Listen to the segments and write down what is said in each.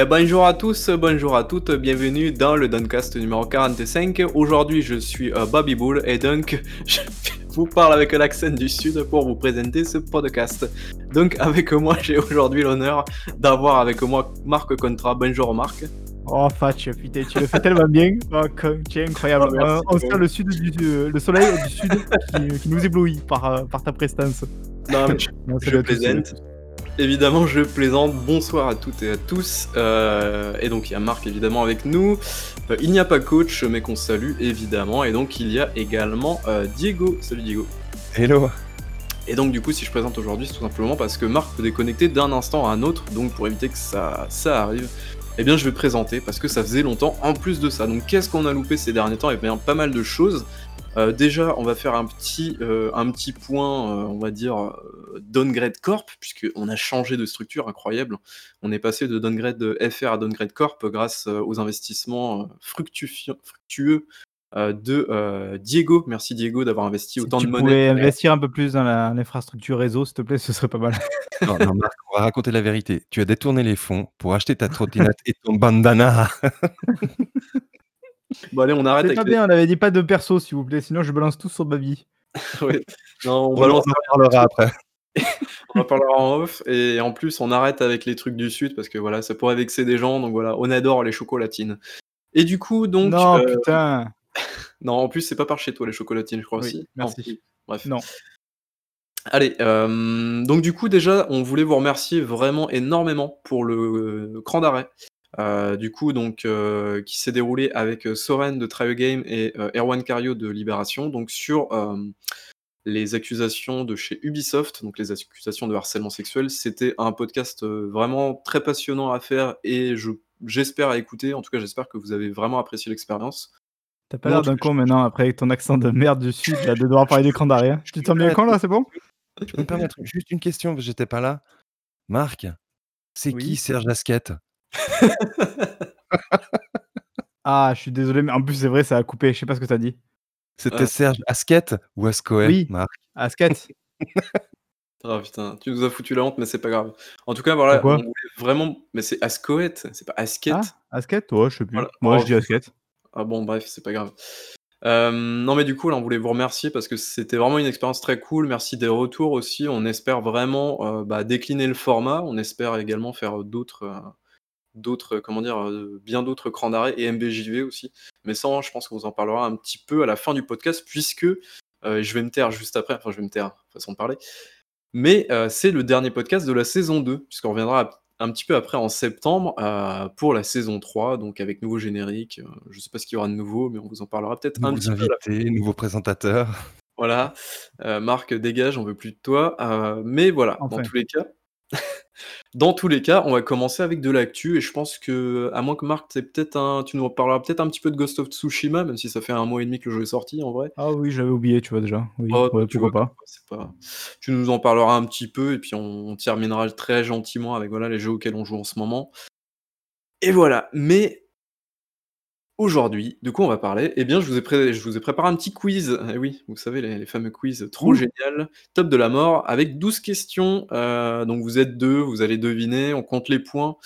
Eh, bonjour à tous, bonjour à toutes, bienvenue dans le Duncast numéro 45. Aujourd'hui, je suis euh, Bobby Bull et donc je vous parle avec l'accent du Sud pour vous présenter ce podcast. Donc, avec moi, j'ai aujourd'hui l'honneur d'avoir avec moi Marc Contra. Bonjour Marc. Oh, Fatch, putain, tu le fais tellement bien. Oh, tu es incroyable. Oh, merci, Euh, on sent le, sud du, euh, le soleil du sud qui, qui nous éblouit par, euh, par ta prestance. Non, mais je, je plaisante. Évidemment, je plaisante. Bonsoir à toutes et à tous. Euh, et donc, il y a Marc évidemment avec nous. Euh, il n'y a pas coach, mais qu'on salue évidemment. Et donc, il y a également euh, Diego. Salut Diego. Hello Et donc du coup si je présente aujourd'hui c'est tout simplement parce que Marc peut déconnecter d'un instant à un autre, donc pour éviter que ça, ça arrive, eh bien je vais présenter parce que ça faisait longtemps en plus de ça. Donc qu'est-ce qu'on a loupé ces derniers temps? Eh bien pas mal de choses. Déjà on va faire un petit, un petit point, on va dire, downgrade corp, puisqu'on a changé de structure incroyable. On est passé de downgrade FR à downgrade corp grâce euh, aux investissements euh, fructueux euh, de euh, Diego. Merci Diego d'avoir investi Si autant tu de pouvais monnaie. investir un peu plus dans l'infrastructure réseau, s'il te plaît, ce serait pas mal. non, non, Marc, on va raconter la vérité. Tu as détourné les fonds pour acheter ta trottinette et ton bandana. Bon allez on arrête C'est avec pas les- bien, on avait dit pas de perso, s'il vous plaît, sinon je balance tout sur Babi. Ouais. Non, on On, balance, en parlera après. on en parlera en off. Et en plus, on arrête avec les trucs du Sud parce que voilà, ça pourrait vexer des gens. Donc voilà, on adore les chocolatines. Et du coup, donc. non, euh, putain. non, en plus, c'est pas par chez toi les chocolatines, je crois Oui, aussi. merci. Non. Bref. Non. Allez, euh, donc du coup, déjà, on voulait vous remercier vraiment énormément pour le euh, cran d'arrêt. Euh, du coup, donc, qui s'est déroulé avec Soren de Try Game et Erwan Cario de Libération, donc sur les accusations de chez Ubisoft, donc les accusations de harcèlement sexuel. C'était un podcast euh, vraiment très passionnant à faire et je j'espère à écouter. En tout cas, j'espère que vous avez vraiment apprécié l'expérience. T'as pas l'air d'un con maintenant, après avec ton accent de merde du sud, là, de devoir parler d'écran d'arrière. Tu te sens bien con là, c'est bon Tu peux me permettre juste une question, parce que j'étais pas là. Marc, c'est Oui. qui Serge Lasquette Ah, je suis désolé, mais en plus, c'est vrai, ça a coupé, je sais pas ce que t'as dit. C'était. Serge Asquette ou Ascoé, Oui. Marc? Asket Ah putain, tu nous as foutu la honte, mais c'est pas grave. En tout cas, voilà, Pourquoi? on voulait vraiment. Mais c'est Ascoët, c'est pas Asket. Ah, Asket Ouais, je sais plus. Voilà. Moi, Oh, je dis Asket. Ah bon, bref, c'est pas grave. Euh, non, mais du coup, là, on voulait vous remercier parce que c'était vraiment une expérience très cool. Merci des retours aussi. On espère vraiment euh, bah, décliner le format. On espère également faire d'autres, euh, d'autres, comment dire, euh, bien d'autres crans d'arrêt et MBJV aussi. Mais ça, je pense qu'on vous en parlera un petit peu à la fin du podcast puisque euh, je vais me taire juste après. Enfin, je vais me taire, façon de parler. Mais euh, c'est le dernier podcast de la saison 2, puisqu'on reviendra un petit peu après en septembre euh, pour la saison 3, donc avec nouveau générique. Euh, je sais pas ce qu'il y aura de nouveau, mais on vous en parlera peut-être un petit peu. à la- invités, nouveaux présentateurs. Voilà. Euh, Marc, dégage, on veut plus de toi. Euh, mais voilà, dans Enfin. tous les cas. Dans tous les cas, on va commencer avec de l'actu et je pense que, à moins que Marc, t'aies peut-être un, tu nous parleras peut-être un petit peu de Ghost of Tsushima, même si ça fait un mois et demi que le jeu est sorti en vrai. Ah oui, j'avais oublié, tu vois déjà. Oui, Oh, ouais, tu vois, pas. c'est pas- Tu nous en parleras un petit peu et puis on, on terminera très gentiment avec voilà, les jeux auxquels on joue en ce moment. Et voilà, mais aujourd'hui, de quoi on va parler? Eh bien, je vous ai, pré- je vous ai préparé un petit quiz. Eh oui, vous savez, les, les fameux quiz trop génial, top de la mort, avec 12 questions. Euh, donc vous êtes deux, vous allez deviner, on compte les points.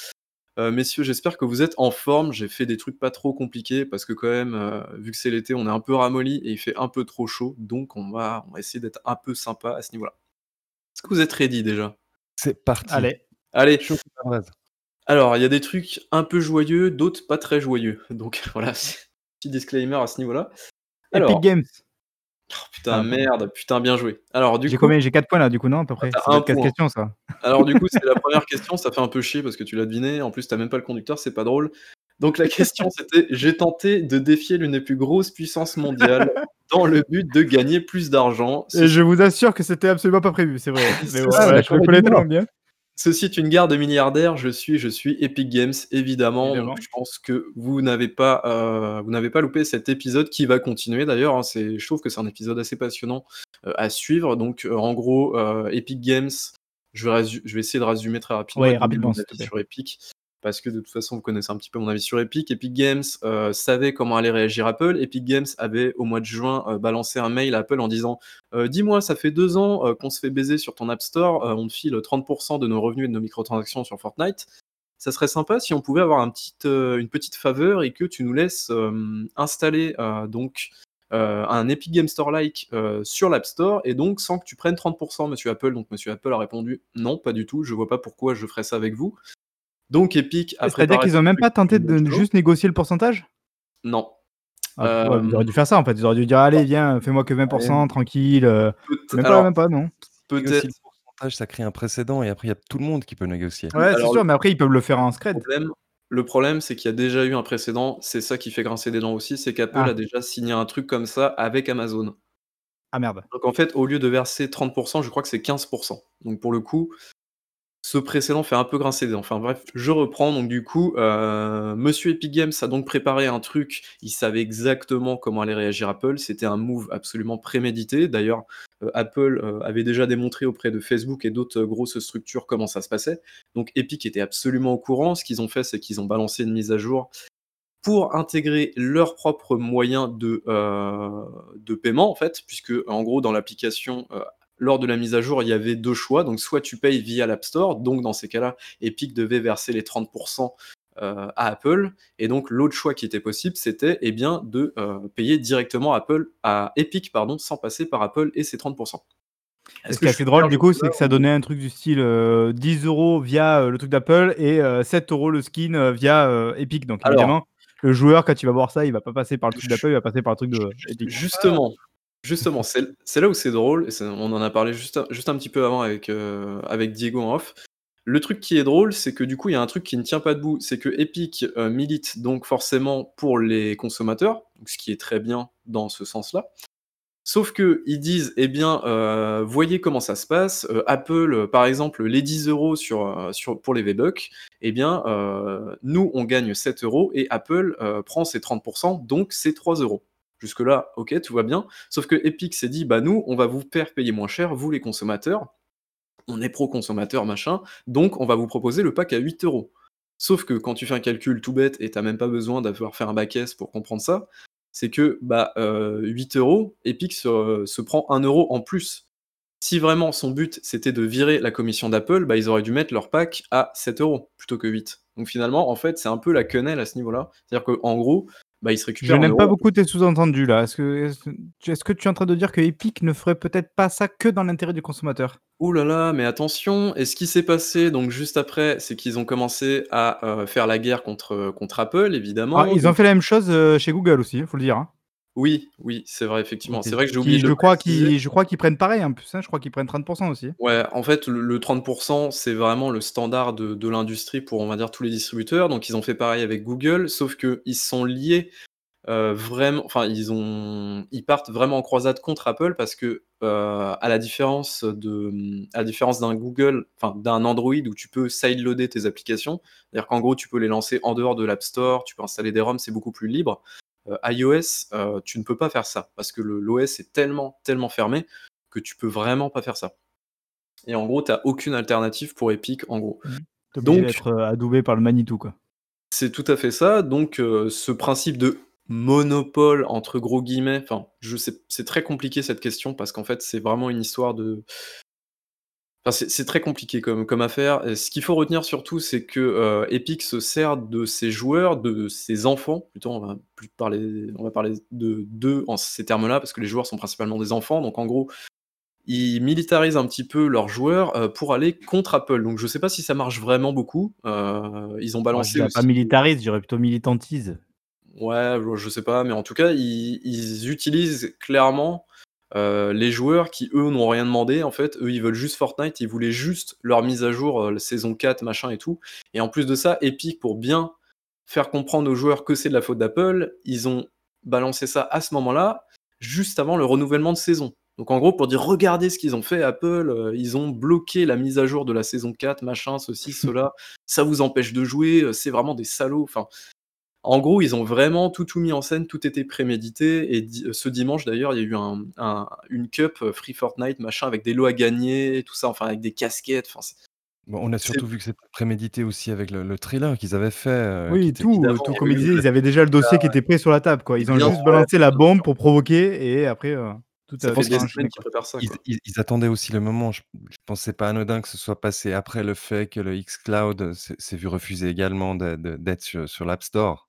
Euh, messieurs, j'espère que vous êtes en forme. J'ai fait des trucs pas trop compliqués parce que quand même, euh, vu que c'est l'été, on est un peu ramolli et il fait un peu trop chaud. Donc on va, on va essayer d'être un peu sympa à ce niveau-là. Est-ce que vous êtes ready déjà? C'est parti. Allez, Allez, Chaud comme la braise. Alors il y a des trucs un peu joyeux, d'autres pas très joyeux. Donc voilà, c'est- petit disclaimer à ce niveau-là. Alors, Epic Games. oh, putain, Ah, merde, putain, bien joué. Alors du J'ai coup, combien? J'ai 4 points là, du coup, non, à peu près? 4 point. questions, ça. Alors du coup, c'est la première question, ça fait un peu chier parce que tu l'as deviné. En plus, t'as même pas le conducteur, c'est pas drôle. Donc la question c'était j'ai tenté de défier l'une des plus grosses puissances mondiales dans le but de gagner plus d'argent. Et je vous assure que c'était absolument pas prévu, c'est vrai. C'est Mais ouais, ouais, je connais tellement bien. Ceci est une guerre de milliardaires. Je suis, je suis Epic Games, évidemment. Évidemment. Donc, je pense que vous n'avez pas, euh, vous n'avez pas loupé cet épisode qui va continuer d'ailleurs. hein. c'est, je trouve que c'est un épisode assez passionnant euh, à suivre. Donc, euh, en gros, Epic Games. Je vais, résu- je vais essayer de résumer très rapidement. Ouais, rapidement, sur Epic. Parce que de toute façon, vous connaissez un petit peu mon avis sur Epic. Epic Games euh, savait comment allait réagir Apple. Epic Games avait au mois de juin euh, balancé un mail à Apple en disant euh, Dis-moi, ça fait deux ans qu'on se fait baiser sur ton App Store, on te file 30% de nos revenus et de nos microtransactions sur Fortnite. ça serait sympa si on pouvait avoir une petite faveur et que tu nous laisses installer donc un Epic Game Store-like sur l'App Store et donc sans que tu prennes 30%, monsieur Apple. Donc monsieur Apple a répondu non, pas du tout, je vois pas pourquoi je ferais ça avec vous. Donc Epic a C'est-à-dire qu'ils ont même pas tenté de juste négocier le pourcentage? Non. Ah, ils auraient dû faire ça en fait, ils auraient dû dire allez viens, fais-moi que 20%, tranquille. Même pas, même pas, non. Peut-être ça crée un précédent et après il y a tout le monde qui peut négocier. Ouais, c'est sûr, mais après ils peuvent le faire en scred. Le problème, le problème c'est qu'il y a déjà eu un précédent, c'est ça qui fait grincer des dents aussi, c'est qu'Apple Ah. a déjà signé un truc comme ça avec Amazon. Ah merde. Donc en fait, au lieu de verser 30%, je crois que c'est 15%. Donc pour le coup, ce précédent fait un peu grincer des. Enfin bref, je reprends. Donc du coup, euh, Monsieur Epic Games a donc préparé un truc. Il savait exactement comment allait réagir Apple. C'était un move absolument prémédité. D'ailleurs, euh, Apple euh, avait déjà démontré auprès de Facebook et d'autres grosses structures comment ça se passait. Donc Epic était absolument au courant. Ce qu'ils ont fait, c'est qu'ils ont balancé une mise à jour pour intégrer leurs propres moyens de, euh, paiement, en fait, puisque en gros, dans l'application, lors de la mise à jour, il y avait deux choix. Donc, soit tu payes via l'App Store, donc dans ces cas-là, Epic devait verser les 30% euh, à Apple. Et donc, l'autre choix qui était possible, c'était eh bien, de euh, payer directement Apple, à Epic pardon, sans passer par Apple et ses 30%. Ce qui est assez drôle, du coup, c'est que ça donnait un truc du style euh, 10 euros via euh, le truc d'Apple et euh, 7 euros le skin euh, via euh, Epic. Donc, Alors- évidemment, le joueur, quand il va voir ça, il va pas passer par le truc d'Apple, il va passer par le truc de Epic. Justement, justement, c'est là où c'est drôle, et on en a parlé juste un, petit peu avant avec, euh, avec Diego en off. Le truc qui est drôle, c'est que du coup, il y a un truc qui ne tient pas debout, c'est que Epic euh, milite donc forcément pour les consommateurs, ce qui est très bien dans ce sens-là. Sauf que ils disent, eh bien, euh, voyez comment ça se passe. Apple, par exemple, les 10 euros sur, pour les V-Bucks, eh bien, nous, on gagne 7 euros et Apple prend ses 30%, donc c'est 3 euros. Jusque-là, ok, tout va bien. Sauf que Epic s'est dit, bah nous, on va vous faire payer moins cher, vous les consommateurs. On est pro-consommateur, machin. Donc, on va vous proposer le pack à 8 euros. Sauf que quand tu fais un calcul tout bête et t'as même pas besoin d'avoir fait un back S pour comprendre ça, c'est que bah, euh, 8 euros, Epic se, se prend 1 euro en plus. Si vraiment son but c'était de virer la commission d'Apple, bah, ils auraient dû mettre leur pack à 7 euros plutôt que 8. Donc finalement, en fait, c'est un peu la quenelle à ce niveau-là. C'est-à-dire qu'en gros, bah, se Je récupèrent. n'aime pas beaucoup tes sous-entendus là. Est-ce que, est-ce que- est-ce que tu es en train de dire que Epic ne ferait peut-être pas ça que dans l'intérêt du consommateur? Ouh là là, mais attention, et ce qui s'est passé donc juste après, c'est qu'ils ont commencé à euh, faire la guerre contre, contre Apple, évidemment. Ah, Ils ont fait la même chose euh, chez Google aussi, il faut le dire. hein. Oui, oui, c'est vrai, effectivement. C'est vrai que j'ai qui, oublié de je crois qu'ils, je crois qu'ils prennent pareil plus. hein. Je crois qu'ils prennent 30% aussi. Ouais, en fait, le, le 30%, c'est vraiment le standard de, de l'industrie pour, on va dire, tous les distributeurs. Donc, ils ont fait pareil avec Google, sauf qu'ils sont liés euh, vraiment. Enfin, ils, ont, ils partent vraiment en croisade contre Apple parce que, euh, à la différence de, à la différence d'un Google, enfin, d'un Android où tu peux sideloader tes applications, c'est-à-dire qu'en gros, tu peux les lancer en dehors de l'App Store, tu peux installer des ROM, c'est beaucoup plus libre. Euh, iOS, euh, tu ne peux pas faire ça parce que l'OS est tellement, tellement fermé que tu peux vraiment pas faire ça. Et en gros, tu aucune alternative pour Epic, en gros. Obligé Donc- d'être euh, adoubé par le Manitou quoi. C'est tout à fait ça. Donc, euh, ce principe de monopole, entre gros guillemets, enfin, je sais, c'est très compliqué cette question parce qu'en fait, c'est vraiment une histoire de. Enfin, c'est très compliqué comme, comme affaire. Et ce qu'il faut retenir surtout, c'est que euh, Epic se sert de ses joueurs, de ses enfants. Plutôt, on va plus parler, on va parler de d'eux en ces termes-là parce que les joueurs sont principalement des enfants. Donc, en gros, ils militarisent un petit peu leurs joueurs euh, pour aller contre Apple. Donc, je sais pas si ça marche vraiment beaucoup. Euh, ils ont Moi, je balancé dirais aussi. pas militarise, je dirais plutôt militantise. Ouais, je- je sais pas, mais en tout cas, ils, ils utilisent clairement euh, les joueurs qui, eux, n'ont rien demandé. En fait, eux, ils veulent juste Fortnite, ils voulaient juste leur mise à jour, euh, saison 4, machin et tout. Et en plus de ça, Epic, pour bien faire comprendre aux joueurs que c'est de la faute d'Apple, ils ont balancé ça à ce moment-là, juste avant le renouvellement de saison. Donc en gros, pour dire, regardez ce qu'ils ont fait, Apple, euh, ils ont bloqué la mise à jour de la saison 4, machin, ceci, cela, ça vous empêche de jouer, c'est vraiment des salauds. En gros, ils ont vraiment tout, tout mis en scène, tout était prémédité. Et di- ce dimanche, d'ailleurs, il y a eu un, un- une cup euh, Free Fortnite, machin, avec des lots à gagner, tout ça, enfin, avec des casquettes. Enfin, c'est- Bon, on a surtout vu que c'était prémédité aussi avec le, le trailer qu'ils avaient fait. euh, qui Oui, était- tout, euh, évidemment, tout comme ils disaient, ils avaient déjà le dossier qui était prêt sur la table. Quoi. Ils ont Bien juste sûr, balancé la bien bombe sûr. pour provoquer et après, euh, Tout Ça fait fait des enchaîner, semaines qu'ils quoi. préparent ça, Ils quoi. ils ils attendaient aussi le moment. Je je pense que c'est pas anodin que ce soit passé après le fait que le xCloud s'est s'est vu refuser également de de d'être sur sur l'App Store.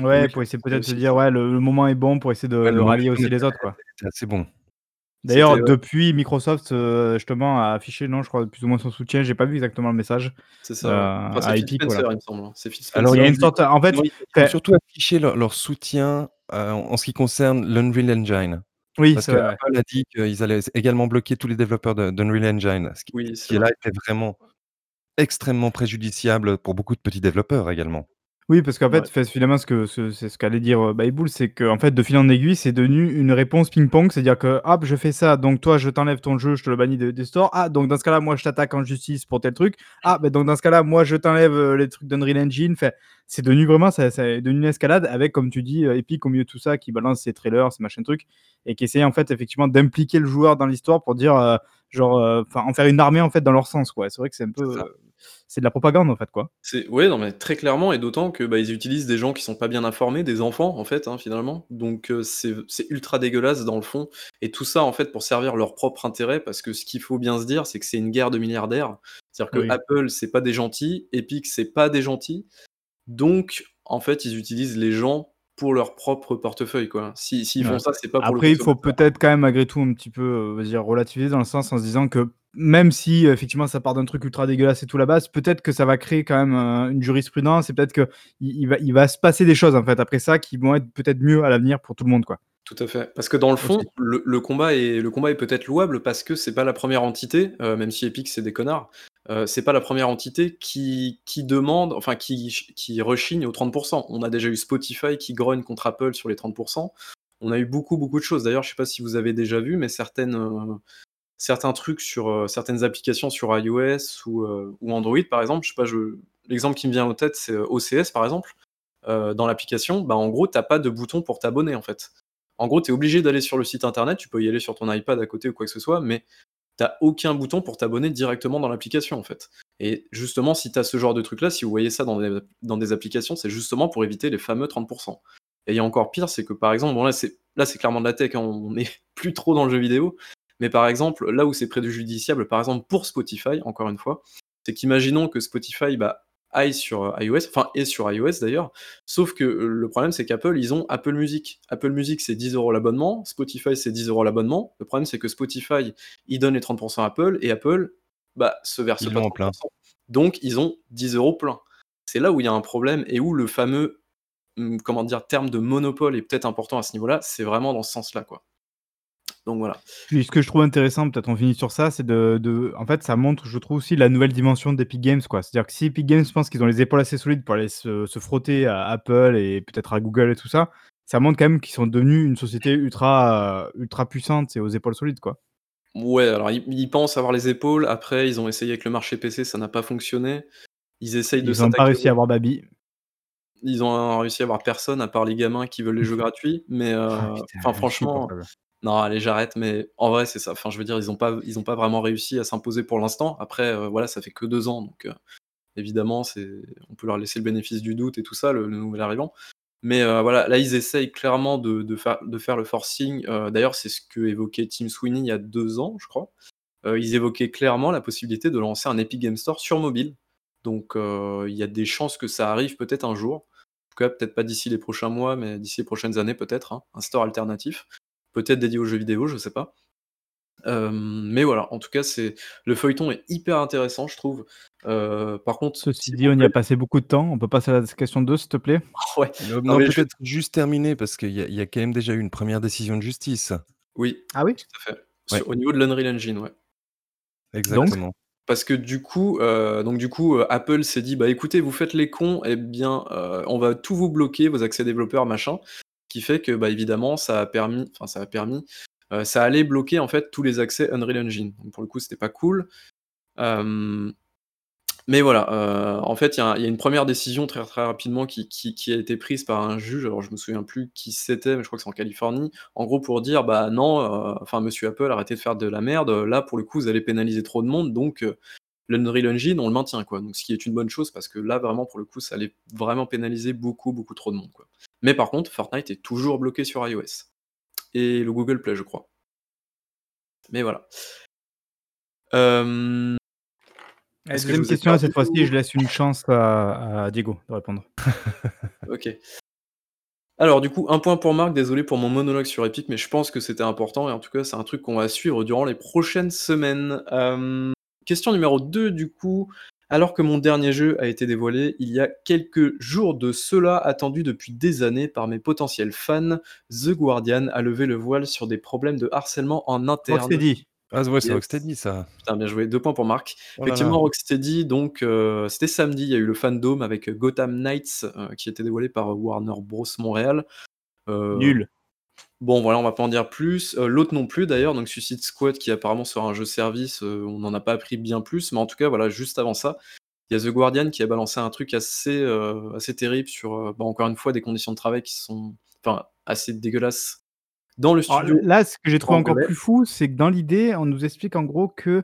Ouais, Oui, pour essayer c'était peut-être se aussi dire. «Ouais, le le moment est bon» pour essayer de Ouais, de le rallier aussi les autres, quoi. était assez bon. D'ailleurs, C'était ouais. depuis Microsoft, heu, justement a affiché, non, je crois plus ou moins son soutien, j'ai pas vu exactement le message, C'est heu, ça, ouais. Enfin, c'est à Phil Epic, Spencer, voilà. il me semble, hein. C'est Phil Alors il y Spencer a une sorte en fait, Non, ils ils ont enfin surtout affiché leur leur soutien, heu, en ce qui concerne l'Unreal Engine. Oui, Parce c'est vrai, ouais. qu'Apple a dit qu'ils allaient s également bloquer tous les développeurs de d'Unreal Engine, ce qui Oui, ce c'est qui là vrai. était vraiment extrêmement préjudiciable pour beaucoup de petits développeurs également. Oui, parce qu'en fait, finalement, ce que ce c'est ce qu'allait dire, heu, Bayboul, c'est qu'en fait, de fil en aiguille, c'est devenu une réponse ping-pong. C'est-à-dire que: «Hop, je fais ça, donc toi, je t'enlève ton jeu, je te le bannis de des stores. Ah, donc dans ce cas-là, moi, je t'attaque en justice pour tel truc. Ah, bah, donc dans ce cas-là, moi, je t'enlève, heu, les trucs d'Unreal Engine». Enfin, c'est devenu vraiment ça ça est devenu une escalade avec, comme tu dis, heu, Epic au milieu de tout ça, qui balance ses trailers, ses machins trucs et qui essaye en fait, effectivement, d'impliquer le joueur dans l'histoire pour dire, heu, genre, heu, enfin, en faire une armée, en fait, dans leur sens, quoi. C'est vrai que c'est un peu, C'est ça. heu, c'est de la propagande, en fait, quoi. C'est ouais, non, mais très clairement et d'autant que, bah, ils utilisent des gens qui sont pas bien informés, des enfants, en fait, hein, finalement. Donc heu, c'est ultra dégueulasse dans le fond et tout ça, en fait, pour servir leur propre intérêt parce que ce qu'il faut bien se dire, c'est que c'est une guerre de milliardaires. C'est-à-dire que Oui. Apple, c'est pas des gentils, Epic, c'est pas des gentils. Donc en fait, ils utilisent les gens pour leur propre portefeuille, quoi. Si s'ils font ça, c'est pas pour le Après, il faut peut-être quand même malgré tout un petit peu, va dire relativiser dans le sens en se disant que même si effectivement ça part d'un truc ultra dégueulasse et tout, la base, peut-être que ça va créer quand même, heu, une jurisprudence et peut-être qu'il il va il va se passer des choses, en fait, après ça qui vont être peut-être mieux à l'avenir pour tout le monde, quoi. Tout à fait. Parce que dans le fond, le le combat est le combat est peut-être louable parce que c'est pas la 1re entité, heu, même si Epic, c'est des connards, heu, c'est pas la 1re entité qui qui demande, enfin qui qui rechigne aux 30% On a déjà eu Spotify qui grogne contre Apple sur les 30% On a eu beaucoup, beaucoup de choses. D'ailleurs, je sais pas si vous avez déjà vu, mais certaines, heu, certains trucs sur, heu, certaines applications sur iOS ou, heu, ou Android, par exemple, je sais pas, l'exemple qui me vient en tête, c'est, heu, OCS, par exemple. Dans l'application, bah, en gros, tu as pas de bouton pour t'abonner, en fait. En gros, tu es obligé d'aller sur le site internet, tu peux y aller sur ton iPad à côté ou quoi que ce soit, mais tu as aucun bouton pour t'abonner directement dans l'application, en fait. Et justement, si tu ce genre de truc-là, si vous voyez ça dans des applications, c'est justement pour éviter les fameux 30% Et il y a encore pire, c'est que, par exemple, bon là, c'est là, c'est clairement de la tech, hein, on est plus trop dans le jeu vidéo, mais par exemple, là où c'est préjudiciable, par exemple, pour Spotify, encore une fois, c'est qu'imaginons que Spotify, bah, aille sur, heu, iOS, enfin est sur iOS d'ailleurs, sauf que, heu, le problème, c'est qu'Apple, ils ont Apple Music. Apple Music, c'est 10 € l'abonnement, Spotify, c'est 10 € l'abonnement. Le problème, c'est que Spotify, ils donnent les 30% à Apple et Apple, bah, se verse Ils pas l'ont en 30 plein. Donc ils ont 10 € plein. C'est là où il y a un problème et où le fameux, mmh, comment dire? Terme de monopole est peut-être important à ce niveau-là, c'est vraiment dans ce sens-là, quoi. Donc voilà. Ce que je trouve intéressant, peut-être on finit sur ça, c'est de de en fait, ça montre, je trouve aussi la nouvelle dimension d'Epic Games, quoi. C'est-à-dire que si Epic Games pense qu'ils ont les épaules assez solides pour aller se se frotter à Apple et peut-être à Google et tout ça, ça montre quand même qu'ils sont devenus une société ultra, ultra puissante et aux épaules solides, quoi. Ouais, alors ils ils pensent avoir les épaules, après ils ont essayé avec le marché PC, ça n'a pas fonctionné. Ils essayent de Ils ont pas réussi à avoir Babi. Ils ont réussi à avoir personne à part les gamins qui veulent les jeux gratuits, mais heu, Ah putain, franchement. Non allez j'arrête, mais en vrai c'est ça. Enfin je veux dire, ils ont pas pas vraiment réussi à s'imposer pour l'instant. Après, heu, voilà, ça fait que 2 ans, donc heu, évidemment, on peut leur laisser le bénéfice du doute et tout ça, le nouvel arrivant. Mais heu, voilà, là ils essayent clairement de de faire de faire le forcing, d'ailleurs c'est ce qu'évoquait Tim Sweeney il y a 2 ans, je crois. Ils évoquaient clairement la possibilité de lancer un Epic Games Store sur mobile. Donc il y a des chances que ça arrive peut-être un jour. En tout cas, peut-être pas d'ici les prochains mois, mais d'ici les prochaines années peut-être, hein, un store alternatif. Peut-être dédié aux jeux vidéo, je sais pas. Hem, mais voilà, en tout cas, c'est le feuilleton est hyper intéressant, je trouve. Heu, par contre, Ceci dit, on y a passé beaucoup de temps. On peut passer à la question 2, s'il te plaît? ouais, Non, non non, mais je peut-être juste terminer parce qu'il y y a quand même déjà eu une 1re décision de justice. Oui, Ah oui? tout à fait. Ouais. Sur au niveau de l'Unreal Engine, ouais. Donc? Exactement. Parce que du coup, heu, donc du coup, Apple s'est dit: «Bah écoutez, vous faites les cons et bien, on va tout vous bloquer, vos accès développeurs, machin». Qui fait que, bah, évidemment, ça a permis enfin ça a permis, heu, ça allait bloquer en fait tous les accès Unreal Engine. Donc pour le coup, c'était pas cool. Hem, mais voilà, heu, en fait, il y a une 1re décision très, très rapidement qui a été prise par un juge, alors je me souviens plus qui c'était, mais je crois que c'est en Californie. En gros pour dire: «Bah non, enfin monsieur Apple, arrêtez de faire de la merde, là pour le coup, vous allez pénaliser trop de monde, donc l'Unreal Engine, on le maintient, quoi». Donc ce qui est une bonne chose parce que là, vraiment pour le coup, ça allait vraiment pénaliser beaucoup, beaucoup trop de monde, quoi. Mais par contre, Fortnite est toujours bloqué sur iOS et le Google Play, je crois. Mais voilà. Hem Allez, est-ce que je 2 vous ai question, cette fois-ci, je laisse une chance à à Diego de répondre. OK. Alors du coup, 1 point pour Marc, désolé pour mon monologue sur Epic, mais je pense que c'était important et en tout cas, c'est un truc qu'on va suivre durant les prochaines semaines. Hem, question numéro 2 du coup, alors que mon dernier jeu a été dévoilé il y a quelques jours de cela, attendu depuis des années par mes potentiels fans, The Guardian a levé le voile sur des problèmes de harcèlement en interne. Rocksteady. Ah ouais, c'est. Rocksteady ça. Putain, bien joué, 2 points pour Marc. Oh Effectivement. Rocksteady, donc heu, c'était samedi, il y a eu le Fandom avec Gotham Knights, heu, qui a été dévoilé par Warner Bros Montréal. Heu, Nul. Bon voilà, on va pas en dire plus. Heu, l'autre non plus d'ailleurs, donc Suicide Squad qui apparemment sera un jeu service, heu, on n'en a pas appris bien plus, mais en tout cas voilà, juste avant ça, il y a The Guardian qui a balancé un truc assez, heu, assez terrible sur, bah, encore une fois des conditions de travail qui sont enfin assez dégueulasses dans le Alors studio là, ce que j'ai trouvé encore plus fou, c'est que dans l'idée, on nous explique en gros que,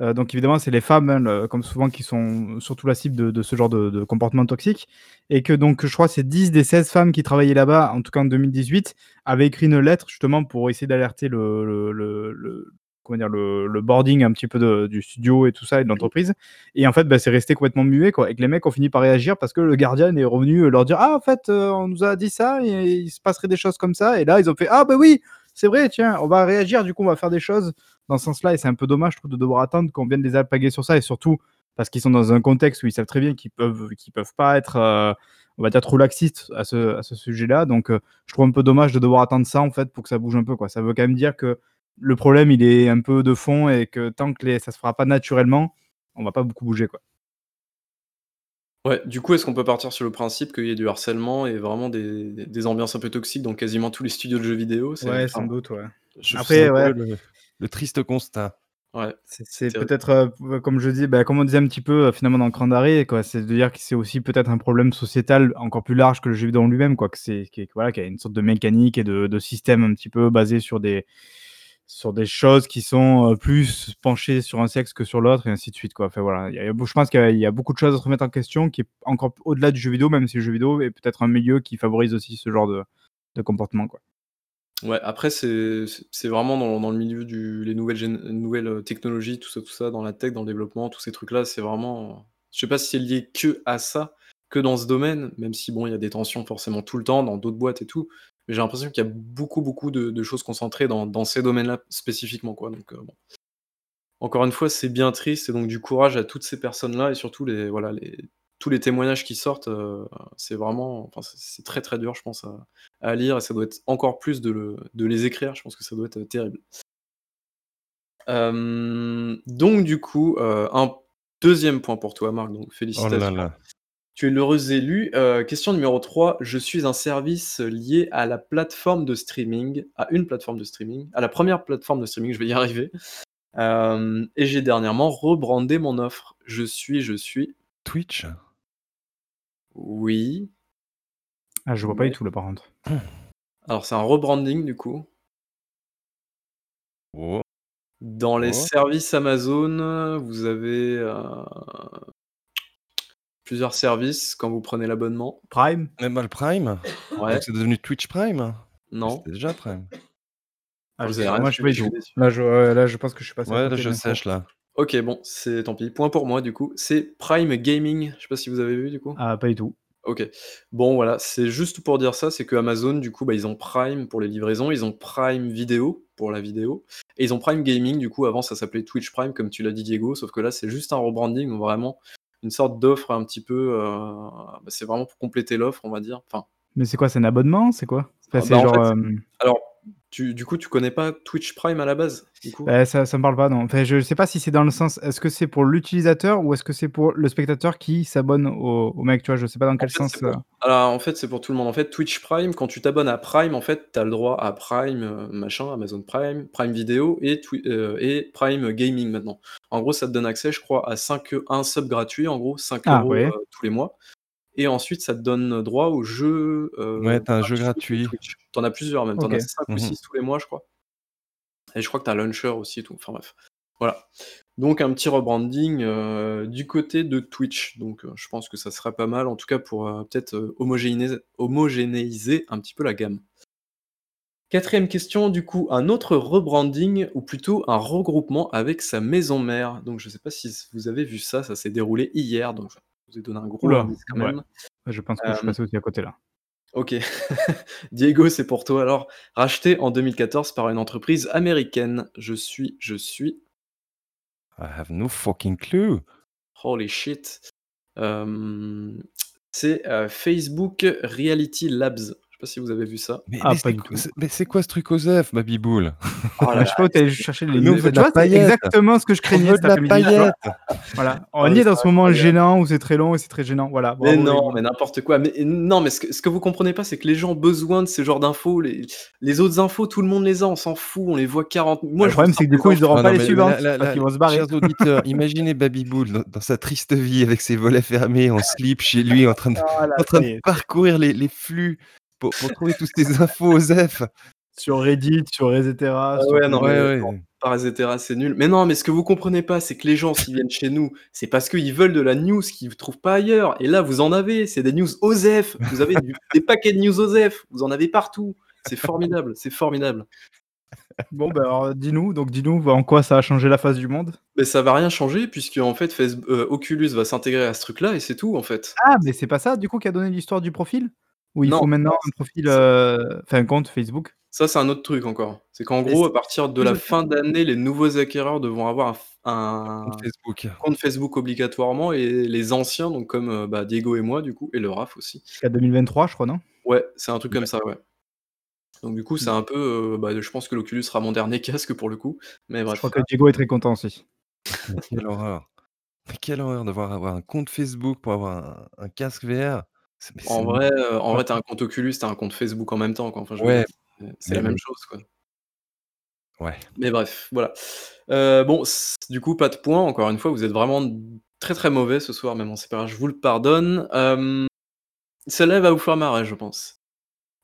heu, donc évidemment, c'est les femmes, hein, le comme souvent qui sont surtout la cible de de ce genre de de comportement toxique. Et que donc je crois c'est 10 des 16 femmes qui travaillaient là-bas, en tout cas en 2018, avaient écrit une lettre justement pour essayer d'alerter le le le le comment dire? Le le boarding un petit peu du studio et tout ça et de l'entreprise et en fait, bah, c'est resté complètement muet quoi et que les mecs ont fini par réagir parce que le Guardian est revenu, heu, leur dire: «Ah en fait, heu, on nous a dit ça et il se passerait des choses comme ça» et là, ils ont fait: «Ah bah oui, c'est vrai, tiens, on va réagir, du coup, on va faire des choses dans ce sens-là» et c'est un peu dommage, je trouve, de devoir attendre qu'on vienne les alpaguer sur ça et surtout parce qu'ils sont dans un contexte où ils savent très bien qu'ils peuvent qu'ils peuvent pas être, heu, on va dire trop laxistes à ce sujet-là donc je trouve un peu dommage de devoir attendre ça, en fait, pour que ça bouge un peu, quoi. Ça veut quand même dire que le problème, il est un peu de fond et que tant que les ça se fera pas naturellement, on va pas beaucoup bouger, quoi. Ouais, du coup, est-ce qu'on peut partir sur le principe qu'il y ait du harcèlement et vraiment des des des ambiances un peu toxiques dans quasiment tous les studios de jeux vidéo? C'est Ouais, sans enfin, doute, ouais. je C'est Après, ouais. le le triste constat. Ouais, C'est peut-être, heu, p comme je dis, bah, comme on disait un petit peu, heu, finalement dans le Cran d'arrêt, quoi, c'est de dire que c'est aussi peut-être un problème sociétal encore plus large que le jeu vidéo en lui-même, quoi, que c'est voilà, qu'il y a une sorte de mécanique et de de système un petit peu basé sur des sur des choses qui sont, heu, plus penchées sur un sexe que sur l'autre et ainsi de suite, quoi. Enfin voilà, il y a je pense qu'il y a beaucoup de choses à se remettre en question qui est encore au-delà du jeu vidéo, même si le jeu vidéo est peut-être un milieu qui favorise aussi ce genre de de comportement, quoi. Ouais, après c'est vraiment dans dans le milieu du les nouvelles nouvelles, heu, technologies, tout ça, tout ça, dans la tech, dans le développement, tous ces trucs-là, c'est vraiment je sais pas si c'est lié que à ça, que dans ce domaine, même si bon, il y a des tensions forcément tout le temps dans d'autres boîtes et tout, mais j'ai l'impression qu'il y a beaucoup, beaucoup de de choses concentrées dans dans ces domaines-là spécifiquement, quoi, donc bon. Encore une fois, c'est bien triste et donc du courage à toutes ces personnes-là et surtout les voilà, les tous les témoignages qui sortent, heu, c'est vraiment enfin, c'est très, très dur, je pense, à à lire et ça doit être encore plus de le de les écrire, je pense que ça doit être, terrible. Hem, donc du coup, un 2e point pour toi, Marc, donc Oh là félicitations. là. Tu es l'heureux élu. Heu, question numéro 3, je suis un service lié à la plateforme de streaming, à une plateforme de streaming, à la 1re plateforme de streaming, je vais y arriver, hem et j'ai dernièrement rebrandé mon offre. Je suis je suis Twitch? Oui. Ah, je vois pas du tout là, par contre. alors c'est un rebranding du coup. Oh. Dans les Oh. services Amazon, vous avez, heu, plusieurs services quand vous prenez l'abonnement. Prime? Même le Prime? Ouais. Donc c'est devenu Twitch Prime? Non. c'était déjà Prime. Ah, Vous avez moi je. Là je là je pense que je suis passé Ouais, là je sèche là. OK, bon, c'est tant pis. Point pour moi du coup. C'est Prime Gaming, je sais pas si vous avez vu du coup? Ah, pas du tout. OK. Bon voilà, c'est juste pour dire ça, c'est qu'Amazon du coup, bah, ils ont Prime pour les livraisons, ils ont Prime Video pour la vidéo et ils ont Prime Gaming du coup, avant ça s'appelait Twitch Prime comme tu l'as dit Diego, sauf que là c'est juste un rebranding, donc vraiment une sorte d'offre un petit peu, heu, bah, c'est vraiment pour compléter l'offre, on va dire. Enfin Mais c'est quoi? C'est un abonnement? C'est quoi? Enfin, Ah c'est bah, en genre, fait, hem alors tu du coup, tu connais pas Twitch Prime à la base, du coup? Bah, ça ça me parle pas, non. Enfin, je sais pas si c'est dans le sens est-ce que c'est pour l'utilisateur ou est-ce que c'est pour le spectateur qui s'abonne au au mec, tu vois? Je sais pas dans En quel fait, sens, pour alors en fait, c'est pour tout le monde. En fait, Twitch Prime, quand tu t'abonnes à Prime, en fait, tu as le droit à Prime, heu, machin, Amazon Prime, Prime Video et Twi heu et Prime Gaming maintenant. En gros, ça te donne accès, je crois, à 5 heu, 1 sub gratuit, en gros, 5 Ah, €, ouais. heu, tous les mois et ensuite ça te donne droit aux jeux, Ouais, heu, tu as un jeu gratuit. Twitch. Tu en as plusieurs même, tu en as OK. 5 ou Mmh mh. 6 tous les mois, je crois et je crois que tu as un launcher aussi et tout, enfin bref. Voilà. Donc un petit rebranding, heu, du côté de Twitch, donc heu, je pense que ça serait pas mal en tout cas pour, peut-être, homogénéiser homogénéiser un petit peu la gamme. Quatrième question, du coup, un autre rebranding ou plutôt un regroupement avec sa maison mère. Donc je sais pas si vous avez vu ça, ça s'est déroulé hier, donc je vous ai donné un gros Oula, indice quand ouais. même. Je pense que je suis Euh, passé aussi à côté là. OK. Diego, c'est pour toi alors. Racheté en 2014 par une entreprise américaine. Je suis je suis I have no fucking clue. holy shit. Hem, c'est, heu, Facebook Reality Labs. Je sais pas si vous avez vu ça? Mais Ah, mais c'est quoi tout. c'est mais c'est quoi ce truc OSEF, Babyboule? Oh là je sais pas où tu allé chercher les Nous, de la paillette. exactement ce que je craignais cet de la après-midi. Voilà, on y est dans ce moment incroyable. gênant où c'est très long et c'est très gênant. Voilà, Mais non, mais n'importe quoi. Mais non, mais ce que ce que vous comprenez pas, c'est que les gens ont besoin de ce genre d'infos. Les les autres infos, tout le monde les a, on s'en fout, on les voit 40 Bah, moi le problème, c'est que du des coup, ils infos auront Non, pas les suivantes là qu'ils vont se barrer. chers auditeurs, imaginez Babyboule dans dans sa triste vie avec ses volets fermés, en slip chez lui, en train de Ah en train de parcourir les flux pour pour trouver toutes ces infos OSEF. Sur Reddit, sur Resetera, Ah sur ouais, non, Ouais, non, ouais. par et cetera, c'est nul. Mais non, mais ce que vous comprenez pas, c'est que les gens, s'ils viennent chez nous, c'est parce qu'ils veulent de la news qu'ils trouvent pas ailleurs. Et là, vous en avez, c'est des news OSEF. Vous avez du des paquets de news OSEF, vous en avez partout. C'est formidable, c'est formidable. Bon, bah, alors dis-nous, donc dis-nous en quoi ça a changé la face du monde? Mais ça va rien changer puisque en fait heu, Oculus va s'intégrer à ce truc-là et c'est tout, en fait. Ah, mais c'est pas ça du coup qui a donné l'histoire du profil? Où il Non, faut maintenant un profil, heu, enfin un compte Facebook? ça, c'est un autre truc encore. C'est qu'en gros, à partir de la fin d'année, les nouveaux acquéreurs devront avoir un Compte Facebook. compte Facebook obligatoirement et les anciens, donc comme, heu, bah, Diego et moi du coup et le Raph aussi. Jusqu'à 2023, je crois, non? Ouais, c'est un truc comme ça, ouais. Donc du coup, c'est Mmh. un peu, heu, bah, je pense que l'Oculus sera mon dernier casque pour le coup, mais Je crois bref. que Diego est très content aussi. Quelle horreur. Quelle horreur de devoir avoir un compte Facebook pour avoir un un casque VR. En vrai, en Ouais. vrai, tu as un compte Oculus, tu as un compte Facebook en même temps, quoi. Enfin, Ouais, c'est la même chose, quoi. Ouais. Mais bref, voilà. Heu, bon, du coup, pas de points, encore une fois, vous êtes vraiment très, très mauvais ce soir, c'est pas grave, je vous le pardonne. Hem, celle-là, elle va vous faire marrer, je pense.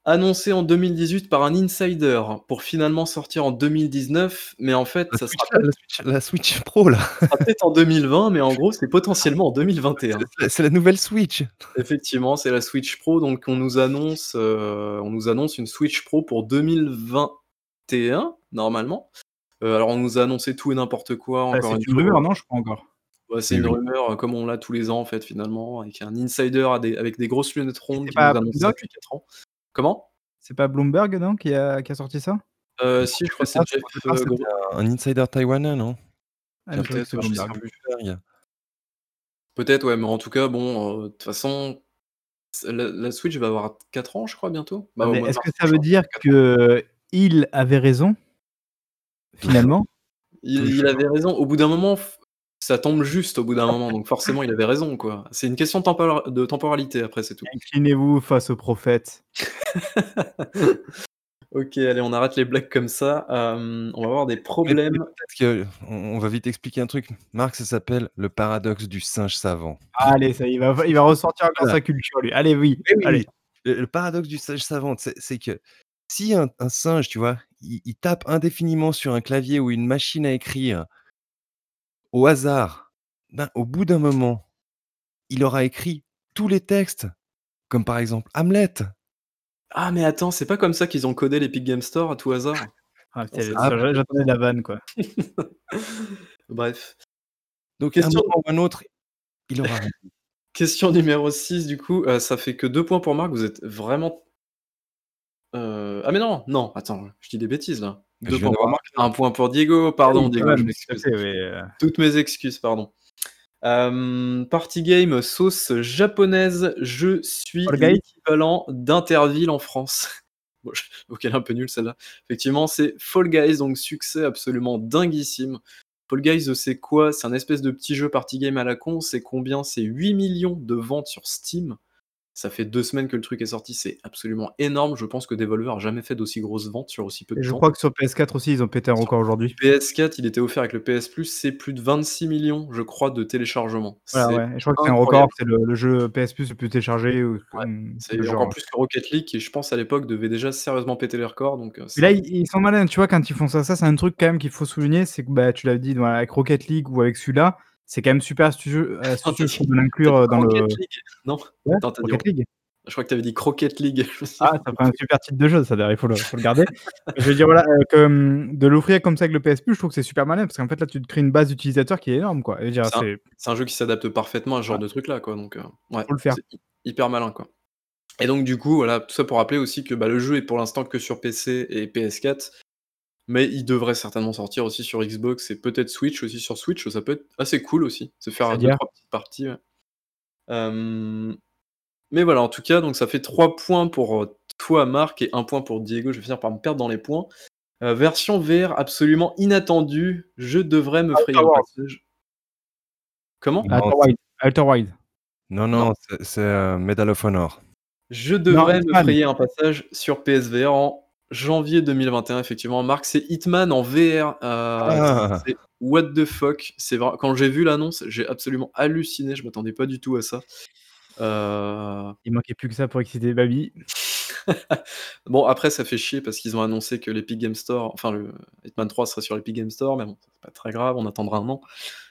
Annoncé en 2018 par un insider pour finalement sortir en 2019, mais en fait, La ça Switch sera la Switch la Switch Pro là. ça sera peut-être en 2020, mais en gros, c'est potentiellement en C'est 2021. la c'est la nouvelle Switch. Effectivement, c'est la Switch Pro, donc on nous annonce, heu, on nous annonce une Switch Pro pour 2021, normalement. Heu, alors on nous a annoncé tout et n'importe quoi, Bah, encore c'est une rumeur, non? Je crois encore. Ouais, c'est une oui. rumeur, heu, comme on l'a tous les ans, en fait, finalement, avec un insider à des avec des grosses lunettes Et rondes qui nous annonce depuis 4 ans. Comment? C'est pas Bloomberg, non, qui a qui a sorti ça? Non, si, je crois que c'est départ Jeff, Gros un insider taïwanais, non? Ah, que Peut-être, ouais, mais en tout cas, bon, heu, de toute façon, la la Switch va avoir 4 ans, je crois, bientôt? Bah, de est-ce que ça veut dire 4 ans. qu'il avait raison? Finalement? Il il avait raison. Au bout d'un moment, ça tombe juste au bout d'un moment, donc forcément, il avait raison, quoi. C'est une question de tempora de temporalité après, c'est tout. Inclinez-vous face au prophète. OK, allez, on arrête les blagues comme ça. On va avoir des problèmes. qu'on on va vite expliquer un truc. Marc, ça s'appelle le paradoxe du singe savant. Allez, ça il va il va ressortir encore Voilà. sa culture, lui. Allez, oui, allez. Le le paradoxe du singe savant, c'est c'est que si un un singe, tu vois, il il tape indéfiniment sur un clavier ou une machine à écrire au hasard, ben, au bout d'un moment, il aura écrit tous les textes, comme par exemple Hamlet. Ah, mais attends, c'est pas comme ça qu'ils ont codé l'Epic Game Store à tout hasard? Ah, Ah, j'attendais la vanne, quoi. Bref. Donc un Question moment ou un autre, il aura question numéro 6 du coup, heu, ça fait que 2 points pour Marc, vous êtes vraiment Heu, ah mais non, non, attends, je dis des bêtises là. Je 2 viens points pour d'avoir Marc, 1 point pour Diego. Pardon Oui, Diego, je m'excuse. heu. Toutes mes excuses, pardon. Hem, party game sauce japonaise, je suis l'équivalent d'Interville en France. Bon, je OK, elle est un peu nulle celle-là. Effectivement, c'est Fall Guys, donc succès absolument dinguissime. Fall Guys, c'est quoi? C'est un espèce de petit jeu party game à la con. C'est combien? C'est 8 000 000 de ventes sur Steam. Ça fait 2 semaines que le truc est sorti, c'est absolument énorme. Je pense que Devolver a jamais fait d'aussi grosses ventes sur aussi peu de Et je temps. crois que sur PS4 aussi, ils ont pété un record aujourd'hui. PS4, il était offert avec le PS Plus, c'est plus de 26 000 000, je crois, de téléchargements. Voilà, ouais, et je crois que c'est un record, c'est le le jeu PS Plus le plus téléchargé ou Ouais, c'est le encore genre. plus que Rocket League qui, je pense, à l'époque, devait déjà sérieusement péter les records, donc heu, Mais là, ils ils sont malins, tu vois? Quand ils font ça, ça, c'est un truc quand même qu'il faut souligner, c'est que, bah, tu l'as dit, voilà, avec Rocket League ou avec celui-là, c'est quand même super astucieux, je trouve, de l'inclure, heu, dans le Rocket League? Non? ouais, Attends, dit League. Je crois que tu avais dit Croquette League. Ah, ça ferait un super titre de jeu, ça d'ailleurs, il faut le, faut le garder. je veux dire, voilà, euh, que, hum, de l'offrir comme ça avec le PS Plus, je trouve que c'est super malin parce qu'en fait, là, tu te crées une base d'utilisateurs qui est énorme, quoi. C'est un- jeu qui s'adapte parfaitement à ce genre de truc là, quoi. Donc, euh, ouais, Faut le faire. hyper malin, quoi. Et donc, du coup, voilà, tout ça pour rappeler aussi que bah, le jeu est pour l'instant que sur PC et PS4, mais il devrait certainement sortir aussi sur Xbox et peut-être Switch aussi sur Switch. Ça peut être assez cool aussi, se faire deux, trois petites parties. ouais. Euh, Mais voilà, en tout cas, donc ça fait 3 points pour euh, toi, Marc, et 1 point pour Diego. Je vais finir par me perdre dans les points. Euh, version VR absolument inattendue. Je devrais me frayer un passage. Comment? Outer Wild. Non, non, c'est- euh, Medal of Honor. Je devrais me frayer un passage sur PSVR en janvier 2021, effectivement. Marc, c'est Hitman en VR. euh, Ah. C'est what the fuck. C'est vrai. Quand j'ai vu l'annonce, j'ai absolument halluciné. Je m'attendais pas du tout à ça. Euh, Il manquait plus que ça pour exciter Baby. Bon, après, ça fait chier parce qu'ils ont annoncé que l'Epic Game Store, enfin, le Hitman 3 serait sur l'Epic Game Store, mais bon, c'est pas très grave, on attendra un an.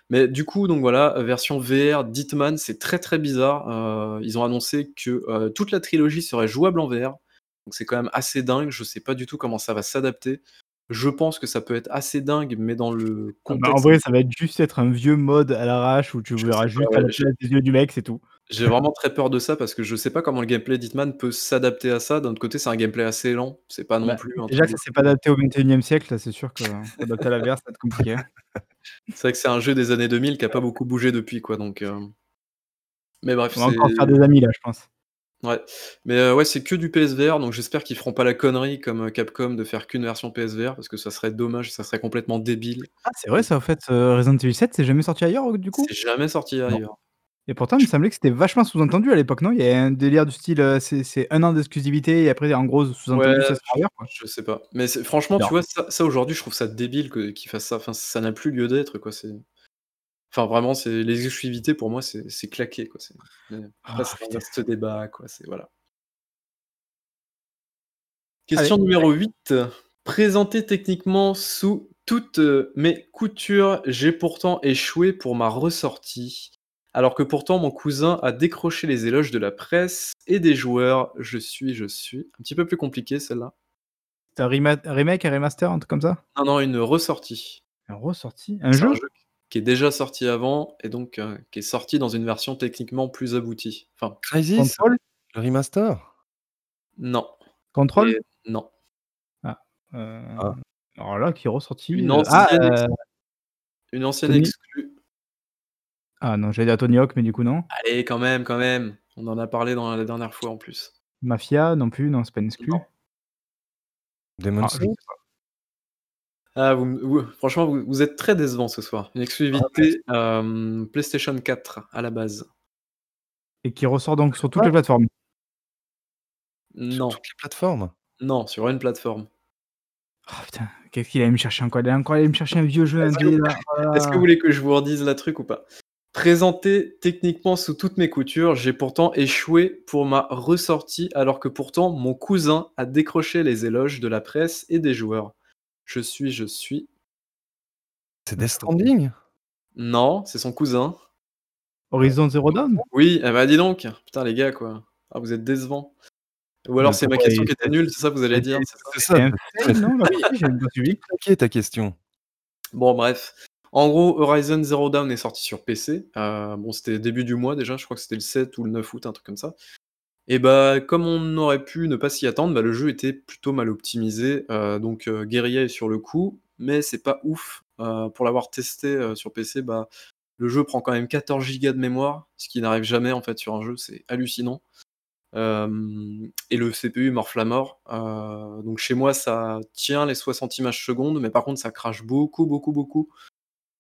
Mais du coup, donc voilà, version VR d'Hitman, c'est très très bizarre. Euh, ils ont annoncé que euh, toute la trilogie serait jouable en VR. Donc c'est quand même assez dingue. Je sais pas du tout comment ça va s'adapter. Je pense que ça peut être assez dingue, mais dans le Ah bah, contexte. en vrai, ça va être juste être un vieux mode à l'arrache où tu Je verras juste pas, la des yeux du mec, c'est tout. J'ai vraiment très peur de ça parce que je sais pas comment le gameplay d'Hitman peut s'adapter à ça. D'un autre côté, c'est un gameplay assez lent. C'est pas non Bah, plus déjà que ça s'est pas adapté au 21 e siècle, c'est sûr que adapter à la VR, ça va être compliqué. hein. C'est vrai que c'est un jeu des années 2000 qui a pas beaucoup bougé depuis, quoi. Donc, euh, mais bref, On va encore faire des amis, là, je pense. Ouais, mais euh, ouais, c'est que du PSVR, donc j'espère qu'ils feront pas la connerie comme euh, Capcom de faire qu'une version PSVR parce que ça serait dommage, ça serait complètement débile. Ah, c'est vrai, ça, en fait, euh, Resident Evil 7, c'est jamais sorti ailleurs, du coup? C'est jamais sorti ailleurs. Et pourtant, il me semblait que c'était vachement sous-entendu à l'époque, non? Il y a un délire du style, euh, c'est un an d'exclusivité et après, en gros, sous-entendu, Ouais, ça sera ailleurs, quoi. Je sais pas, mais franchement, Non. tu vois, ça, ça, aujourd'hui, je trouve ça débile qu'ils fassent ça. Enfin, ça n'a plus lieu d'être, quoi. C'est, enfin, vraiment, c'est les exclusivités pour moi, c'est claqué, quoi. C'est... Ah, vaste débat, quoi. C'est voilà. Question numéro 8. Présenté techniquement sous toutes euh, mes coutures, j'ai pourtant échoué pour ma ressortie. Alors que pourtant mon cousin a décroché les éloges de la presse et des joueurs. Je suis, je suis. Un petit peu plus compliqué celle-là. C'est un rema- un remake, un remaster, un truc comme ça? Non, non, une ressortie. Un ressorti Un jeu? un jeu qui est déjà sorti avant et donc euh, qui est sorti dans une version techniquement plus aboutie. Enfin, Crisis Control Le remaster? Non. Control? Et non. Euh, Ah. Alors là, qui est ressorti. Une euh, ancienne, ah, euh, une ancienne Tony exclue. ah non, j'allais dire Tony Hawk, mais du coup, non. Allez, quand même, quand même. On en a parlé dans la dernière fois en plus. Mafia, non plus, non, c'est pas une exclu. Non. Demon's Ah, Souls? Ah, vous, franchement, vous, vous êtes très décevant ce soir. Une exclusivité euh, PlayStation 4 à la base. Et qui ressort donc sur toutes les plateformes. Non, Sur toutes les plateformes? Non, sur une plateforme. Oh putain, qu'est-ce qu'il allait me chercher encore? Il allait encore aller me chercher un vieux jeu Est-ce que indé vous- là. Oh Est-ce que là. vous voulez que je vous redise la truc ou pas? Présenté techniquement sous toutes mes coutures, j'ai pourtant échoué pour ma ressortie alors que pourtant mon cousin a décroché les éloges de la presse et des joueurs. Je suis, je suis. C'est Death Stranding Non, c'est son cousin. Horizon Zero Dawn? Oui, eh bah dis donc. Putain les gars quoi. Ah vous êtes décevants. Ou alors c'est ma question qui était nulle, c'est ça que vous allez dire c'est ça non j'ai pas ta question. Bon, bref. En gros, Horizon Zero Dawn est sorti sur PC. Euh, bon, c'était début du mois déjà, je crois que c'était le 7 ou le 9 août, un truc comme ça. Et bah, comme on aurait pu ne pas s'y attendre, bah, le jeu était plutôt mal optimisé. Euh, donc, euh, Guerrilla est sur le coup, mais c'est pas ouf. Euh, pour l'avoir testé euh, sur PC, bah, le jeu prend quand même 14 Go de mémoire, ce qui n'arrive jamais en fait sur un jeu, c'est hallucinant. Et le CPU morfle à mort. Donc chez moi, ça tient les 60 images secondes, mais par contre, ça crache beaucoup, beaucoup, beaucoup.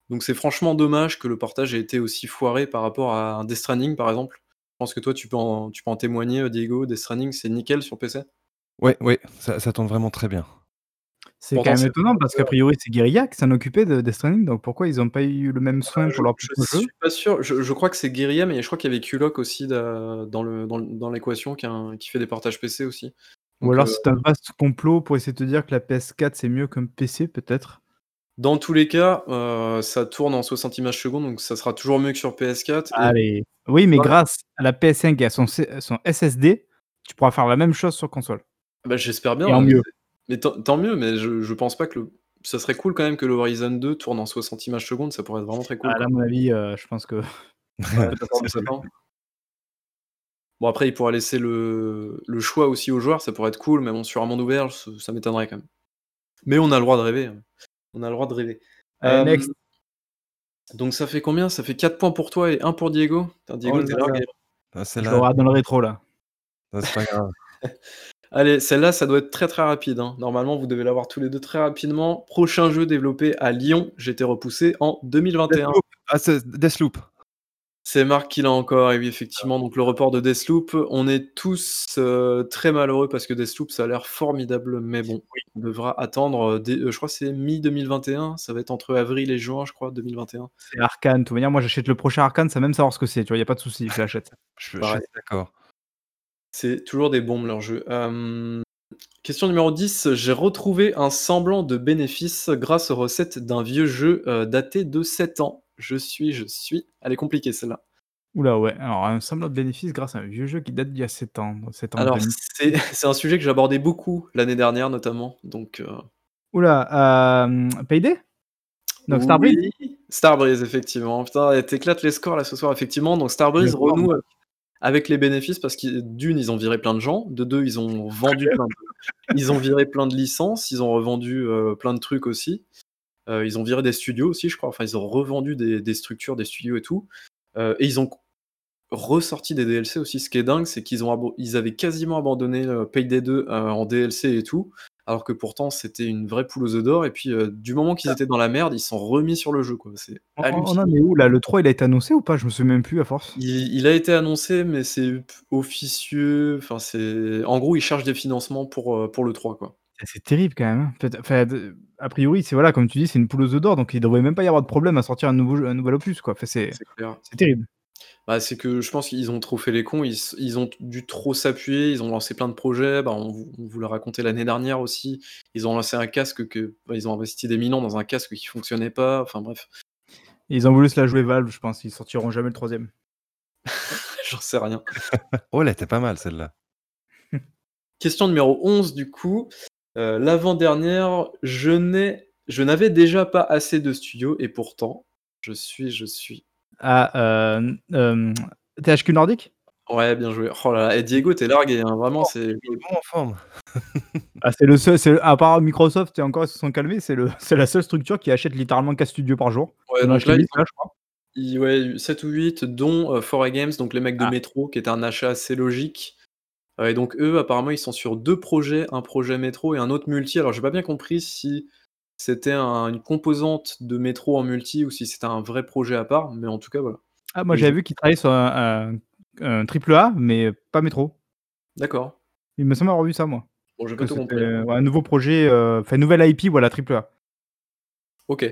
Donc c'est franchement dommage que le portage ait été aussi foiré par rapport à un Death par exemple. Je pense que toi, tu peux en, tu peux en témoigner, euh, Diego. Death Stranding, c'est nickel sur PC. Ouais, ouais, ça, ça tourne vraiment très bien. C'est quand même étonnant parce qu'a priori c'est Guerilla qui s'en occupait de Death Stranding, donc pourquoi ils ont pas eu le même soin je, pour leur je propre jeu? suis pas sûr. Je, je crois que c'est Guerilla, mais je crois qu'il y avait Kulok aussi da- dans l'équation qui, fait des portages PC aussi. Ou alors euh, c'est un vaste complot pour essayer de te dire que la PS4 c'est mieux qu'un PC peut-être dans tous les cas, euh, ça tourne en 60 images secondes, donc ça sera toujours mieux que sur PS4. et- Allez. Oui, mais grâce à la PS5 et à son, SSD, tu pourras faire la même chose sur console. Bah, j'espère bien, Et en mais mieux. mais tant mieux, mais je je pense pas que le ça serait cool quand même que le Horizon 2 tourne en 60 images secondes, ça pourrait être vraiment très cool, Ah là, à mon avis, heu, je pense que. Bon après, il pourra laisser le le choix aussi aux joueurs, ça pourrait être cool, mais bon, sur un monde ouvert, ça m'étonnerait quand même. Mais on a le droit de rêver, hein. On a le droit de rêver. Allez, Hem, next. donc ça fait combien? Ça fait 4 points pour toi et 1 pour Diego? Diego, Oh tu es là là. Ah, Je celle-là l'aurai dans le rétro là. non, c'est pas grave. Allez, celle-là, ça doit être très, très rapide, hein. Normalement, vous devez l'avoir tous les 2 très rapidement. Prochain jeu développé à Lyon, j'ai été repoussé en 2021. Deathloop. Ah, c'est Deathloop. C'est Marc qui l'a encore et oui, effectivement, donc le report de Deathloop. On est tous, heu, très malheureux parce que Deathloop, ça a l'air formidable, mais bon, on devra attendre, dès heu, je crois que c'est mi-2021, ça va être entre avril et juin, je crois, 2021. C'est Arcane, de toute manière, moi j'achète le prochain Arcane sans même savoir ce que c'est, tu vois? Il y a pas de souci, je l'achète. Je je Pareil. suis d'accord. C'est toujours des bombes leurs jeux. Hem, question numéro 10, j'ai retrouvé un semblant de bénéfice grâce aux recettes d'un vieux jeu, daté de 7 ans. Je suis, je suis elle est compliquée celle-là. Ouh là, ouais, alors un semblant de bénéfice grâce à un vieux jeu qui date d'il y a 7 ans, donc 7 ans Alors 2000. c'est un sujet que j'abordais beaucoup l'année dernière notamment, donc Ouh là, hem, Payday? Donc Starbreeze? Oui, Starbreeze? Effectivement. Putain, et tu éclates les scores là ce soir effectivement, donc Starbreeze renoue avec les bénéfices parce qu'ils d'une, ils ont viré plein de gens, de 2, ils ont vendu plein de ils ont viré plein de licences, ils ont revendu, heu, plein de trucs aussi. Heu, ils ont viré des studios aussi, je crois, enfin ils ont revendu des des structures, des studios et tout. Heu, et ils ont ressorti des DLC aussi. Ce qui est dingue, c'est qu'ils ont ils avaient quasiment abandonné, heu, Payday 2, heu, en DLC et tout, alors que pourtant c'était une vraie poule aux œufs d'or et puis, du moment qu'ils étaient dans la merde, ils sont remis sur le jeu, quoi. C'est hallucinant. où là? Le 3 il a été annoncé ou pas? Je me souviens même plus à force. Il il a été annoncé, mais c'est officieux, enfin c'est en gros, ils cherchent des financements pour, pour le 3, quoi. C'est terrible quand même, hein. Peut-être enfin de a priori, c'est voilà, comme tu dis, c'est une poule aux œufs d'or, donc il devrait même pas y avoir de problème à sortir un nouveau jeu un nouvel opus, quoi. Enfin c'est C'est clair. c'est terrible. Bah, c'est que je pense qu'ils ont trop fait les cons, ils s ils ont dû trop s'appuyer, ils ont lancé plein de projets, bah, on vous on vous l'a raconté l'année dernière aussi. Ils ont lancé un casque que bah, ils ont investi des millions dans un casque qui fonctionnait pas, enfin bref. Ils ont voulu se la jouer Valve, je pense, ils sortiront jamais le 3e. J'en sais rien. Oh, elle était pas mal celle-là. Question numéro 11 du coup, heu, l'avant-dernière, je n'ai je n'avais déjà pas assez de studios et pourtant, je suis, je suis Ah, hem, hem, THQ Nordic? Ouais, bien joué. Oh là là et Diego, tu es largué, hein, vraiment, c'est Il est bon en forme. Ah, c'est le seul, c'est à part Microsoft et encore ils se sont calmés, c'est le c'est la seule structure qui achète littéralement 4 studios par jour. Ouais, donc là, ils 8 ont là, je crois. ils ouais, 7 ou 8 dont, 4A Games, donc les mecs de Ah. Metro, qui était un achat assez logique. Heu, et donc eux, apparemment, ils sont sur 2 projets, un projet Metro et un autre multi. Alors j'ai pas bien compris si c'était un une composante de Metro en multi ou si c'était un vrai projet à part, mais en tout cas, voilà. Ah, moi j'avais vu qu'ils travaillaient sur un un un triple A, mais pas Metro. D'accord. Il me semble avoir vu ça moi. Bon, j'ai pas tout compris. ouais, un nouveau projet, heu, enfin une nouvelle IP, voilà, triple A. OK.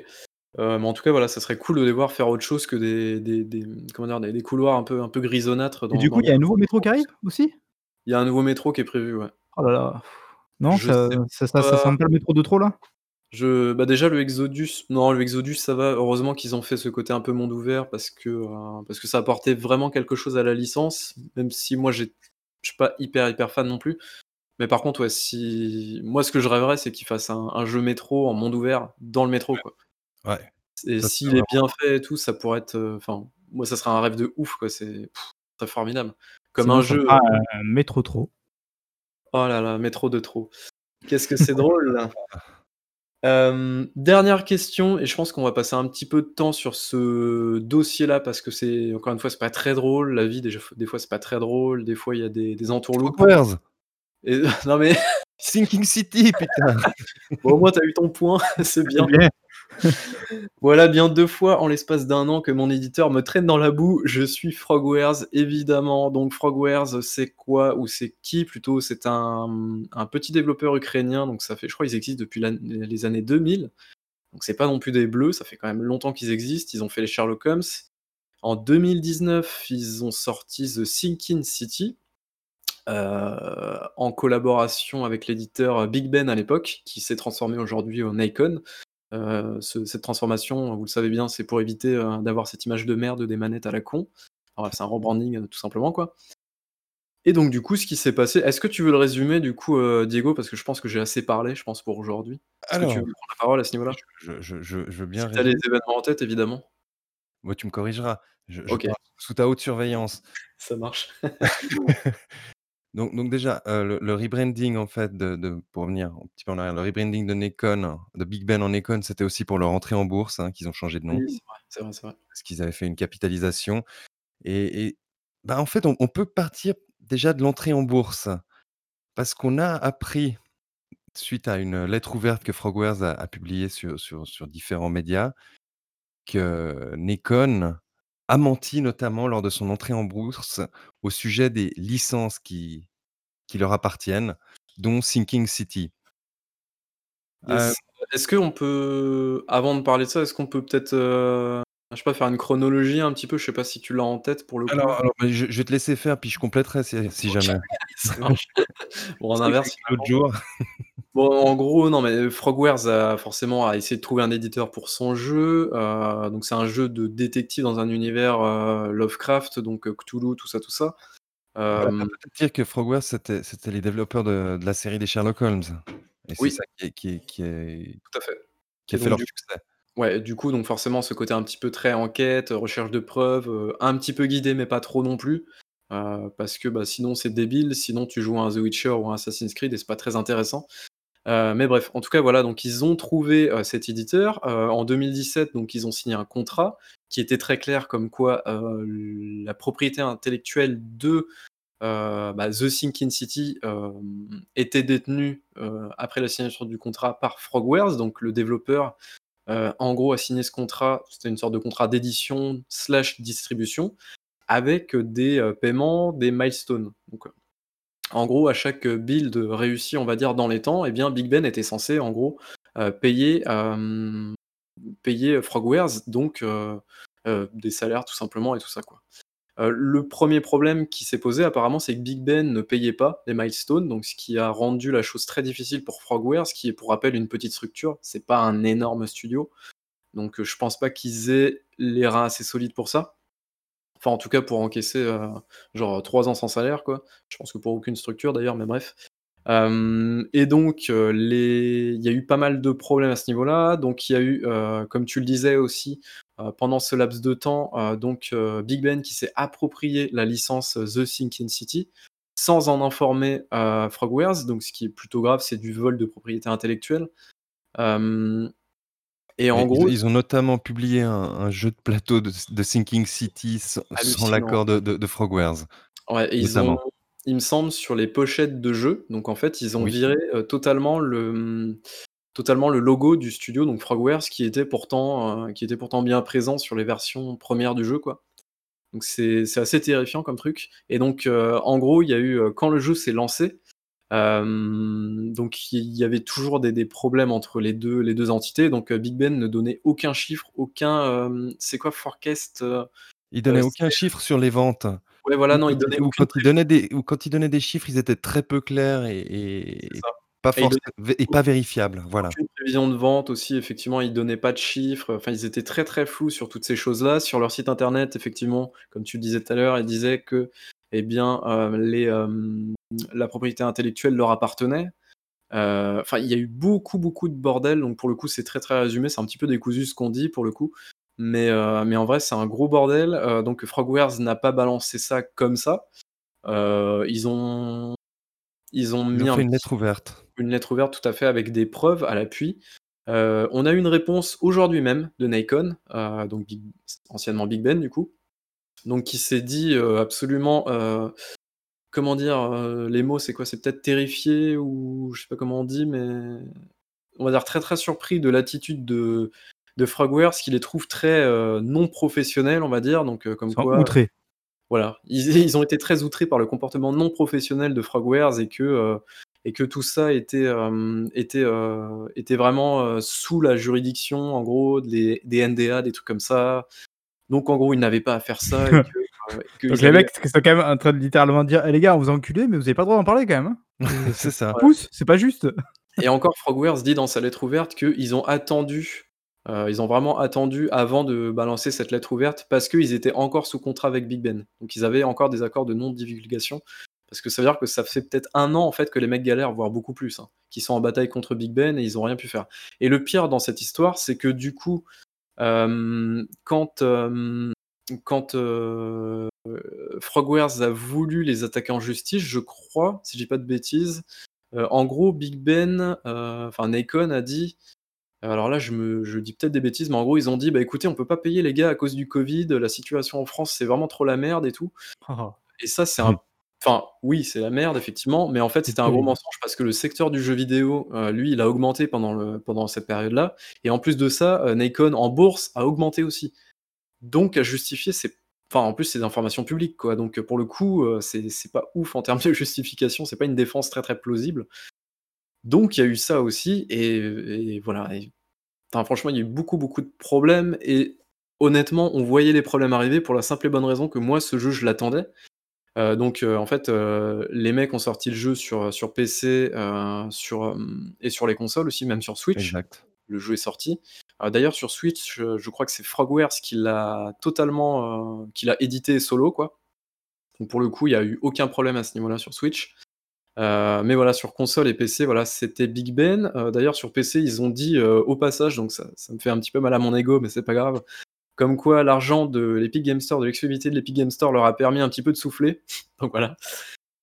Mais en tout cas, voilà, ça serait cool de les voir faire autre chose que des des des, comment dire? Des des couloirs un peu un peu grisonnâtres Et du coup, il y a un nouveau métro qui arrive aussi? Il y a un nouveau métro qui est prévu, ouais. Oh là là. Non, Je ça ça ça ça sent pas le métro de trop là? Je bah, déjà le Exodus non, le Exodus ça va, heureusement qu'ils ont fait ce côté un peu monde ouvert parce que, heu, parce que ça apportait vraiment quelque chose à la licence, même si moi j'ai je suis pas hyper, hyper fan non plus. Mais par contre, ouais, si moi ce que je rêverais, c'est qu'ils fassent un un jeu métro en monde ouvert dans le métro, quoi. Ouais. Et s'il est bien fait et tout, ça pourrait être, heu, enfin, moi ça serait un rêve de ouf, quoi, c'est c'est formidable. Comme Sinon un jeu, fera heu un métro trop. Oh là là, métro de trop. Qu'est-ce que c'est drôle! Hem, dernière question et je pense qu'on va passer un petit peu de temps sur ce dossier-là parce que c'est encore une fois, c'est pas très drôle. La vie, f des fois, c'est pas très drôle. Des fois, il y a des des entourloupes. Et non mais Sinking City, putain! bon, au moins, tu as eu ton point, c'est bien. C'est bien. Voilà bien 2 fois en l'espace d'1 an que mon éditeur me traîne dans la boue. Je suis Frogwares, évidemment. Donc Frogwares, c'est quoi ou c'est qui? Plutôt? C'est un, petit développeur ukrainien, donc ça fait je crois ils existent depuis les années 2000. Donc c'est pas non plus des bleus, ça fait quand même longtemps qu'ils existent. Ils ont fait les Sherlock Holmes. En 2019, ils ont sorti The Sinking City, heu, en collaboration avec l'éditeur Big Ben à l'époque, qui s'est transformé aujourd'hui en Nacon. Ce cette transformation, vous le savez bien, c'est pour éviter, heu, d'avoir cette image de merde des manettes à la con. Voilà, c'est un rebranding, heu, tout simplement, quoi. Et donc du coup, ce qui s'est passé est-ce que tu veux le résumer du coup, Diego? Parce que je pense que j'ai assez parlé, je pense pour aujourd'hui. Est-ce que tu Alors veux prendre la parole à ce niveau-là? je je je je veux bien Si tu as les événements en tête évidemment. Ouais, tu me corrigeras. Je sous ta haute surveillance. Ça marche. Donc donc déjà, heu, le le rebranding en fait de de pour revenir un petit peu en arrière, le rebranding de Nikon, de Big Ben en Nikon, c'était aussi pour leur entrée en bourse, hein, qu'ils ont changé de nom. Oui, c'est vrai, c'est vrai, c'est vrai. Parce qu'ils avaient fait une capitalisation et et bah, en fait, on on peut partir déjà de l'entrée en bourse. Parce qu'on a appris, suite à une lettre ouverte que Frogwares a a publiée sur sur sur différents médias, que Nikon a menti notamment lors de son entrée en bourse au sujet des licences qui qui leur appartiennent, dont Sinking City. Yes. Est-ce qu'on peut avant de parler de ça, est-ce qu'on peut peut-être, heu, je sais pas, faire une chronologie un petit peu? Je sais pas si tu l'as en tête pour le Alors coup? alors, bah, je je vais te laisser faire, puis je compléterai si si jamais. Bon, en inverse l'autre jour. Bon, en gros, non, mais Frogwares a forcément a essayé de trouver un éditeur pour son jeu, heu, donc c'est un jeu de détective dans un univers, heu, Lovecraft, donc heu, Cthulhu, tout ça, tout ça. Voilà, Hem peut-être dire que Frogwares, c'était c'était les développeurs de de la série des Sherlock Holmes et c'est Oui. ça qui est qui est qui est Tout à fait qui et a fait donc leur du succès. ouais, du coup, donc forcément, ce côté un petit peu très enquête, recherche de preuves, un petit peu guidé, mais pas trop non plus, parce que, bah, sinon c'est débile, sinon tu joues à un The Witcher ou un Assassin's Creed et c'est pas très intéressant. Heu, mais bref, en tout cas, voilà, donc ils ont trouvé, heu, cet éditeur, heu, en 2017, donc ils ont signé un contrat qui était très clair comme quoi, la propriété intellectuelle de, bah, The Sinking City, était détenue, après la signature du contrat par Frogwares, donc le développeur, en gros a signé ce contrat, c'était une sorte de contrat d'édition/distribution avec des, paiements, des milestones. En gros, à chaque build réussi, on va dire dans les temps et bien Big Ben était censé en gros, payer, hem, payer Frogwares donc heu, des salaires tout simplement et tout ça, quoi. Le 1er problème qui s'est posé apparemment, c'est que Big Ben ne payait pas les milestones, donc ce qui a rendu la chose très difficile pour Frogwares, qui est pour rappel une petite structure, c'est pas un énorme studio, donc je pense pas qu'ils aient les reins assez solides pour ça. Enfin, en tout cas, pour encaisser, heu, genre 3 ans sans salaire, quoi. Je pense que pour aucune structure d'ailleurs, mais bref. Et donc les il y a eu pas mal de problèmes à ce niveau-là, donc il y a eu, heu, comme tu le disais aussi, pendant ce laps de temps, donc Big Ben qui s'est approprié la licence The Sinking City, sans en informer, Frogwares, donc ce qui est plutôt grave, c'est du vol de propriété intellectuelle. Et en ils gros ils ont notamment publié un un jeu de plateau de Sinking City sans l'accord de de de Frogwares, Ouais ils ont, il me semble, sur les pochettes de jeux, donc en fait, ils ont Oui. viré, heu, totalement le, totalement le logo du studio, donc Frogwares, qui était pourtant, heu, qui était pourtant bien présent sur les versions 1res du jeu, quoi. Donc c'est assez terrifiant comme truc et donc heu, en gros, il y a eu, quand le jeu s'est lancé, donc il y avait toujours des des problèmes entre les 2 les 2 entités, donc heu, Big Ben ne donnait aucun chiffre, aucun, hem, c'est quoi forecast, Il donnait aucun chiffre sur les ventes Ouais, voilà, non, il donnait ou quand il donnait des ou quand il donnait des chiffres, ils étaient très peu clairs et pas et vé et pas vérifiables, voilà. aucune prévision de vente aussi, effectivement, ils donnaient pas de chiffres, enfin, ils étaient très, très flous sur toutes ces choses-là. Sur leur site internet, effectivement, comme tu le disais tout à l'heure, ils disaient que, eh bien, les, hem, la propriété intellectuelle leur appartenait. Heu, enfin, il y a eu beaucoup, beaucoup de bordel, donc pour le coup, c'est très, très résumé, c'est un petit peu décousu ce qu'on dit, pour le coup, mais mais en vrai, c'est un gros bordel, donc Frogwares n'a pas balancé ça comme ça. Ils ont ils ont Ils ont mis fait un une lettre ouverte. une lettre ouverte, tout à fait, avec des preuves à l'appui. On a eu une réponse aujourd'hui même de Nikon, donc Big anciennement Big Ben, du coup, donc qui s'est dit, absolument, comment dire? Les mots, c'est quoi? C'est peut-être terrifié ou je sais pas comment on dit, mais on va dire très, très surpris de l'attitude de de Frogwares, qui les trouve très, non professionnels, on va dire, donc comme quoi outrés. voilà, ils ils ont été très outrés par le comportement non professionnel de Frogwares et que, et que tout ça était, vraiment, sous la juridiction, en gros, des des NDA, des trucs comme ça. Donc en gros, ils n'avaient pas à faire ça et que, heu, et Donc les avaient mecs sont quand même en train de littéralement dire: «Eh les gars, on vous a mais vous avez pas le droit d'en parler quand même, hein. C'est ça. Pousse, c'est pas juste». Et encore, Frogwares dit dans sa lettre ouverte qu'ils ont attendu, heu, ils ont vraiment attendu avant de balancer cette lettre ouverte, parce qu'ils étaient encore sous contrat avec Big Ben. Donc ils avaient encore des accords de non divulgation, Parce que ça veut dire que ça fait peut-être un an en fait que les mecs galèrent, voire beaucoup plus, hein, qui sont en bataille contre Big Ben et ils ont rien pu faire. Et le pire dans cette histoire, c'est que du coup, euh, quand, quand Frogwares a voulu les attaquer en justice, je crois, si je dis pas de bêtises, en gros, Big Ben, enfin Nacon a dit alors là, je, me, je dis peut-être des bêtises, mais en gros, ils ont dit bah écoutez, on peut pas payer les gars à cause du Covid, la situation en France, c'est vraiment trop la merde et tout. Et ça, c'est un. Enfin, oui, c'est la merde, effectivement, mais en fait, c'était un gros mensonge parce que le secteur du jeu vidéo, euh, lui, il a augmenté pendant, le, pendant cette période-là. Et en plus de ça, euh, Nikon en bourse a augmenté aussi. Donc, à justifier, c'est. Enfin, en plus, c'est des informations publiques, quoi. Donc, pour le coup, euh, c'est pas ouf en termes de justification, c'est pas une défense très très plausible. Donc, il y a eu ça aussi, et, voilà. franchement, il y a eu beaucoup, beaucoup de problèmes, et honnêtement, on voyait les problèmes arriver pour la simple et bonne raison que moi, ce jeu, je l'attendais. Euh, donc, euh, en fait, euh, les mecs ont sorti le jeu sur, sur PC sur, et sur les consoles aussi, même sur Switch. Exact. Le jeu est sorti. D'ailleurs, sur Switch, je, crois que c'est Frogwares qui l'a totalement, qui l'a édité solo, quoi. Donc pour le coup, il n'y a eu aucun problème à ce niveau-là sur Switch. Mais voilà, sur console et PC, voilà, c'était Big Ben. D'ailleurs, sur PC, ils ont dit au passage, donc ça, ça, me fait un petit peu mal à mon ego, mais c'est pas grave. Comme quoi, l'argent de l'Epic Game Store, de l'exclusivité de l'Epic Game Store, leur a permis un petit peu de souffler. donc voilà,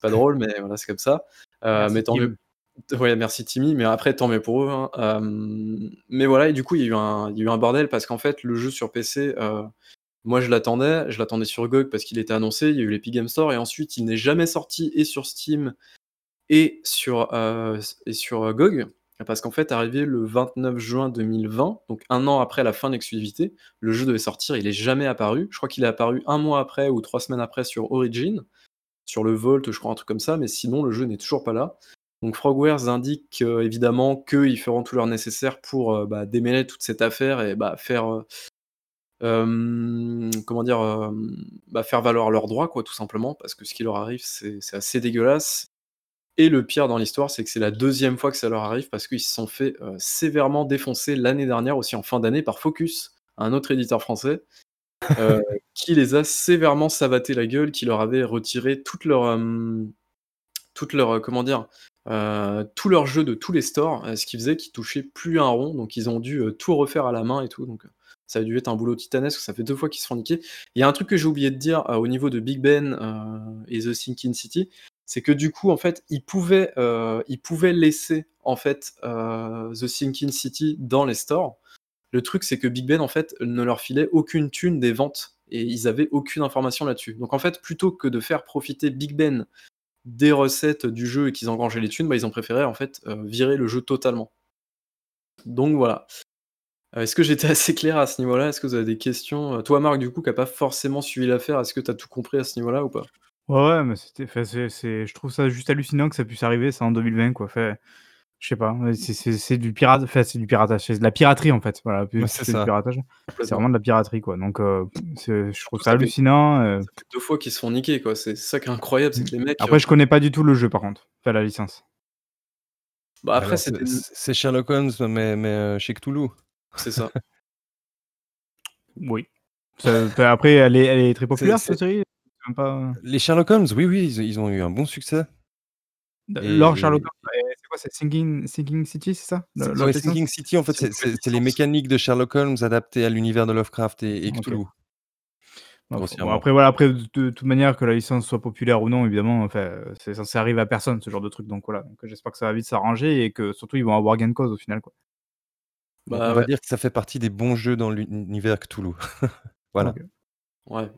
pas drôle, mais voilà, c'est comme ça. mais tant mieux. Ouais, merci Timmy, mais après, tant mieux pour eux. Hein. mais voilà, et du coup, il y, a eu un, il y a eu un bordel parce qu'en fait, le jeu sur PC, moi je l'attendais, je l'attendais sur GOG parce qu'il était annoncé, il y a eu l'Epic Game Store, et ensuite, il n'est jamais sorti et sur Steam et sur, euh, et sur euh, GOG, parce qu'en fait, arrivé le 29 juin 2020, donc un an après la fin de le jeu devait sortir, il est jamais apparu. Je crois qu'il est apparu un mois après ou trois semaines après sur Origin, sur le Volt, je crois, un truc comme ça, mais sinon, le jeu n'est toujours pas là. Donc Frogwares indique euh, évidemment qu'ils feront tout leur nécessaire pour bah, démêler toute cette affaire et bah, faire, comment dire, bah, faire valoir leurs droits, quoi, tout simplement, parce que ce qui leur arrive, c'est assez dégueulasse. Et le pire dans l'histoire, c'est que c'est la deuxième fois que ça leur arrive parce qu'ils se sont fait euh, sévèrement défoncer l'année dernière, aussi en fin d'année, par Focus, un autre éditeur français, euh, qui les a sévèrement savaté la gueule, qui leur avait retiré toute leur, toute leur comment dire, euh, tout leur jeu de tous les stores, ce qui faisait qu'ils touchaient plus un rond, donc ils ont dû tout refaire à la main et tout. Donc ça a dû être un boulot titanesque, ça fait deux fois qu'ils se font niquer. Il y a un truc que j'ai oublié de dire au niveau de Big Ben et The Sinking City, c'est que du coup, en fait, ils pouvaient, euh, laisser en fait euh, The Sinking City dans les stores. Le truc, c'est que Big Ben, en fait, ne leur filait aucune thune des ventes et ils avaient aucune information là-dessus. Donc, en fait, plutôt que de faire profiter Big Ben des recettes du jeu et qu'ils engrangeaient les thunes, bah, ils ont préféré en fait euh, virer le jeu totalement. Donc voilà. Est-ce que j'étais assez clair à ce niveau-là? Est-ce que vous avez des questions? Toi, Marc, du coup, qui n'a pas forcément suivi l'affaire, est-ce que tu as tout compris à ce niveau-là ou pas? Ouais, ouais, mais c'était c'est c'est je trouve ça juste hallucinant que ça puisse arriver, ça, en 2020, quoi. Fait, je sais pas, c'est c'est du pirate enfin, c'est du piratage, c'est de la piraterie, en fait, voilà, c'est ça. piratage. C'est vraiment de la piraterie, quoi, donc euh, je trouve ça hallucinant, euh. Ça fait 2 fois qu'ils se font niquer, quoi. C'est ça qui est incroyable, c'est que les mecs, Après, euh je connais pas du tout le jeu, par contre, enfin, la licence. Bah, après, c'est Sherlock Holmes, mais mais chez Cthulhu. C'est ça. Oui. après, elle est elle est très populaire, cette série? Euh. Les Sherlock Holmes, oui, oui, ils ont eu un bon succès Lors Sherlock Holmes, c'est quoi? C'est Sinking City, c'est ça? Sinking City, en fait, c'est les mécaniques de Sherlock Holmes adaptées à l'univers de Lovecraft et Cthulhu. après voilà, après de toute manière que la licence soit populaire ou non, évidemment, enfin, c'est censé arriver à personne ce genre de truc, donc voilà. Donc j'espère que ça va vite s'arranger et que surtout ils vont avoir gain de cause au final, quoi. Bah, on va dire que ça fait partie des bons jeux dans l'univers Cthulhu. Voilà. Ouais.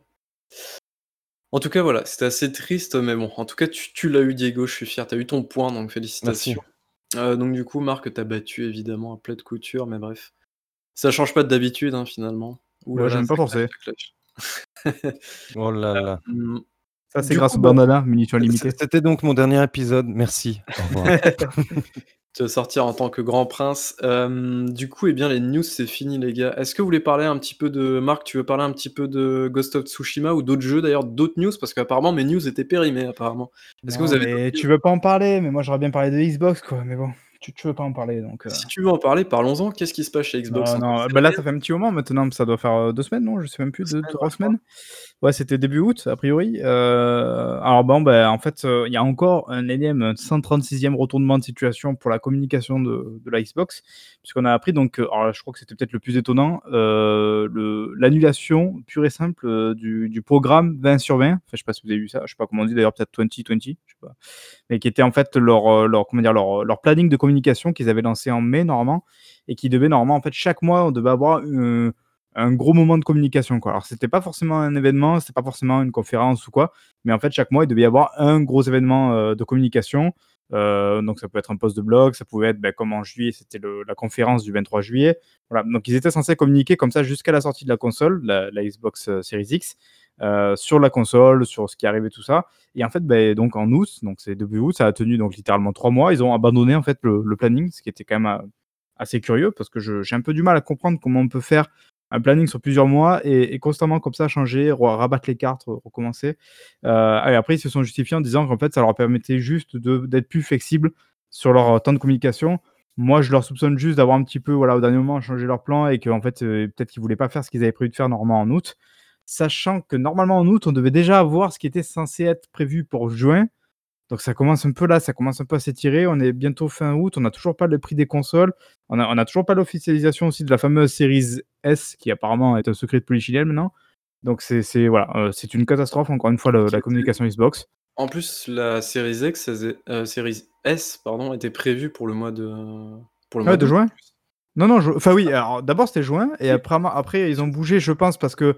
En tout cas, voilà, c'était assez triste, mais bon, en tout cas, tu tu l'as eu Diego, je suis fier, tu as eu ton point, donc félicitations. Euh, donc du coup, Marc, tu as battu évidemment à plat de couture, mais bref. Ça change pas d'habitude, hein, finalement. Ouh j'aime pas forcer. Oh là là. Ça, c'est grâce au bandana, munitions limitées. c'était donc mon dernier épisode, merci. Au revoir. Vas sortir en tant que grand prince. du coup, eh bien, les news, c'est fini, les gars. Est-ce que vous voulez parler un petit peu de. Marc, tu veux parler un petit peu de Ghost of Tsushima ou d'autres jeux, d'ailleurs, d'autres news? Parce qu'apparemment, mes news étaient périmées, apparemment. Est-ce que vous avez. tu veux pas en parler, mais moi, j'aurais bien parlé de Xbox, quoi. Mais bon, tu, tu veux pas en parler, donc. Euh. Si tu veux en parler, parlons-en. Qu'est-ce qui se passe chez Xbox Non, non. Bah là, ça fait un petit moment maintenant. Ça doit faire euh, deux semaines, non? Je sais même plus, deux, trois semaines. Ouais, c'était début août, a priori. Euh, alors bon, ben, en fait, euh, il y a encore un énième 136e retournement de situation pour la communication de, de la Xbox, puisqu'on a appris, donc, euh, alors, je crois que c'était peut-être le plus étonnant, le, l'annulation pure et simple du, du, programme 20 sur 20. Enfin, je sais pas si vous avez vu ça, je sais pas comment on dit d'ailleurs, peut-être 2020, je sais pas. Mais qui était en fait leur, leur, comment dire, leur, leur planning de communication qu'ils avaient lancé en mai, normalement, et qui devait normalement, en fait, chaque mois, on devait avoir une un gros moment de communication. Quoi. Alors, c'était pas forcément un événement, c'était pas forcément une conférence ou quoi, mais en fait, chaque mois, il devait y avoir un gros événement euh, de communication. Euh, donc, ça peut être un post de blog, ça pouvait être, ben, comme en juillet, c'était la conférence du 23 juillet. Voilà. Donc, ils étaient censés communiquer comme ça jusqu'à la sortie de la console, la, Xbox euh, Series X, sur la console, sur ce qui arrivait, tout ça. Et en fait, ben, donc en août, donc c'est début août, ça a tenu donc littéralement trois mois. Ils ont abandonné en fait le, le planning, ce qui était quand même assez curieux parce que j'ai un peu du mal à comprendre comment on peut faire un planning sur plusieurs mois et, constamment comme ça changer, rabattre les cartes, recommencer. Euh, et après, ils se sont justifiés en disant qu'en fait, ça leur permettait juste d'être plus flexibles sur leur temps de communication. Moi, je leur soupçonne juste d'avoir un petit peu, voilà, au dernier moment, changé leur plan et qu'en fait, euh, peut-être qu'ils voulaient pas faire ce qu'ils avaient prévu de faire normalement en août. Sachant que normalement en août, on devait déjà avoir ce qui était censé être prévu pour juin. Donc ça commence un peu là, ça commence un peu à s'étirer. On est bientôt fin août, on n'a toujours pas le prix des consoles. On n'a a toujours pas l'officialisation aussi de la fameuse Series S, qui apparemment est un secret de polichinelle maintenant. Donc c'est voilà, euh, c'est une catastrophe, encore une fois, la communication Xbox. En plus, la Series X, euh, Series S, pardon, était prévue pour le mois de, pour le mois de juin? Non, non, enfin oui, alors d'abord c'était juin, et après, après ils ont bougé, je pense, parce que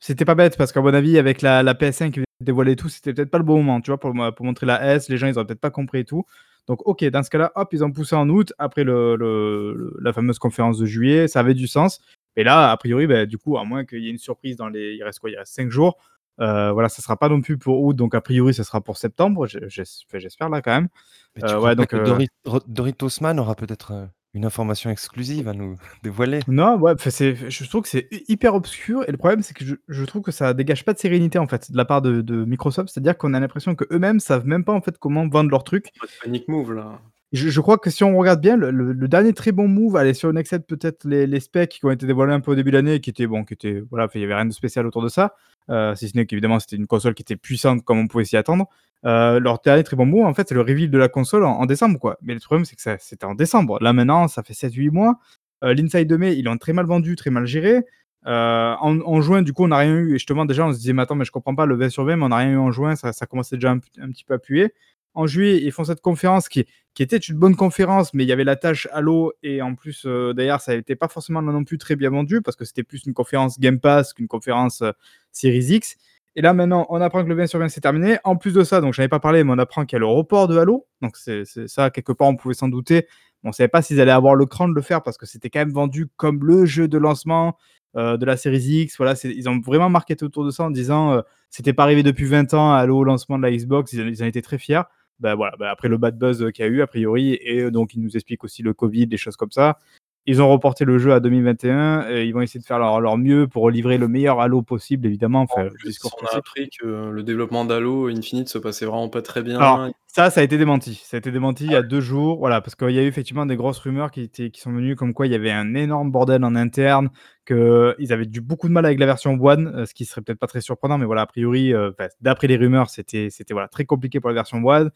c'était pas bête, parce qu'à mon avis, avec la, la PS5 qui dévoiler tout, c'était peut-être pas le bon moment, tu vois, pour, pour montrer la S, les gens, ils auraient peut-être pas compris et tout. Donc, ok, dans ce cas-là, hop, ils ont poussé en août, après le, la fameuse conférence de juillet, ça avait du sens. Et là, a priori, bah, du coup, à moins qu'il y ait une surprise dans les. Il reste quoi Il reste 5 jours. Euh, voilà, ça sera pas non plus pour août, donc a priori, ça sera pour septembre. J'espère là quand même. Euh, ouais, donc, euh... Dorit, aura peut-être une information exclusive à nous dévoiler. Non, ouais, je trouve que c'est hyper obscur et le problème c'est que je, trouve que ça dégage pas de sérénité en fait de la part de, Microsoft, c'est-à-dire qu'on a l'impression que eux-mêmes savent même pas en fait comment vendre leur truc. Panic move là. Je, crois que si on regarde bien, le, dernier très bon move, allez, sur une peut-être les, specs qui ont été dévoilés un peu au début de l'année, qui étaient bon, qui étaient voilà, il y avait rien de spécial autour de ça, euh, si ce n'est qu'évidemment c'était une console qui était puissante comme on pouvait s'y attendre. Euh, leur dernier très bon mot, en fait, c'est le reveal de la console en, décembre, quoi. Mais le problème, c'est que c'était en décembre. Là, maintenant, ça fait 7-8 mois. Euh, L'inside de mai, ils l'ont très mal vendu, très mal géré. En, juin, du coup, on n'a rien eu. Et justement, déjà, on se disait, mais attends, mais je comprends pas le 20 sur 20, mais on n'a rien eu en juin. Ça, ça commençait déjà un, petit peu à puer. En juillet, ils font cette conférence qui, était une bonne conférence, mais il y avait la tâche Halo. Et en plus, d'ailleurs, ça n'était pas forcément non plus très bien vendu parce que c'était plus une conférence Game Pass qu'une conférence Series X. Et là, maintenant, on apprend que le 20 sur 20 c'est terminé. En plus de ça, donc j'en avais pas parlé, mais on apprend qu'il y a le report de Halo. Donc, c'est ça, quelque part, on pouvait s'en douter. On ne savait pas s'ils allaient avoir le cran de le faire parce que c'était quand même vendu comme le jeu de lancement euh, de la série X. Voilà, ils ont vraiment marketé autour de ça en disant euh, c'était pas arrivé depuis 20 ans, Halo au lancement de la Xbox. Ils, ils ont été très fiers. Ben voilà, ben après le bad buzz qu'il y a eu, a priori, et donc ils nous expliquent aussi le Covid, des choses comme ça. Ils ont reporté le jeu à 2021 et ils vont essayer de faire leur, mieux pour livrer le meilleur Halo possible, évidemment. Enfin, on a appris que le développement d'Halo Infinite se passait vraiment pas très bien. ça, ça a été démenti. Ça a été démenti il y a deux jours. Voilà, parce qu'il y a eu effectivement des grosses rumeurs qui, étaient, qui sont venues comme quoi il y avait un énorme bordel en interne, qu'ils avaient du beaucoup de mal avec la version One, euh, ce qui serait peut-être pas très surprenant, mais voilà, a priori, euh, d'après les rumeurs, c'était voilà, très compliqué pour la version One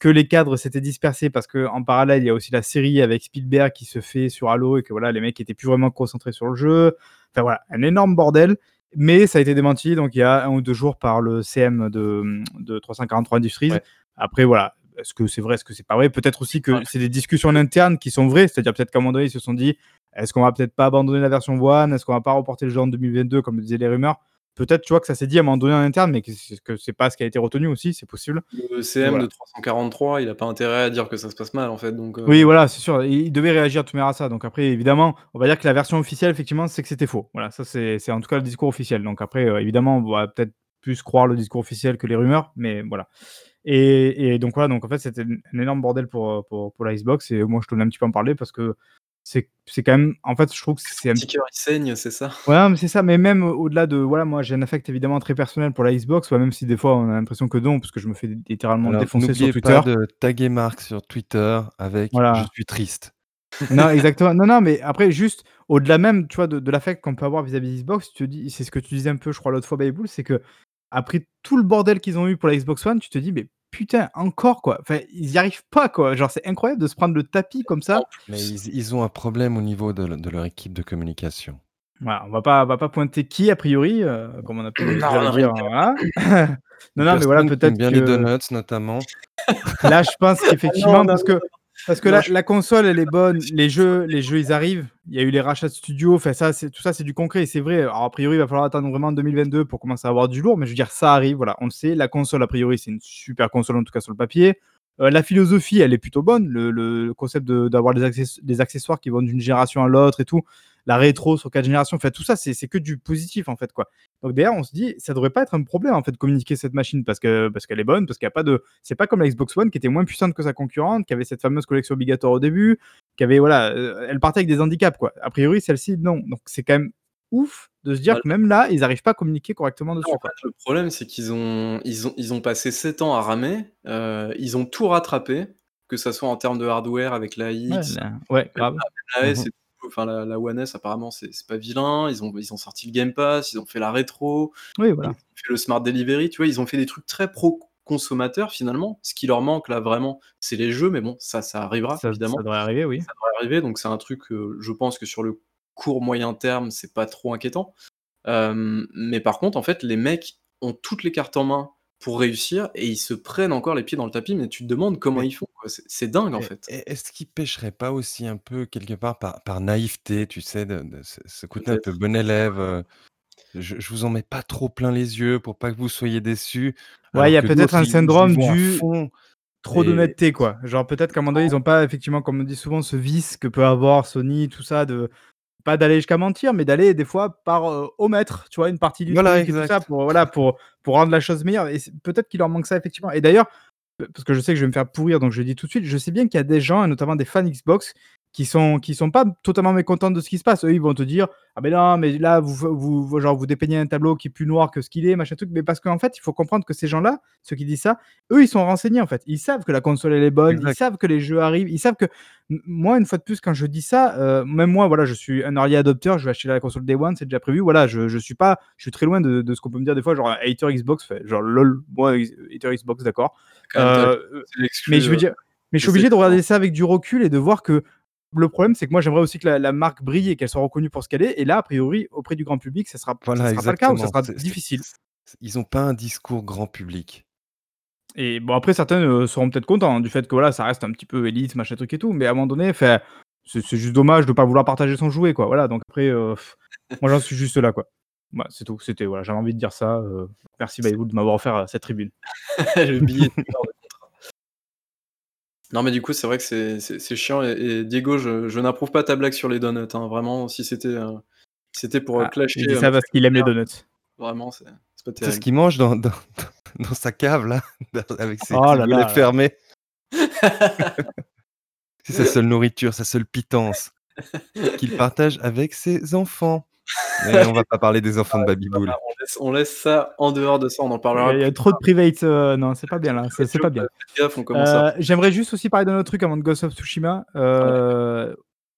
que les cadres s'étaient dispersés parce qu'en parallèle, il y a aussi la série avec Spielberg qui se fait sur Halo et que voilà, les mecs étaient plus vraiment concentrés sur le jeu. Enfin voilà, un énorme bordel. Mais ça a été démenti donc il y a un ou deux jours par le CM de, de 343 Industries. Après, voilà, est-ce que c'est vrai, est-ce que c'est pas vrai? Peut-être aussi que c'est des discussions internes qui sont vraies, c'est-à-dire peut-être qu'à un moment donné, ils se sont dit est-ce qu'on va peut-être pas abandonner la version One? Est-ce qu'on va pas reporter le jeu en 2022 comme disaient les rumeurs? Peut-être tu vois que ça s'est dit à un moment donné en interne, mais que, que c'est pas ce qui a été retenu aussi, c'est possible. Le CM de 343, il a pas intérêt à dire que ça se passe mal en fait. Donc, euh. Oui, voilà, c'est sûr. Il devait réagir tout à ça. Donc après, évidemment, on va dire que la version officielle, effectivement, c'est que c'était faux. Voilà, ça c'est en tout cas le discours officiel. Donc après, euh, évidemment, on va peut-être plus croire le discours officiel que les rumeurs, mais voilà. Et, donc voilà, donc en fait, c'était un énorme bordel pour, pour, pour la Xbox. Et moi, je tenais un petit peu en parler parce que c'est c'est quand même en fait je trouve que c'est un petit cœur il saigne c'est ça. Ouais mais c'est ça mais même au-delà de voilà moi j'ai un affect évidemment très personnel pour la Xbox même si des fois on a l'impression que non parce que je me fais littéralement défoncer sur Twitter. pas de taguer Marc sur Twitter avec je suis triste Non, exactement. Non, non, mais après, juste au-delà même, tu vois, de, de l'affect qu'on peut avoir vis-à-vis de Xbox, tu te dis, c'est ce que tu disais un peu, je crois, l'autre fois, Baybull, c'est que après tout le bordel qu'ils ont eu pour la Xbox One, tu te dis, mais putain, encore quoi. Enfin, ils y arrivent pas quoi. Genre, c'est incroyable de se prendre le tapis comme ça. Mais ils, ils ont un problème au niveau de, de leur équipe de communication. Voilà, on va pas, on va pas pointer qui a priori, euh, comme on a pu non, dire. voilà. non, non, mais voilà, peut-être bien que les donuts notamment. là, je pense qu'effectivement, non, parce que parce que Non, la, je- la console, elle est bonne, les jeux, les jeux, ils arrivent. Il y a eu les rachats de studios, enfin ça, c'est tout ça, c'est du concret. Et c'est vrai. Alors a priori, il va falloir attendre vraiment 2022 pour commencer à avoir du lourd, mais je veux dire, ça arrive. Voilà, on le sait. La console, a priori, c'est une super console en tout cas sur le papier. Euh, la philosophie, elle est plutôt bonne. Le, concept de- d'avoir des accessoires qui vont d'une génération à l'autre et tout. La rétro sur quatre générations, enfin tout ça, c'est c'est que du positif en fait quoi. Donc derrière, on se dit, ça devrait pas être un problème en fait de communiquer cette machine parce que parce qu'elle est bonne, parce qu'il y a pas de, c'est pas comme la Xbox One qui était moins puissante que sa concurrente, qui avait cette fameuse collection obligatoire au début, qui avait voilà, euh, elle partait avec des handicaps quoi. A priori, celle-ci non. Donc c'est quand même ouf de se dire que même là, ils arrivent pas à communiquer correctement dessus. En fait, le problème, c'est qu'ils ont, ils ont, ils ont passé 7 ans à ramer. euh, ils ont tout rattrapé, que ça soit en termes de hardware avec la Ouais, X, là, ouais, grave. la S, et tout, enfin la, la One S apparemment c'est pas vilain. Ils ont, ils ont sorti le Game Pass, ils ont fait la rétro, Oui, ils voilà. ont fait le Smart Delivery. Tu vois, ils ont fait des trucs très pro consommateurs finalement. Ce qui leur manque là vraiment, c'est les jeux. Mais bon, ça, ça arrivera Ça, évidemment. ça devrait arriver, oui. ça devrait arriver. Donc c'est un truc, euh, je pense que sur le court moyen terme, c'est pas trop inquiétant. Euh, mais par contre, en fait, les mecs ont toutes les cartes en main pour réussir et ils se prennent encore les pieds dans le tapis. Mais tu te demandes comment Mais- ils font. quoi. C'est c'est dingue en fait. Est-ce qu'ils pêcheraient pas aussi un peu quelque part par, par naïveté, tu sais, de, de ce, ce côté un peu Peut-être. bon élève euh, je, je vous en mets pas trop plein les yeux pour pas que vous soyez déçus. Ouais, il y a que peut-être d'autres, un ils- ils y syndrome vont à du- fond. trop Et- d'honnêteté quoi. Genre peut-être qu'à un moment donné, ils ont pas effectivement, comme on dit souvent, ce vice que peut avoir Sony, tout ça, de pas d'aller jusqu'à mentir, mais d'aller des fois par euh, omettre, tu vois, une partie du Voilà, truc et tout ça pour voilà pour pour rendre la chose meilleure. Et peut-être qu'il leur manque ça effectivement. Et d'ailleurs, parce que je sais que je vais me faire pourrir, donc je le dis tout de suite, je sais bien qu'il y a des gens, et notamment des fans Xbox, qui sont qui sont pas totalement mécontents de ce qui se passe. Eux, ils vont te dire ah ben non, mais là vous vous, genre vous dépeignez un tableau qui est plus noir que ce qu'il est, machin truc. Mais parce qu'en fait, il faut comprendre que ces gens-là, ceux qui disent ça, eux, ils sont renseignés en fait. Ils savent que la console elle est bonne, ils savent que les jeux arrivent, ils savent que moi une fois de plus quand je dis ça, euh, même moi voilà, je suis un early adopter, je vais acheter la console Day One, c'est déjà prévu. Voilà, je, je suis pas, je suis très loin de, de ce qu'on peut me dire des fois, genre hater Xbox, fait, genre lol, moi hater Xbox, d'accord. Euh, mais je veux euh, dire, mais je suis obligé de regarder ça avec du recul et de voir que le problème, c'est que moi, j'aimerais aussi que la, la marque brille et qu'elle soit reconnue pour ce qu'elle est. Et là, a priori, auprès du grand public, ça sera, Voilà, ça sera pas le cas ou ça sera difficile. Ils ont pas un discours grand public. Et bon, après, certains euh, seront peut-être contents hein, du fait que voilà, ça reste un petit peu élite, machin truc et tout. Mais à un moment donné, c'est juste dommage de pas vouloir partager son jouet, quoi. Voilà, donc après, euh, moi, j'en suis juste là, quoi. Voilà, c'est tout. C'était, voilà, j'avais envie de dire ça. euh, merci, Baywood, de m'avoir offert cette tribune. le billet de. Non, mais du coup, c'est vrai que c'est- c'est c'est chiant. Et, et Diego, je, je n'approuve pas ta blague sur les donuts. hein. Vraiment, si c'était euh, c'était pour euh, Ah, clasher, il dit euh, ça parce qu'il aime les donuts. vraiment, c'est c'est pas C'est ce terrible. qu'il mange dans, dans, dans sa cave, là, avec ses Oh là là. fermés. C'est sa seule nourriture, sa seule pitance qu'il partage avec ses enfants. Mais on va pas parler des enfants de Babyboul. Ah, on, laisse, on laisse ça en dehors de ça, on en parlera. il y a trop de private. euh, non, c'est pas bien là. C'est pas bien. Faites gaffe, on commence à. Euh, J'aimerais juste aussi parler d'un autre truc avant de Ghost of Tsushima. Euh,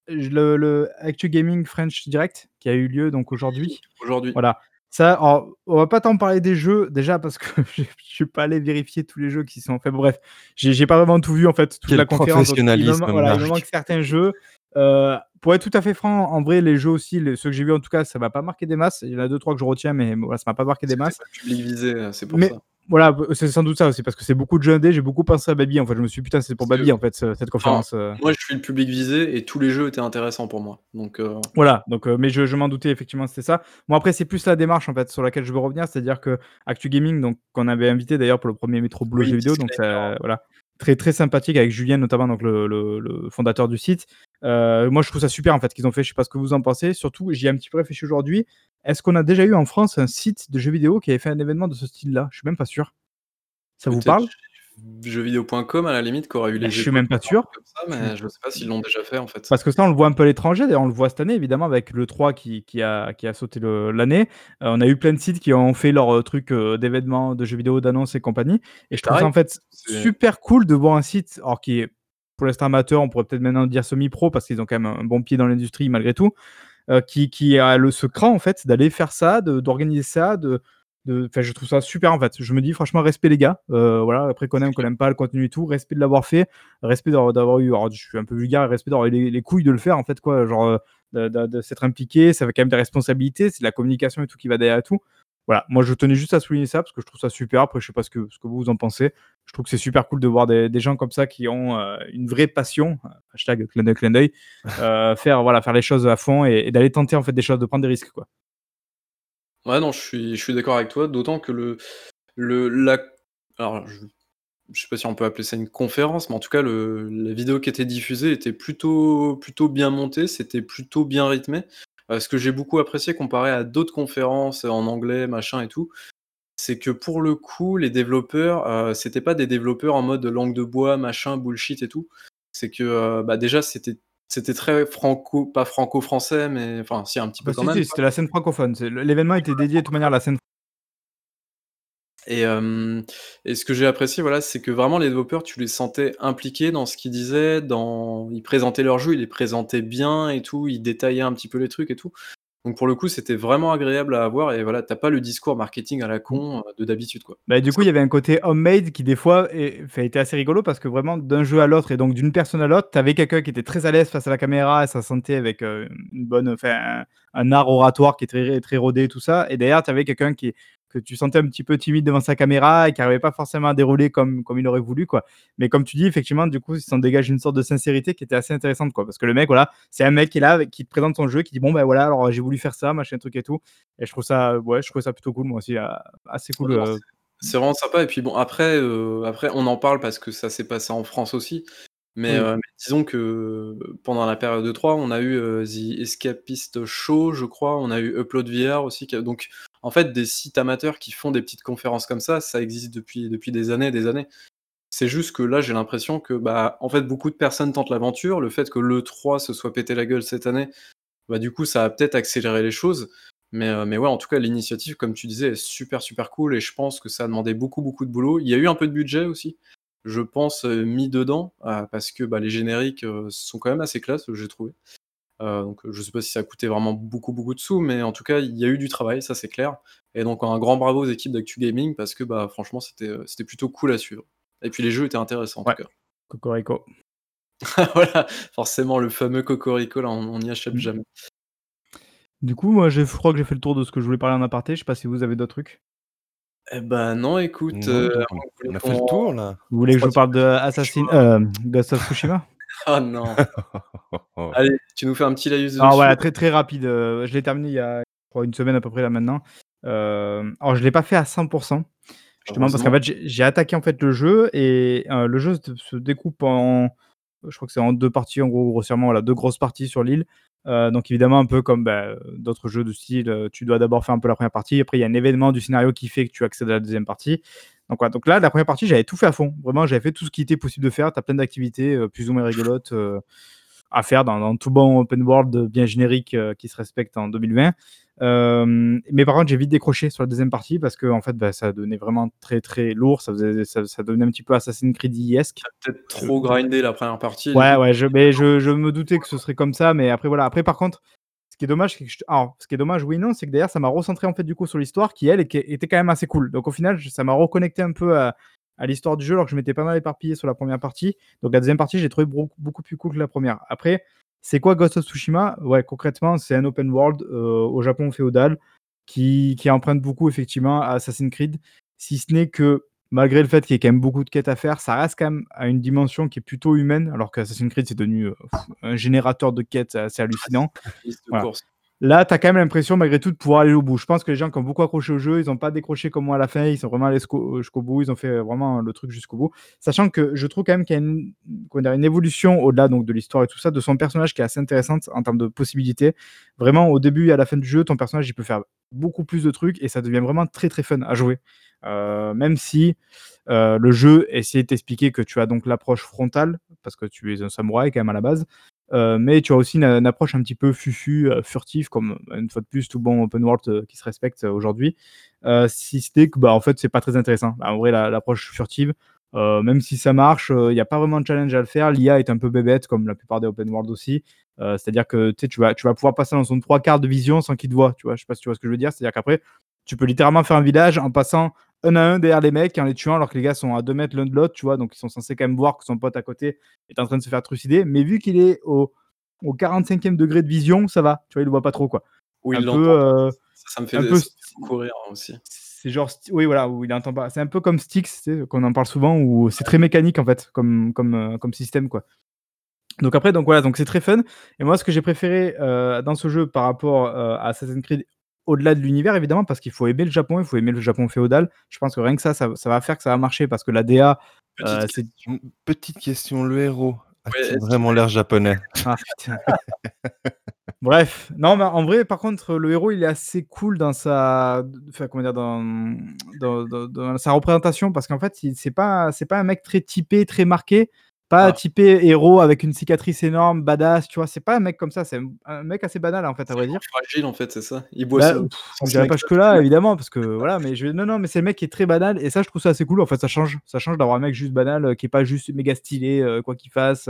le, le Actu Gaming French Direct qui a eu lieu donc aujourd'hui. Aujourd'hui. Voilà. Ça, alors, on va pas tant parler des jeux déjà parce que je je suis pas allé vérifier tous les jeux qui sont. Enfin bref, j'ai pas vraiment tout vu en fait toute Quel la conférence. donc il, me, voilà, il me manque certains jeux. Euh, pour être tout à fait franc, en vrai, les jeux aussi, les- ceux que j'ai vus en tout cas, ça m'a pas marqué des masses. Il y en a deux trois que je retiens, mais voilà, ça m'a pas marqué des masses. pas le public visé, euh, c'est pour Mais- ça. Voilà, c'est sans doute ça aussi parce que c'est beaucoup de jeux indés. J'ai beaucoup pensé à Baby en fait. Je me suis dit, putain, c'est pour Baby en fait ce- cette conférence. euh. Moi, je suis le public visé et tous les jeux étaient intéressants pour moi. Donc, euh, Voilà, donc, euh, mais je, je m'en doutais effectivement, c'était ça. Bon, après, c'est plus la démarche en fait sur laquelle je veux revenir, c'est-à-dire que Actu Gaming, donc qu'on avait invité d'ailleurs pour le premier métro boulot Oui, vidéo, donc ça, voilà, très très sympathique avec Julien notamment, donc le, le- le fondateur du site. Euh, moi, je trouve ça super en fait qu'ils ont fait. Je sais pas ce que vous en pensez. Surtout, j'y ai un petit peu réfléchi aujourd'hui. Est-ce qu'on a déjà eu en France un site de jeux vidéo qui avait fait un événement de ce style-là? Je suis même pas sûr. Ça vous parle? Jeuxvideo.com à la limite, qui aurait eu les. Je suis même pas sûr. Ça, mais je sais pas s'ils l'ont déjà fait en fait. Parce que ça, on le voit un peu à l'étranger. D'ailleurs, on le voit cette année, évidemment, avec le 3 qui, qui, a, qui a sauté l'année. Euh, on a eu plein de sites qui ont fait leur euh, truc euh, d'événements, de jeux vidéo, d'annonces et compagnie. Et je trouve ça, en fait, super cool de voir un site alors, qui est pour l'instant amateur, on pourrait peut-être maintenant dire semi-pro parce qu'ils ont quand même un bon pied dans l'industrie malgré tout, euh, qui, qui a le, ce cran en fait d'aller faire ça, d'organiser ça, de, de, je trouve ça super en fait. Je me dis franchement respect les gars. Euh, voilà, après qu'on aime, qu'on n'aime pas le contenu et tout, respect de l'avoir fait, respect d'avoir eu, alors, je suis un peu vulgaire, respect d'avoir eu les, les, couilles de le faire en fait quoi, genre de, de s'être impliqué, ça fait quand même des responsabilités, c'est de la communication et tout qui va derrière tout voilà, moi je tenais juste à souligner ça parce que je trouve ça super. Après, je sais pas ce que, ce que vous en pensez. Je trouve que c'est super cool de voir des, des, gens comme ça qui ont euh, une vraie passion, hashtag clin d'œil, clin d'œil, euh, faire, voilà, faire les choses à fond et, d'aller tenter en fait des choses, de prendre des risques. Quoi. Ouais, non, je suis, je suis d'accord avec toi, d'autant que le, le, la, alors, je, je sais pas si on peut appeler ça une conférence, mais en tout cas, le, la vidéo qui était diffusée était plutôt, plutôt bien montée, c'était plutôt bien rythmé. Euh, ce que j'ai beaucoup apprécié comparé à d'autres conférences en anglais, machin et tout, c'est que pour le coup, les développeurs, euh, c'était pas des développeurs en mode langue de bois, machin, bullshit et tout. C'est que euh, bah déjà, c'était c'était très franco, pas franco-français, mais enfin, si, un petit peu bah, quand même. C'était la scène francophone. L'événement était dédié de toute manière à la scène et, et ce que j'ai apprécié, voilà, c'est que vraiment les développeurs, tu les sentais impliqués dans ce qu'ils disaient, dans ils présentaient leur jeu, ils les présentaient bien et tout, ils détaillaient un petit peu les trucs et tout. Donc pour le coup, c'était vraiment agréable à avoir et voilà, t'as pas le discours marketing à la con, de d'habitude, quoi. Bah, du coup, il y avait un côté homemade qui des fois est était assez rigolo parce que vraiment d'un jeu à l'autre et donc d'une personne à l'autre, t'avais quelqu'un qui était très à l'aise face à la caméra et ça sentait avec, une bonne enfin un art oratoire qui est très très rodé tout ça et derrière, t'avais quelqu'un qui que tu sentais un petit peu timide devant sa caméra et qui n'arrivait pas forcément à dérouler comme, comme il aurait voulu. Quoi. Mais comme tu dis, effectivement, du coup, il s'en dégage une sorte de sincérité qui était assez intéressante. Quoi, parce que le mec, voilà, c'est un mec qui est là, qui te présente son jeu, qui dit Bon, ben voilà, alors j'ai voulu faire ça, machin, truc et tout. Et je trouve ça, ouais, je trouve ça plutôt cool, moi aussi, euh, assez cool. Euh. C'est vraiment sympa. Et puis bon, après, euh, après, on en parle parce que ça s'est passé en France aussi. Mais, disons que pendant la période de 3, on a eu The Escapist Show, je crois, on a eu Upload VR aussi. Donc, en fait, des sites amateurs qui font des petites conférences comme ça, ça existe depuis, depuis des années et des années. C'est juste que là, j'ai l'impression que, bah, en fait, beaucoup de personnes tentent l'aventure. Le fait que l'E3 se soit pété la gueule cette année, bah, du coup, ça a peut-être accéléré les choses. Mais, euh, mais ouais, en tout cas, l'initiative, comme tu disais, est super, super cool. Et je pense que ça a demandé beaucoup, beaucoup de boulot. Il y a eu un peu de budget aussi, je pense, euh, mis dedans, euh, parce que bah, les génériques sont quand même assez classe, j'ai trouvé. Euh, donc je sais pas si ça a coûté vraiment beaucoup, beaucoup de sous, mais en tout cas, il y a eu du travail, ça c'est clair. Et donc un grand bravo aux équipes d'Actu Gaming parce que bah, franchement, c'était, euh, plutôt cool à suivre. Et puis les jeux étaient intéressants en tout cas. Cocorico. voilà, forcément le fameux Cocorico, là, on n'y achète mmh. jamais. Du coup, moi, je crois que j'ai fait le tour de ce que je voulais parler en aparté. Je sais pas si vous avez d'autres trucs. Eh ben non, écoute, euh, on a fait le tour là. Vous voulez que je vous parle de Assassin, euh, Ghost of Tsushima? Oh non. Allez, tu nous fais un petit laïus Ah voilà, très très rapide. Euh, je l'ai terminé il y a une semaine à peu près là maintenant. Euh, alors je l'ai pas fait à 100%. Justement parce qu'en fait j'ai attaqué en fait le jeu et euh, le jeu se découpe en je crois que c'est en deux parties en gros grossièrement voilà deux grosses parties sur l'île. Donc évidemment un peu comme bah, d'autres jeux de style, tu dois d'abord faire un peu la première partie, après il y a un événement du scénario qui fait que tu accèdes à la deuxième partie. Donc, donc là, la première partie, j'avais tout fait à fond. Vraiment, j'avais fait tout ce qui était possible de faire. Tu as plein d'activités euh, plus ou moins rigolotes euh, à faire dans, tout bon open world bien générique euh, qui se respecte en 2020. mais par contre, j'ai vite décroché sur la deuxième partie parce que en fait, bah, ça devenait vraiment très très lourd. Ça, faisait, ça, devenait un petit peu Assassin's Creed-esque. Peut-être trop grindé la première partie. Ouais, ouais, je, mais je, je, me doutais que ce serait comme ça. Mais après, voilà. Après, par contre, ce qui est dommage, que ce qui est dommage, oui non, c'est que d'ailleurs ça m'a recentré en fait du coup sur l'histoire qui elle était quand même assez cool. Donc au final, ça m'a reconnecté un peu à, l'histoire du jeu alors que je m'étais pas mal éparpillé sur la première partie. Donc la deuxième partie, j'ai trouvé beaucoup, plus cool que la première. Après, c'est quoi Ghost of Tsushima? Ouais, concrètement, c'est un open world euh, au Japon féodal qui, qui emprunte beaucoup effectivement à Assassin's Creed, si ce n'est que malgré le fait qu'il y ait quand même beaucoup de quêtes à faire, ça reste quand même à une dimension qui est plutôt humaine, alors qu'Assassin's Creed, c'est devenu euh, un générateur de quêtes assez hallucinant. Là, tu as quand même l'impression, malgré tout, de pouvoir aller au bout. Je pense que les gens qui ont beaucoup accroché au jeu, ils n'ont pas décroché comme moi à la fin, ils sont vraiment allés euh, jusqu'au bout, ils ont fait vraiment le truc jusqu'au bout. Sachant que je trouve quand même qu'il y a une, évolution au-delà donc, de l'histoire et tout ça, de son personnage qui est assez intéressante en termes de possibilités. Vraiment, au début et à la fin du jeu, ton personnage, il peut faire beaucoup plus de trucs et ça devient vraiment très très fun à jouer. Euh, même si euh, le jeu essaie de t'expliquer que tu as donc l'approche frontale, parce que tu es un samouraï quand même à la base, euh, mais tu as aussi une, approche un petit peu fufu, furtive, comme une fois de plus tout bon open world qui se respecte aujourd'hui. si c'était que bah, en fait c'est pas très intéressant. Bah, en vrai l'approche furtive, Euh, même si ça marche, il n'y a pas vraiment de challenge à le faire. L'IA est un peu bébête, comme la plupart des open world aussi. C'est-à-dire que tu vas, tu vas pouvoir passer dans son trois quarts de vision sans qu'il te voit. Tu vois, je sais pas si tu vois ce que je veux dire. C'est-à-dire qu'après, tu peux littéralement faire un village en passant un à un derrière les mecs en les tuant alors que les gars sont à 2 mètres l'un de l'autre, tu vois, donc ils sont censés quand même voir que son pote à côté est en train de se faire trucider. Mais vu qu'il est au, au 45e degré de vision, ça va, tu vois, il le voit pas trop quoi. Oui, il euh, ça, me fait un peu courir aussi. C'est genre, oui, voilà, où il entend pas. C'est un peu comme Styx, qu'on en parle souvent, où c'est très mécanique en fait, comme, comme, euh, comme système quoi. Donc après, donc voilà, donc c'est très fun. Et moi, ce que j'ai préféré euh, dans ce jeu par rapport à Assassin's Creed au-delà de l'univers, évidemment, parce qu'il faut aimer le Japon, il faut aimer le Japon féodal. Je pense que rien que ça, ça, va faire que ça va marcher, parce que la DA, petite, question, petite question, le héros a vraiment l'air japonais? Ah, Bref, non, mais en vrai, par contre, le héros, il est assez cool dans sa, enfin, comment dire, dans, dans, sa représentation, parce qu'en fait, c'est pas, c'est pas un mec très typé, très marqué. Pas ah. typé héros avec une cicatrice énorme, badass, tu vois. C'est pas un mec comme ça, c'est un, mec assez banal en fait, à vrai dire. fragile en fait, c'est ça. Il boit bah, on dirait pas que là, évidemment, parce que voilà, mais je non, non, mais c'est le mec qui est très banal et ça, je trouve ça assez cool. En fait, ça change, ça change d'avoir un mec juste banal, euh, qui est pas juste méga stylé, euh, quoi qu'il fasse.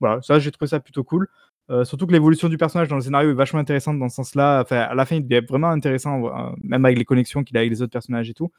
Voilà, ça, j'ai trouvé ça plutôt cool. Euh, surtout que l'évolution du personnage dans le scénario est vachement intéressante dans ce sens-là. Enfin, à la fin, il devient vraiment intéressant, même avec les connexions qu'il a avec les autres personnages et tout.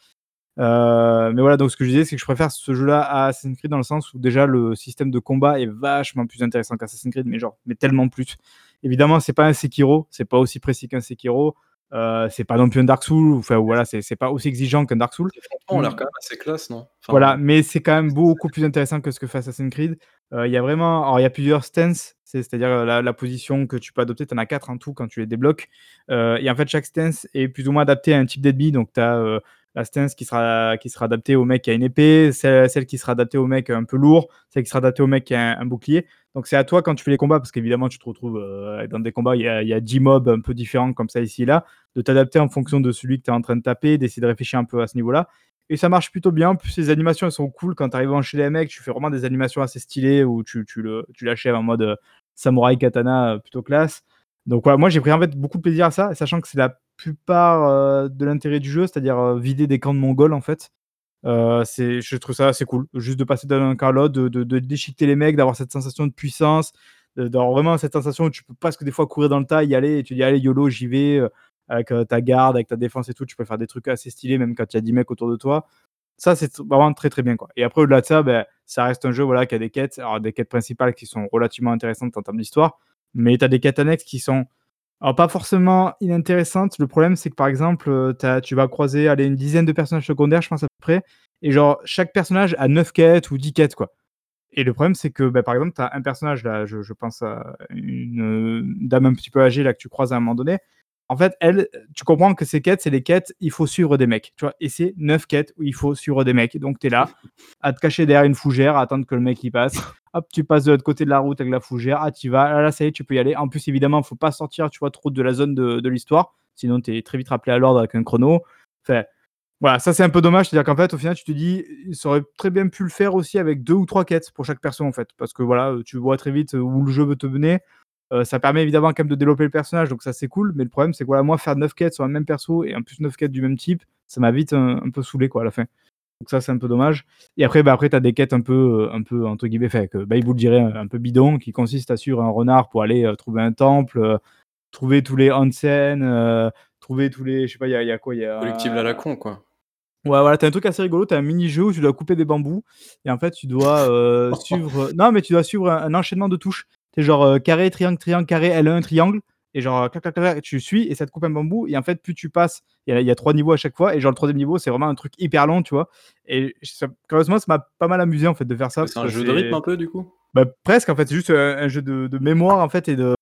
Euh, mais voilà, donc ce que je disais, c'est que je préfère ce jeu-là à Assassin's Creed dans le sens où déjà le système de combat est vachement plus intéressant qu'Assassin's Creed, mais genre, mais tellement plus. Évidemment, c'est pas un Sekiro, c'est pas aussi précis qu'un Sekiro. Euh, c'est pas non plus un Dark Souls, enfin voilà, c'est pas aussi exigeant qu'un Dark Souls. on a l'air quand même assez classe, non? Voilà, mais c'est quand même beaucoup plus intéressant que ce que fait Assassin's Creed. Euh, il y a vraiment, alors il y a plusieurs stances, c'est-à-dire la, la, position que tu peux adopter, tu en as quatre en tout quand tu les débloques. et en fait, chaque stance est plus ou moins adapté à un type d'ennemi, donc tu as la stance qui sera, qui sera adaptée au mec qui a une épée, celle, celle, qui sera adaptée au mec un peu lourd, celle qui sera adaptée au mec qui a un, bouclier. Donc c'est à toi quand tu fais les combats, parce qu'évidemment tu te retrouves euh, dans des combats, il y, a, il y a 10 mobs un peu différents comme ça ici et là, de t'adapter en fonction de celui que tu es en train de taper, d'essayer de réfléchir un peu à ce niveau-là. Et ça marche plutôt bien. Plus ces animations elles sont cool quand tu arrives enchaîner les mecs, tu fais vraiment des animations assez stylées où tu, tu, le, tu l'achèves en mode euh, samouraï katana euh, plutôt classe. Donc voilà, moi j'ai pris en fait beaucoup de plaisir à ça, sachant que c'est la plupart euh, de l'intérêt du jeu, c'est-à-dire euh, vider des camps de Mongols en fait. Euh, c'est, je trouve ça assez cool, juste de passer d'un camp à l'autre, de, déchiqueter les mecs, d'avoir cette sensation de puissance, d'avoir vraiment cette sensation où tu peux presque des fois courir dans le tas, y aller et tu dis allez YOLO, j'y vais, avec ta garde, avec ta défense et tout, tu peux faire des trucs assez stylés même quand il y a 10 mecs autour de toi. Ça, c'est vraiment très très bien. Quoi. Et après, au-delà de ça, ben, ça reste un jeu voilà, qui a des quêtes, alors des quêtes principales qui sont relativement intéressantes en termes d'histoire, mais tu as des quêtes annexes qui sont alors, pas forcément inintéressantes. Le problème, c'est que par exemple, euh, tu vas croiser une dizaine de personnages secondaires, je pense à peu près. Et genre, chaque personnage a 9 quêtes ou 10 quêtes, quoi. Et le problème, c'est que, bah, par exemple, tu as un personnage, là, je, pense à une dame un petit peu âgée, là, que tu croises à un moment donné en fait, elle, tu comprends que ces quêtes, c'est les quêtes, il faut suivre des mecs. Tu vois, et c'est neuf quêtes où il faut suivre des mecs. Donc, tu es là, à te cacher derrière une fougère, à attendre que le mec y passe. Hop, tu passes de l'autre côté de la route avec la fougère. Ah, tu vas. Là, là, ça y est, tu peux y aller. En plus, évidemment, il faut pas sortir, tu vois, trop de la zone de, l'histoire. Sinon, tu es très vite rappelé à l'ordre avec un chrono. Enfin, voilà, ça, c'est un peu dommage. C'est-à-dire qu'en fait, au final, tu te dis, il aurait très bien pu le faire aussi avec deux ou trois quêtes pour chaque perso, en fait. Parce que voilà, tu vois très vite où le jeu veut te mener. Euh, ça permet évidemment quand même de développer le personnage, donc ça c'est cool. Mais le problème, c'est que moi, faire 9 quêtes sur un même perso et en plus 9 quêtes du même type, ça m'a vite un, peu saoulé quoi à la fin. Donc ça, c'est un peu dommage. Et après, bah, après tu as des quêtes un peu, euh, un peu entre guillemets, fait, que Bible dirait un, peu bidon, qui consiste à suivre un renard pour aller euh, trouver un temple, trouver tous les onsen, trouver tous les. Je sais pas, il y, a quoi y a, Collectif à la con, quoi. Ouais, voilà, t'as un truc assez rigolo, t'as un mini-jeu où tu dois couper des bambous, et en fait, tu dois suivre. Non, mais tu dois suivre un enchaînement de touches. C'est genre euh, carré, triangle, triangle, carré, L1, triangle. Et genre, clac, clac, clac, tu suis et ça te coupe un bambou. Et en fait, plus tu passes, il y, a trois niveaux à chaque fois. Et genre, le troisième niveau, c'est vraiment un truc hyper long, tu vois. Et curieusement, ça m'a pas mal amusé en fait de faire ça. C'est un jeu de rythme un peu, du coup? Bah, Presque, en fait. C'est juste un, jeu de, mémoire en fait et de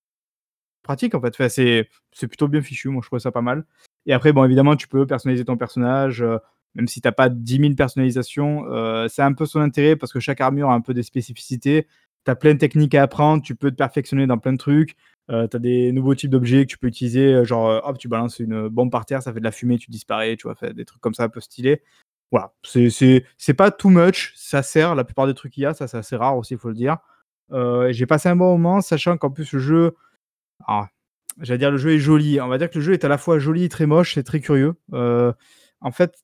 pratique en fait. Enfin, c'est plutôt bien fichu. Moi, je trouve ça pas mal. Et après, bon, évidemment, tu peux personnaliser ton personnage. Euh, même si tu n'as pas 10 000 personnalisations, euh, c'est un peu son intérêt parce que chaque armure a un peu des spécificités tu as plein de techniques à apprendre, tu peux te perfectionner dans plein de trucs. Euh, tu as des nouveaux types d'objets que tu peux utiliser, euh, genre euh, hop, tu balances une bombe par terre, ça fait de la fumée, tu disparais, tu vois, des trucs comme ça un peu stylés. Voilà, c'est pas too much, ça sert, la plupart des trucs qu'il y a, ça c'est assez rare aussi, il faut le dire. J'ai passé un bon moment, sachant qu'en plus le jeu, ah, j'allais dire le jeu est joli, on va dire que le jeu est à la fois joli très moche, c'est très curieux. en fait,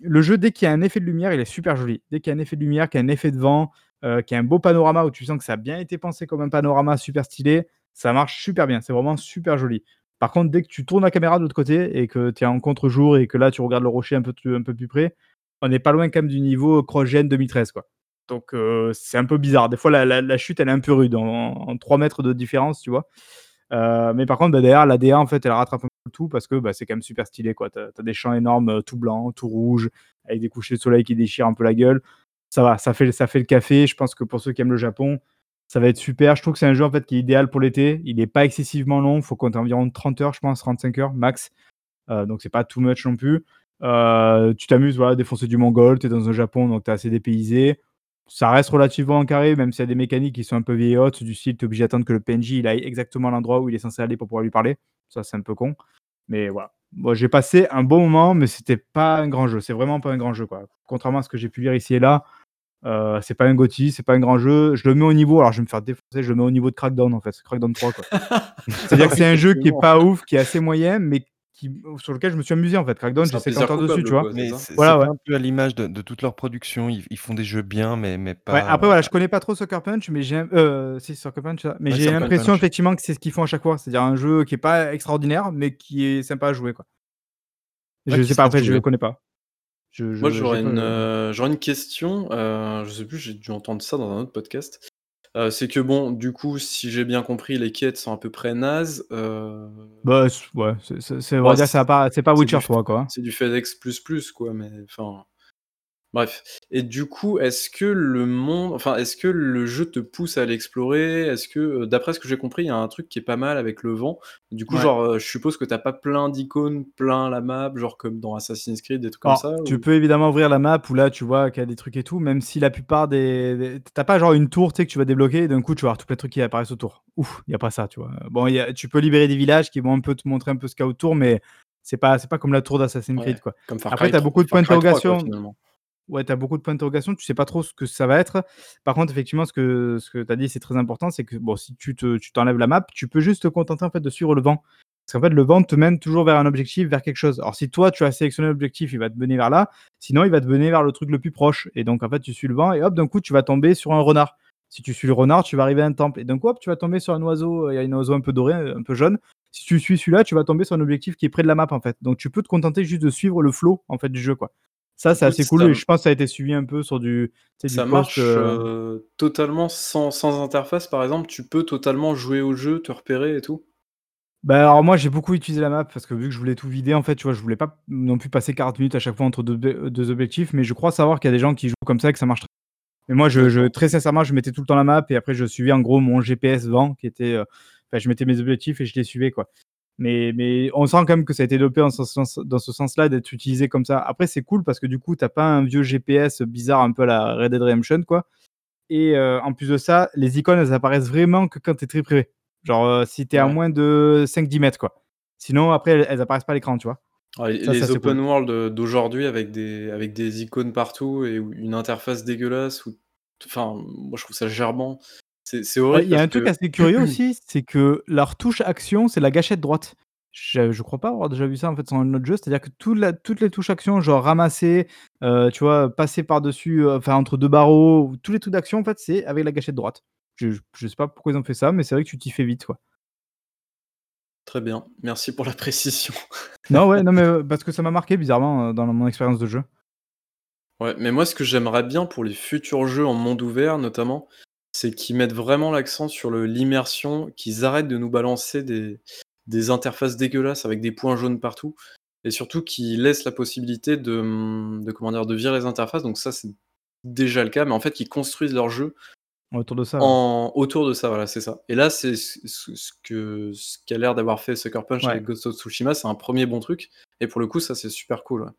le jeu, dès qu'il y a un effet de lumière, il est super joli. Dès qu'il y a un effet de lumière, qu'il y a un effet de vent, euh, qu'il y a un beau panorama où tu sens que ça a bien été pensé comme un panorama super stylé, ça marche super bien. C'est vraiment super joli. Par contre, dès que tu tournes la caméra de l'autre côté et que tu es en contre-jour et que là, tu regardes le rocher un peu, plus près, on n'est pas loin quand même du niveau CrossGen 2013. Quoi. Donc, euh, c'est un peu bizarre. Des fois, la, chute, elle est un peu rude, en, 3 mètres de différence, tu vois. Euh, mais par contre, bah, derrière, la DA, en fait, elle rattrape un peu tout parce que bah, c'est quand même super stylé. Tu as, des champs énormes, tout blanc, tout rouge, avec des couchers de soleil qui déchirent un peu la gueule. Ça va, ça fait, le café. Je pense que pour ceux qui aiment le Japon, ça va être super. Je trouve que c'est un jeu qui est idéal pour l'été. Il n'est pas excessivement long. Il faut compter environ 30 heures, je pense, 35 heures max. Euh, donc c'est pas too much non plus. Euh, tu t'amuses voilà, à défoncer du mongol. Tu es dans un Japon, donc tu es assez dépaysé. Ça reste relativement carré, même s'il y a des mécaniques qui sont un peu vieillottes, du style, tu es obligé d'attendre que le PNJ il aille exactement à l'endroit où il est censé aller pour pouvoir lui parler. Ça, c'est un peu con. Mais voilà. J'ai passé un bon moment, mais c'était pas un grand jeu. C'est vraiment pas un grand jeu. Contrairement à ce que j'ai pu lire ici et là, euh, c'est pas un GOTY, c'est pas un grand jeu. Je le mets au niveau, alors je vais me faire défoncer, je le mets au niveau de Crackdown en fait, Crackdown 3 quoi. C'est-à-dire que c'est un jeu qui est pas ouf, qui est assez moyen, mais qui, sur lequel je me suis amusé en fait. Crackdown, j'ai 50 heures dessus, tu vois. Mais c'est voilà, ouais. un peu à l'image de, de, toute leur production, ils, ils, font des jeux bien, mais, mais pas. Ouais, après voilà, je connais pas trop Sucker Punch, mais j'ai euh, j'ai l'impression effectivement que c'est ce qu'ils font à chaque fois, c'est-à-dire un jeu qui est pas extraordinaire, mais qui est sympa à jouer quoi. je sais pas, après je le connais pas. Moi, j'aurais une, euh, une question. Euh, je sais plus, j'ai dû entendre ça dans un autre podcast. Euh, c'est que bon, du coup, si j'ai bien compris, les quêtes sont à peu près nazes. Bah, ouais, c'est, c'est pas, c'est pas Witcher 3, quoi. C'est du FedEx plus plus, quoi, mais enfin. Bref. Et du coup, est-ce que le monde, enfin, est-ce que le jeu te pousse à l'explorer? Est-ce que, euh, d'après ce que j'ai compris, il y a un truc qui est pas mal avec le vent. Du coup, genre, euh, je suppose que t'as pas plein d'icônes, plein la map, genre comme dans Assassin's Creed, des trucs comme ça. Tu peux évidemment ouvrir la map où là, tu vois qu'il y a des trucs et tout, même si la plupart des, t'as pas genre une tour, tu sais, que tu vas débloquer, et d'un coup, tu vas avoir tous les trucs qui apparaissent autour. Ouf, il y a pas ça, tu vois. Bon, y a... tu peux libérer des villages qui vont un peu te montrer un peu ce qu'il y a autour, mais c'est pas, c'est pas comme la tour d'Assassin's Creed, quoi. Comme Après, t'as beaucoup de points d'interrogation ouais, tu as beaucoup de points d'interrogation, tu sais pas trop ce que ça va être. Par contre, effectivement, ce que, ce que tu as dit, c'est très important, c'est que bon, si tu, te, tu t'enlèves la map, tu peux juste te contenter en fait, de suivre le vent. Parce qu'en fait, le vent te mène toujours vers un objectif, vers quelque chose. Alors, si toi, tu as sélectionné l'objectif, il va te mener vers là. Sinon, il va te mener vers le truc le plus proche. Et donc, en fait, tu suis le vent et hop, d'un coup, tu vas tomber sur un renard. Si tu suis le renard, tu vas arriver à un temple. Et d'un coup, hop, tu vas tomber sur un oiseau. Il y a un oiseau un peu doré, un peu jaune. Si tu suis celui-là, tu vas tomber sur un objectif qui est près de la map, en fait. Donc, tu peux te contenter juste de suivre le flow, en fait, du jeu, quoi. Ça, c'est assez cool. je pense que ça a été suivi un peu sur du. Ça marche euh, totalement sans, sans, interface, par exemple. Tu peux totalement jouer au jeu, te repérer et tout. Bah alors moi j'ai beaucoup utilisé la map parce que vu que je voulais tout vider en fait tu vois je voulais pas non plus passer 40 minutes à chaque fois entre deux, objectifs mais je crois savoir qu'il y a des gens qui jouent comme ça et que ça marche très mais moi je, très sincèrement je mettais tout le temps la map et après je suivais en gros mon GPS vent qui était euh, je mettais mes objectifs et je les suivais quoi mais, mais on sent quand même que ça a été développé dans ce, sens, dans ce sens-là, d'être utilisé comme ça. Après, c'est cool parce que du coup, t'as pas un vieux GPS bizarre un peu à la Red Dead Redemption, quoi. Et euh, en plus de ça, les icônes, elles apparaissent vraiment que quand t'es très privé. Genre, euh, si t'es es à moins de 5-10 mètres, quoi. Sinon, après, elles, apparaissent pas à l'écran, tu vois. les open world d'aujourd'hui avec des, avec des icônes partout et une interface dégueulasse, ou... enfin, moi je trouve ça gerbant. C'est horrible. Il y a un truc assez curieux aussi, c'est que leur touche action, c'est la gâchette droite. Je, je crois pas avoir déjà vu ça en fait sur un autre jeu, c'est-à-dire que toutes les touches action, genre ramasser, euh, tu vois, passer par-dessus, euh, enfin entre deux barreaux, tous les trucs d'action en fait, c'est avec la gâchette droite. Je, je sais pas pourquoi ils ont fait ça, mais c'est vrai que tu t'y fais vite quoi. Très bien, merci pour la précision. non ouais, non mais euh, parce que ça m'a marqué bizarrement dans mon expérience de jeu. Ouais, mais moi ce que j'aimerais bien pour les futurs jeux en monde ouvert notamment, c'est qu'ils mettent vraiment l'accent sur l'immersion, qu'ils arrêtent de nous balancer des, des interfaces dégueulasses avec des points jaunes partout, et surtout qu'ils laissent la possibilité de, de, comment dire, de virer les interfaces. Donc ça, c'est déjà le cas, mais en fait, qu'ils construisent leur jeu autour de ça. En, autour de ça, voilà, c'est ça. Et là, c'est ce que ce qu'a l'air d'avoir fait Sucker Punch avec Ghost of Tsushima, c'est un premier bon truc. Et pour le coup, ça, c'est super cool.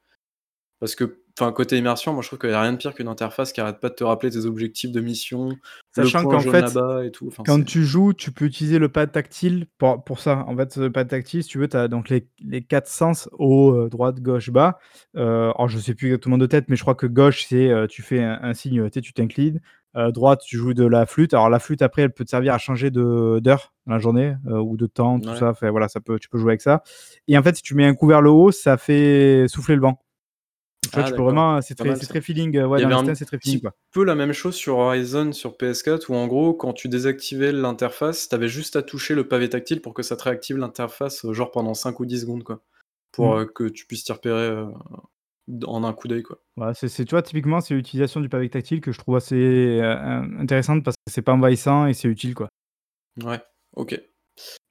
Parce que, enfin, côté immersion, moi je trouve qu'il n'y a rien de pire qu'une interface qui arrête pas de te rappeler tes objectifs de mission, Sachant qu'en fait, et tout. quand tu joues, tu peux utiliser le pad tactile pour, pour ça. En fait, le pad tactile, si tu veux, tu as donc les, les, quatre sens haut, euh, droite, gauche, bas. Euh, alors, je sais plus exactement de tête, mais je crois que gauche, c'est euh, tu fais un, signe, tu t'inclines. droite, tu joues de la flûte. Alors, la flûte, après, elle peut te servir à changer d'heure dans la journée ou de temps, tout ça. Fait, voilà, ça peut, tu peux jouer avec ça. Et en fait, si tu mets un coup vers le haut, ça fait souffler le vent. Tu vois, Ah tu peux d'accord, vraiment c'est pas très mal c'est très feeling, Il ouais, y avait un très feeling, petit quoi. peu la même chose sur Horizon sur PS4 où en gros, quand tu désactivais l'interface, tu avais juste à toucher le pavé tactile pour que ça te réactive l'interface, heu, genre pendant 5 ou 10 secondes, quoi. Pour, Mmh. heu, que tu puisses t'y repérer, en un coup d'œil, quoi. Ouais, c'est c'est tu vois, typiquement, c'est l'utilisation du pavé tactile que je trouve assez, intéressante parce que c'est pas envahissant et c'est utile, quoi. Ouais, OK.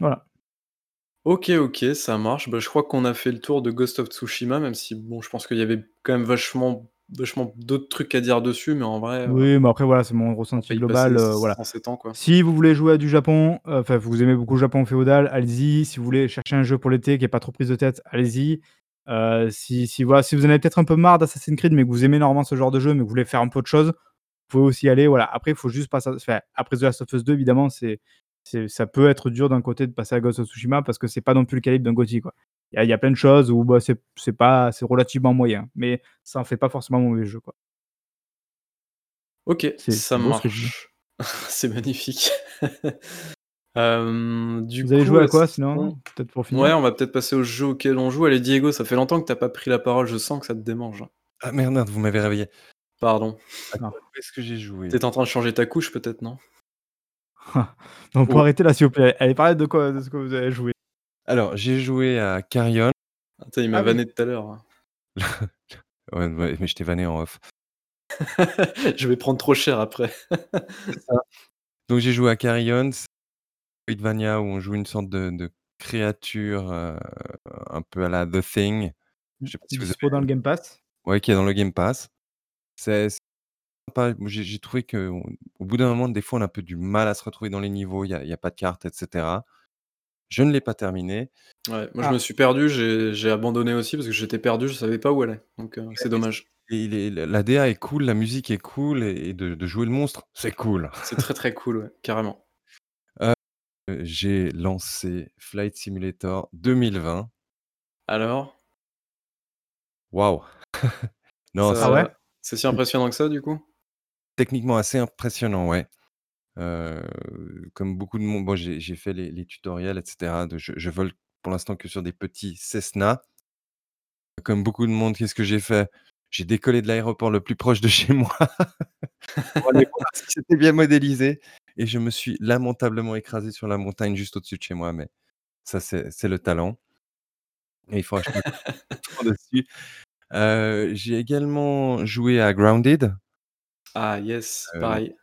Voilà. OK, OK, ça marche. Bah, je crois qu'on a fait le tour de Ghost of Tsushima, même si bon, je pense qu'il y avait quand même vachement vachement d'autres trucs à dire dessus, mais en vrai, heu Oui, mais après voilà, c'est mon on ressenti passer global, heu, voilà. 107 ans, quoi. Si vous voulez jouer à du Japon, heu, enfin, vous aimez beaucoup le Japon féodal, allez-y. Si vous voulez chercher un jeu pour l'été qui est pas trop prise de tête, allez-y. Heu, si si voilà, si vous en avez peut-être un peu marre d'Assassin's Creed, mais que vous aimez énormément ce genre de jeu, mais que vous voulez faire un peu autre chose, vous pouvez aussi y aller, voilà. Après, il faut juste pas enfin, après The Last of Us 2, évidemment, c'est ça peut être dur d'un côté de passer à Ghost of Tsushima parce que c'est pas non plus le calibre d'un GOTY, quoi. Il y a il y a plein de choses où, bah, c'est c'est pas c'est relativement moyen, mais ça en fait pas forcément un mauvais jeu, quoi. OK, C'est ça beau marche. C'est magnifique. Hem, du Vous joué à quoi sinon? Peut-être pour ouais, on va peut-être passer au jeu auquel on joue. Allez, Diego, ça fait longtemps que tu as pas pris la parole, je sens que ça te démange, hein. Ah merde, merde, vous m'avez réveillé. Pardon. Ah. est-ce que j'ai joué? Tu étais en train de changer ta couche peut-être, non? On peut Oh. arrêter là, s'il vous plaît. Allez, parlez de quoi de ce que vous avez joué? Alors, j'ai joué à Carrion. Attends, il m'a Ah oui. vanné tout à l'heure, là. Ouais, ouais, mais je t'ai vanné en off. Je vais prendre trop cher après. Donc j'ai joué à Carrion, c'est Metroidvania où on joue une sorte de de créature, heu, un peu à la The Thing. Je sais pas si vous dispo dans avez le Game Pass? ouais, qui est dans le Game Pass. C'est c'est Moi, j'ai j'ai trouvé qu'au au bout d'un moment, des fois, on a un peu du mal à se retrouver dans les niveaux. Il y a il y a pas de cartes et cetera. Je ne l'ai pas terminé. Ouais, moi je Ah. me suis perdu, j'ai j'ai abandonné aussi parce que j'étais perdu, je savais pas où aller, donc heu, c'est dommage. Et il est la la DA est cool, la musique est cool et et de de jouer le monstre, c'est cool. C'est très, très cool, ouais, carrément. Heu, j'ai lancé Flight Simulator 2020. Alors? Waouh! Non, Ah c'est ouais? c'est si impressionnant que ça, du coup? Techniquement assez impressionnant, ouais. Heu, comme beaucoup de monde j'ai j'ai fait les les tutoriels et cetera de je je vole pour l'instant que sur des petits Cessna. Comme beaucoup de monde, qu'est-ce que j'ai fait? J'ai décollé de l'aéroport le plus proche de chez moi pour aller voir si c'était bien modélisé et je me suis lamentablement écrasé sur la montagne juste au-dessus de chez moi, mais ça, c'est c'est le talent et il faudra que je me concentre dessus. Heu, j'ai également joué à Grounded, Ah yes, heu, pareil.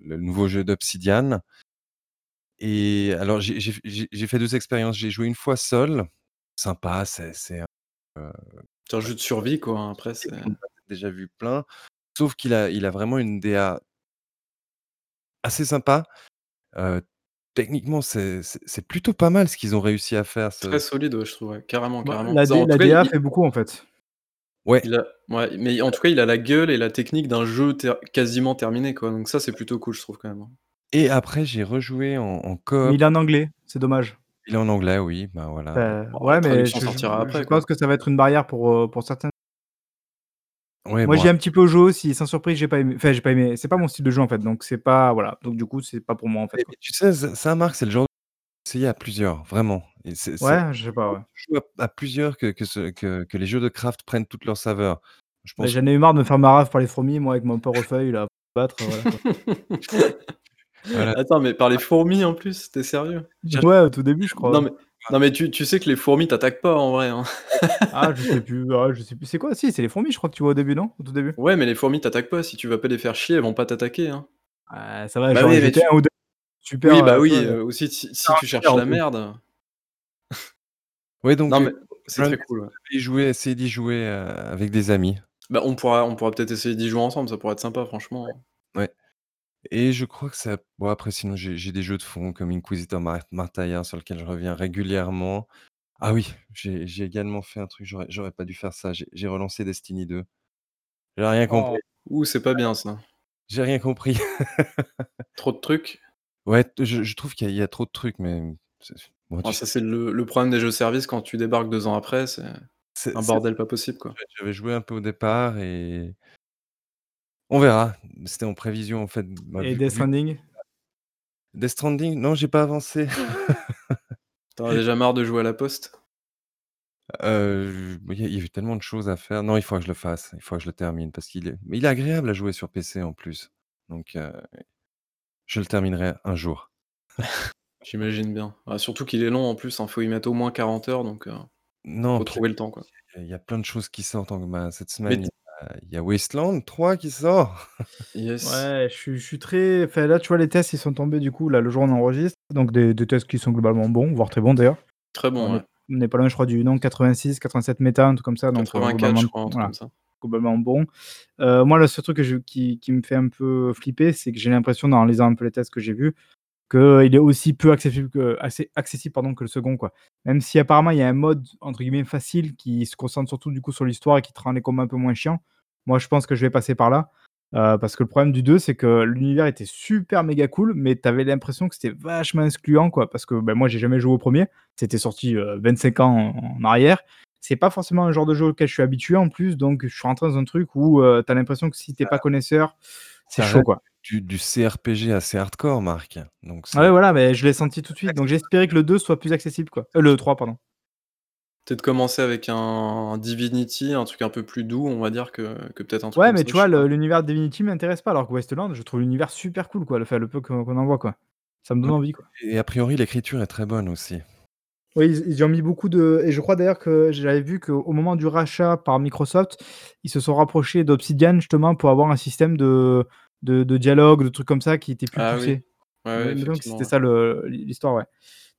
le nouveau jeu d'Obsidian et alors j'ai j'ai f j'ai j'ai fait 2 expériences. J'ai joué une fois seul, sympa, c'est c'est, heu, C'est un jeu de survie, quoi, hein, après c'est déjà vu plein, sauf qu'il a il a vraiment une DA assez sympa. Techniquement, c'est c'est c'est plutôt pas mal ce qu'ils ont réussi à faire ce très solide, ouais, je trouve, ouais, carrément, Bah, carrément. la Ça, D en tout la cas, DA il fait beaucoup, en fait. Ouais, il a ouais, mais en tout cas, il a la gueule et la technique d'un jeu ter quasiment terminé, quoi, donc ça, c'est plutôt cool, je trouve, quand même, hein. et après j'ai rejoué en en Mais il est en anglais, c'est dommage. Il est en anglais, oui, ben voilà. Bon, la ouais, mais je je sortira je après, pense que ça va être une barrière pour, heu, pour certains. Ouais, Moi, bon j'y ai un petit peu joué aussi, sans surprise, j'ai pas aimé. Enfin, j'ai pas aimé, c'est pas mon style de jeu, en fait, donc c'est pas voilà, donc du coup, c'est pas pour moi, en fait, tu sais, ça ça Marc, c'est le genre d'essayer à plusieurs, vraiment et c'est c'est Ouais, je sais pas, ouais. joue à à plusieurs que que ce que que les jeux de craft prennent toute leur saveur. Je Bah, pense j'en ai eu marre de me faire ma rave par les fourmis, moi, avec mon portefeuille, là, battre, voilà, quoi. voilà, Attends, mais par les fourmis, en plus? Tu es sérieux? Ouais, au tout début, je crois, Non, ouais. mais non, mais tu tu sais que les fourmis t'attaquent pas, en vrai, hein? Ah, je sais plus, ah, je sais plus. C'est quoi? Si, c'est les fourmis, je crois que tu vois au début, non? Au tout début? Ouais, mais les fourmis t'attaquent pas, si tu vas pas les faire chier, elles vont pas t'attaquer, hein. Ah, ça va, Bah j'en oui, ai mais jeté tu 1 ou 2 super, oui, bah tu oui, heu, aussi si si Ah, tu cherches la merde. ouais donc Non, mais c'est très cool, ouais. jouer essayer d'y jouer, avec des amis. Bah, on pourra on pourra peut-être essayer d'y jouer ensemble, ça pourrait être sympa, franchement. Ouais et je crois que ça bon après sinon j'ai des jeux de fond comme Inquisitor Mar Martyr sur lequel je reviens régulièrement. Ah oui, j'ai également fait un truc, j'aurais pas dû faire ça, j'ai j'ai relancé Destiny 2. J'ai rien compris, Oh. Ouh, c'est pas bien ça. j'ai rien compris. Trop de trucs. Ouais, t je je trouve qu'il y a il y a trop de trucs mais c'est bon Ah tu sais ça, c'est le le problème des jeux services quand tu débarques 2 ans après, c'est c'est un c'est bordel pas possible, quoi. Ouais, j'avais joué un peu au départ et on verra. C'était en prévision en fait, bah, Et vu Death vu Stranding? Death Stranding, non, j'ai pas avancé. Tu en as déjà marre de jouer à la poste? Heu, il y a il y avait tellement de choses à faire. Non, il faudrait que je le fasse, il faudrait que je le termine parce qu'il est mais il est agréable à jouer sur PC en plus, donc heu, je le terminerai un jour. J'imagine bien. Bah, surtout qu'il est long en plus, hein, faut y mettre au moins 40 heures donc Non, faut trouver le temps, quoi. il y a plein de choses qui sortent en bah, cette semaine, il y a il y a Wasteland 3 qui sort. Yes. Ouais, je suis je suis très enfin là, tu vois, les tests, ils sont tombés du coup, là, le jour où on enregistre, donc des des tests qui sont globalement bons, voire très bons d'ailleurs. Très bon, On ouais. est on est pas loin, je crois, du non 86-87 méta, un truc comme ça, donc heu, 84 globalement je crois, un truc voilà, comme ça. Globalement bon. Heu, moi, le seul truc que je qui qui me fait un peu flipper, c'est que j'ai l'impression, en lisant un peu les tests que j'ai vus, qu'il est aussi peu accessible que assez accessible pardon, que le second, quoi. Même si apparemment il y a un mode entre guillemets «facile» qui se concentre surtout du coup sur l'histoire et qui te rend les combats un peu moins chiants. Moi, je pense que je vais passer par là, heu, parce que le problème du 2, c'est que l'univers était super méga cool, mais tu avais l'impression que c'était vachement excluant, quoi. Parce que, bah, moi, j'ai jamais joué au 1er, c'était sorti, heu, 25 ans en arrière. C'est pas forcément un genre de jeu auquel je suis habitué en plus, donc je suis rentré dans un truc où, heu, tu as l'impression que si tu es pas connaisseur, c'est chaud, quoi. du du CRPG assez hardcore, Marc, donc Ah ouais, voilà, mais je l'ai senti tout de suite, donc espéré que le 2 soit plus accessible, quoi. Heu, le 3 pardon. Peut-être commencer avec un Divinity, un truc un peu plus doux, on va dire, que que peut-être un truc Ouais, mais ça, tu vois, l'univers de Divinity m'intéresse pas, alors que Wasteland, je trouve l'univers super cool, quoi, le le peu qu'on qu'on en voit, quoi. Ça me donne envie, quoi. et a priori, l'écriture est très bonne aussi. Oui, ils ils y ont mis beaucoup de et je crois d'ailleurs que j'avais vu qu'au moment du rachat par Microsoft, ils se sont rapprochés d'Obsidian justement pour avoir un système de de de dialogue, de trucs comme ça qui était plus Ah oui. poussé. Ouais, Il ouais, effectivement, c'était ouais. ça le l'histoire, ouais.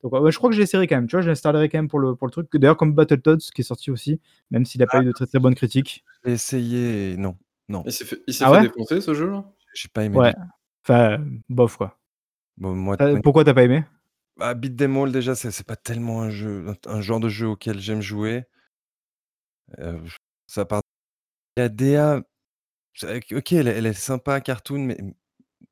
Donc ouais, ouais, je crois que je l'essayerai quand même, tu vois? Je l'installerai quand même pour le pour le truc, d'ailleurs comme Battletoads qui est sorti aussi, même s'il a pas Ah eu de très, très bonnes critiques. Et non, non. Il s'est fait il s'est Ah fait ouais? défoncer ce jeu-là? J'ai pas aimé Ouais, enfin, bof, quoi. Bon, moi pourquoi tu as pas aimé? Bah, Beat all déjà, c'est pas tellement un jeu un genre de jeu auquel j'aime jouer. Heu, ça part la DA, OK, elle est sympa cartoon, mais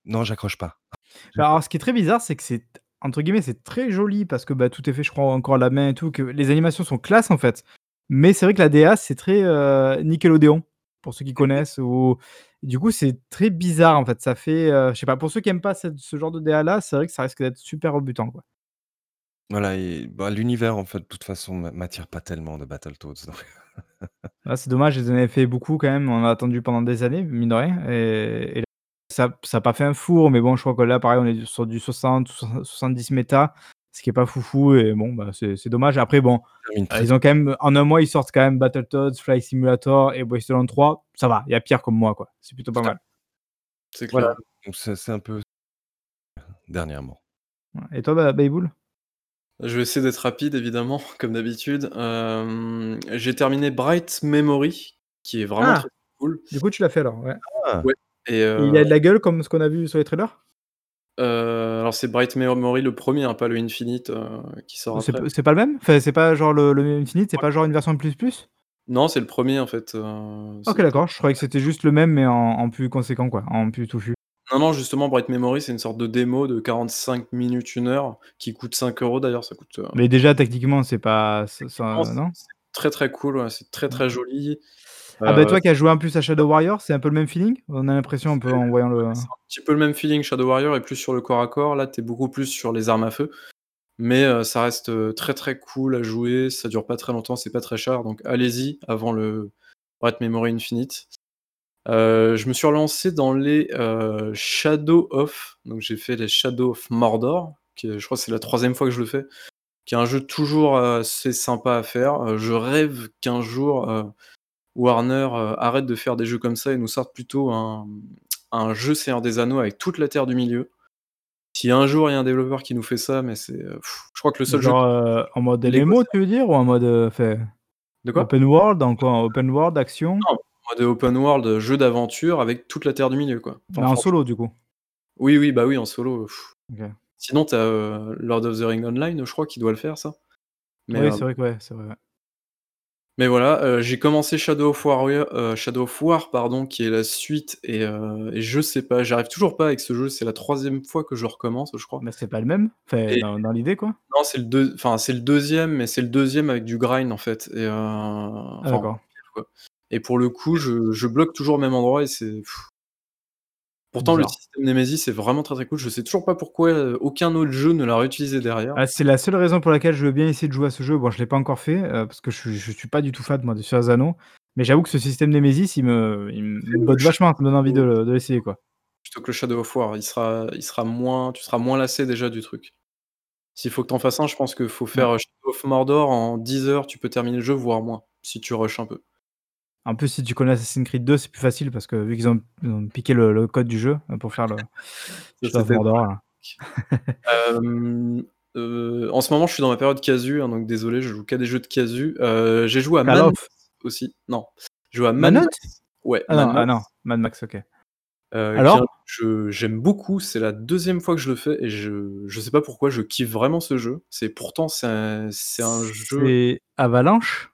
non, j'accroche pas. Bah, alors ce qui est très bizarre, c'est que c'est entre guillemets, «c'est très joli» parce que, bah, tout est fait, je crois, encore à la main et tout, que les animations sont classe, en fait. Mais c'est vrai que la DA, c'est très, heu, Nickelodeon, pour ceux qui connaissent ou du coup, c'est très bizarre, en fait. Ça fait, heu, je sais pas, pour ceux qui aiment pas cette ce genre de DA-là, c'est vrai que ça risque d'être super rebutant, quoi. Voilà et bah, l'univers, en fait, de toute façon, m'a m'attire pas tellement de Battletoads, donc Ah, c'est dommage, ils en avaient fait beaucoup quand même, on a attendu pendant des années, mine de rien et et ça ça a pas fait un four, mais bon, je crois que là, pareil, on est sur du 60 ou soixan 70 méta, ce qui est pas foufou et bon, bah, c'est dommage. Après bon, très ils ont quand même en 1 mois, ils sortent quand même Battletoads, Flight Simulator et Wasteland 3, ça va, il y a pire comme mois, quoi. C'est plutôt pas mal. C'est Voilà, clair. donc c'est c'est un peu dernièrement. Et toi, Ba Baïboul? Je vais essayer d'être rapide évidemment, comme d'habitude. Hem, j'ai terminé Bright Memory, qui est vraiment Ah! très cool. Du coup, tu l'as fait alors? Ouais Ah! Ouais et et il a de la gueule comme ce qu'on a vu sur les trailers? Heu, alors c'est Bright Memory le 1er, hein, pas le Infinite, heu, qui sort C'est après. p c'est pas le même? Enfin, c'est pas genre le le Infinite, c'est pas genre une version plus plus? Non, c'est le 1er en fait, heu, OK, d'accord, je croyais que c'était juste le même, mais en en plus conséquent, quoi, en plus touffu. Non, non, justement, Bright Memory, c'est une sorte de démo de 45 minutes, 1 heure, qui coûte 5 € d'ailleurs, ça coûte, Mais déjà, techniquement, c'est pas ça non? c'est très, très cool, ouais, c'est très, très joli. Ah bah, Heu, toi qui as joué en plus à Shadow Warrior, c'est un peu le même feeling? On a l'impression un peu en voyant le c'est un petit peu le même feeling, Shadow Warrior est plus sur le corps à corps, là, tu es beaucoup plus sur les armes à feu, mais heu, ça reste, heu, très, très cool à jouer, ça dure pas très longtemps, c'est pas très cher, donc allez-y avant le Bright Memory Infinite. Je me suis relancé dans les, Shadow of, donc j'ai fait les Shadow of Mordor, qui est je crois que c'est la 3e fois que je le fais, qui est un jeu toujours assez sympa à faire. Je rêve qu'un jour, Warner, heu, arrête de faire des jeux comme ça et nous sorte plutôt un, un jeu Seigneur des Anneaux avec toute la terre du milieu. Si un jour il y a un développeur qui nous fait ça, mais c'est, heu, je crois que le seul jeu Genre, heu, en mode MMO, tu veux dire? Ou en mode, heu, enfin, De quoi? open world, en quoi? En open world, action? Non, en mode open world, jeu d'aventure avec toute la terre du milieu, quoi. Mais en solo, du coup? Oui, oui, bah, oui, en solo, sinon tu as, heu, Lord of the Rings Online, je crois, qui doit le faire ça, mais Oui, c'est vrai que ouais, c'est vrai, ouais. Mais voilà, heu, j'ai commencé Shadow of Warrior heu, Shadow of War, pardon, qui est la suite et heu, et je sais pas, j'arrive toujours pas avec ce jeu, c'est la 3e fois que je recommence, je crois Mais c'est pas le même? Enfin, et dans dans l'idée, quoi? non, c'est le deux enfin, c'est le 2e, mais c'est le 2e avec du grind, en fait et Ah d'accord. et pour le coup, je je bloque toujours au même endroit et c'est Pourtant, le système Nemesis est vraiment très, très cool. Je sais toujours pas pourquoi, heu, aucun autre jeu ne l'a réutilisé derrière. Ah, c'est la seule raison pour laquelle je veux bien essayer de jouer à ce jeu. Bon, je l'ai pas encore fait, heu, parce que je suis je suis pas du tout fan moi de sur les anneaux, mais j'avoue que ce système Nemesis, il me il botte vachement, ça me donne envie de l'essayer, quoi. plutôt que le Shadow of War. Il sera il sera moins tu seras moins lassé déjà du truc. S'il faut que tu en fasses un, je pense qu'il faut faire, heu, Shadow of Mordor en 10 heures, tu peux terminer le jeu, voire moins, si tu rushes un peu. En plus, si tu connais Assassin's Creed 2, c'est plus facile parce que vu qu'ils ont piqué le le code du jeu, heu, pour faire le Ça. Hem, heu, en ce moment, je suis dans ma période casu, hein, donc désolé, je joue qu'à des jeux de casu. J'ai joué à Mad? Max aussi. Non, j'ai joué à Mad? Max. Ouais, Ah Mad non, ah non, Mad Max, OK. Alors? j'aime beaucoup, c'est la 2e fois que je le fais et je je sais pas pourquoi, je kiffe vraiment ce jeu. C'est pourtant c'est un c'est un jeu C'est Avalanche?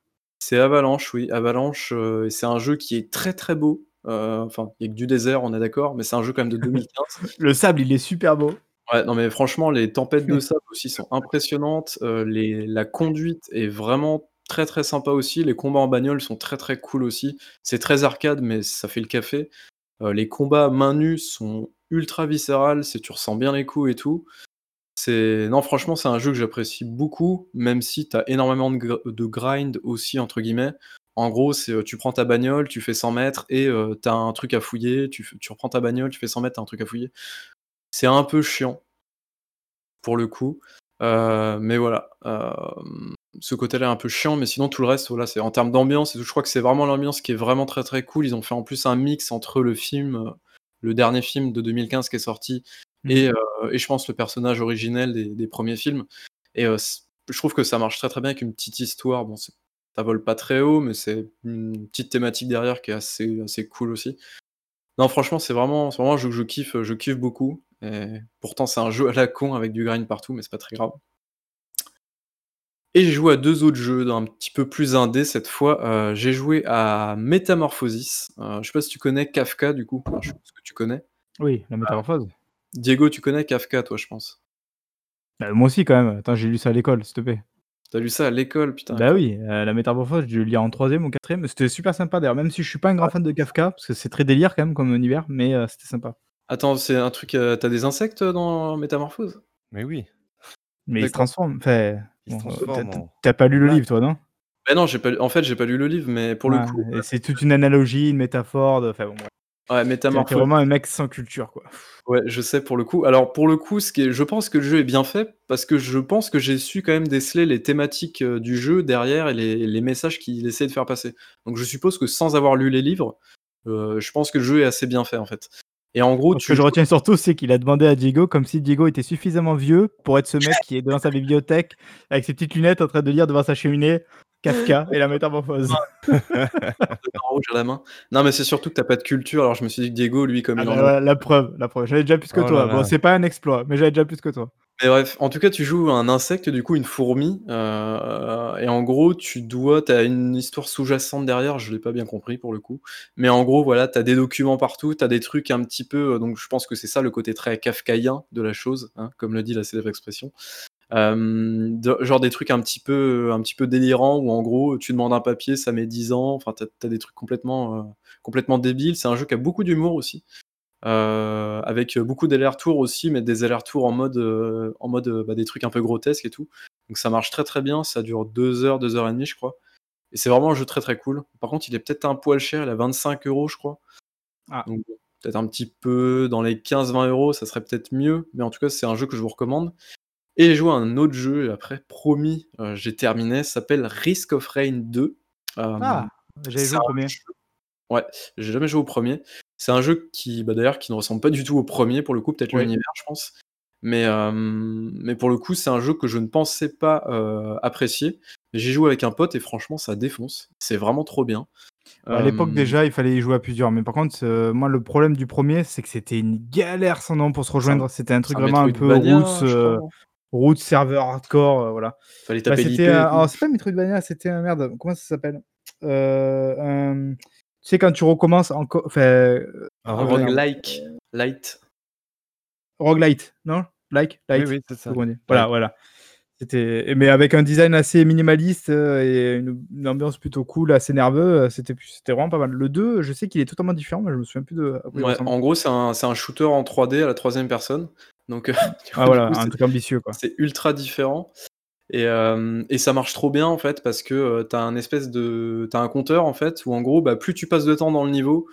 C'est Avalanche, oui, Avalanche, et c'est un jeu qui est très, très beau. Heu, enfin, il y a que du désert, on est d'accord, mais c'est un jeu quand même de 2015. Le sable, il est super beau. Ouais, non, mais franchement, les tempêtes de sable aussi sont impressionnantes. Les la conduite est vraiment très, très sympa aussi. Les combats en bagnole sont très, très cool aussi. C'est très arcade, mais ça fait le café. Les combats main nue sont ultra viscérales, c'est tu ressens bien les coups et tout. Non, franchement, c'est un jeu que j'apprécie beaucoup, même si tu as énormément de gr de «grind» aussi entre guillemets. En gros, c'est, heu, tu prends ta bagnole, tu fais 100 mètres et heu, tu as un truc à fouiller, tu tu reprends ta bagnole, tu fais 100 mètres, tu as un truc à fouiller. C'est un peu chiant pour le coup, heu, mais voilà, hem, ce côté-là est un peu chiant, mais sinon tout le reste, voilà, c'est en termes d'ambiance et je crois que c'est vraiment l'ambiance qui est vraiment très, très cool. Ils ont fait en plus un mix entre le film, le dernier film de 2015 qui est sorti Mmh. et heu et je pense le personnage originel des des premiers films et heu, c je trouve que ça marche très, très bien avec une petite histoire. Bon, ça vole pas très haut, mais c'est une petite thématique derrière qui est assez assez cool aussi. Non, franchement, c'est vraiment vraiment un jeu que je kiffe, je kiffe beaucoup et pourtant c'est un jeu à la con avec du grind partout, mais c'est pas très grave. Et j'ai joué à 2 autres jeux d'un petit peu plus indé cette fois, heu, j'ai joué à Metamorphosis, heu, je sais pas si tu connais Kafka du coup? Enfin, je pense que tu connais? Oui, la métamorphose. Diego, tu connais Kafka toi, je pense? Bah, moi aussi quand même, attends, j'ai lu ça à l'école, s'il te plaît. Tu as lu ça à l'école? Putain, Bah oui, heu, la métamorphose, j'ai dû le lire en 3e ou 4e, mais c'était super sympa d'ailleurs, même si je suis pas un grand Ouais. fan de Kafka, parce que c'est très délire quand même comme univers, mais heu, c'était sympa. Attends, c'est un truc, heu, tu as des insectes, dans Métamorphose? Mais oui, Mais il se D'accord. transforme, enfin, bon, transforme tu en tu as pas lu le livre toi, non? Bah non, j'ai pas lu en fait, j'ai pas lu le livre, mais pour le coup, c'est toute une analogie, une métaphore de enfin bon. Ouais, es Métamorphosis vraiment un mec sans culture, quoi. Ouais, je sais pour le coup. Alors pour le coup, ce qui est je pense que le jeu est bien fait parce que je pense que j'ai su quand même déceler les thématiques, heu, du jeu derrière et les les messages qu'il essaie de faire passer. Donc je suppose que sans avoir lu les livres, heu, je pense que le jeu est assez bien fait, en fait. Et en gros, ce que je retiens surtout, c'est qu'il a demandé à Diego, comme si Diego était suffisamment vieux pour être ce mec qui est devant sa bibliothèque avec ses petites lunettes en train de lire devant sa cheminée Kafka et la métamorphose. le carton rouge à la main. Non, mais c'est surtout que tu as pas de culture, alors je me suis dit que Diego, lui, comme Ah il bah en la preuve, la preuve. J'avais déjà plus que Oh là toi. Bon, c'est pas un exploit, mais j'avais déjà plus que toi. Mais bref, en tout cas, tu joues un insecte, du coup, une fourmi, heu et en gros, tu dois tu as une histoire sous-jacente derrière, je l'ai pas bien compris pour le coup. Mais en gros, voilà, tu as des documents partout, tu as des trucs un petit peu, heu donc je pense que c'est ça le côté très kafkaïen de la chose, hein, comme le dit la célèbre expression. De genre des trucs un petit peu, un petit peu délirants où en gros, tu demandes un papier, ça met 10 ans, enfin, tu as des trucs complètement, heu, complètement débiles. C'est un jeu qui a beaucoup d'humour aussi, heu, avec, beaucoup d'allers-retours aussi, mais des allers-retours en mode, en bah, des trucs un peu grotesques et tout. Donc ça marche très, très bien, ça dure 2 heures, 2 heures et demie, je crois et c'est vraiment un jeu très, très cool. Par contre, il est peut-être un poil cher, il est à 25 € je crois. Ah. Donc peut-être un petit peu dans les 15-20 €, ça serait peut-être mieux, mais en tout cas, c'est un jeu que je vous recommande et j'ai joué à un autre jeu et après promis, heu, j'ai terminé, ça s'appelle Risk of Rain 2. Hem, Ah! J'avais joué au 1er. jeu ouais, j'ai jamais joué au 1er. C'est un jeu qui, bah, d'ailleurs, qui ne ressemble pas du tout au 1er pour le coup, peut-être l'univers, je pense. Mais hem, mais pour le coup, c'est un jeu que je ne pensais pas, apprécier. J'ai joué avec un pote et franchement, ça défonce. C'est vraiment trop bien. À l'époque, déjà, il fallait y jouer à plusieurs, mais par contre, moi, le problème du 1er, c'est que c'était une galère sans nom pour se rejoindre. C'était un truc un vraiment un peu roots, roots serveur hardcore, heu, voilà. Fallait Bah, taper l'IP c'était, heu, et tout. alors c'est pas Metroidvania, c'était un merde, comment ça s'appelle? Tu sais quand tu recommences enco enfin, oh roguelike light. roguelite, non? Like? Oui, Light? oui, c'est ça. Voilà, voilà. C'était mais avec un design assez minimaliste, et une une ambiance plutôt cool, assez nerveux, c'était c'était vraiment pas mal. Le 2, je sais qu'il est totalement différent, mais je me souviens plus de Ouais, en gros, c'est un c'est un shooter en 3D à la 3e personne, donc du Ah voilà, coup, un c'est truc ambitieux, quoi. c'est ultra différent et hem et ça marche trop bien, en fait, parce que, heu, tu as un espèce de tu as un compteur, en fait, où en gros, bah, plus tu passes de temps dans le niveau,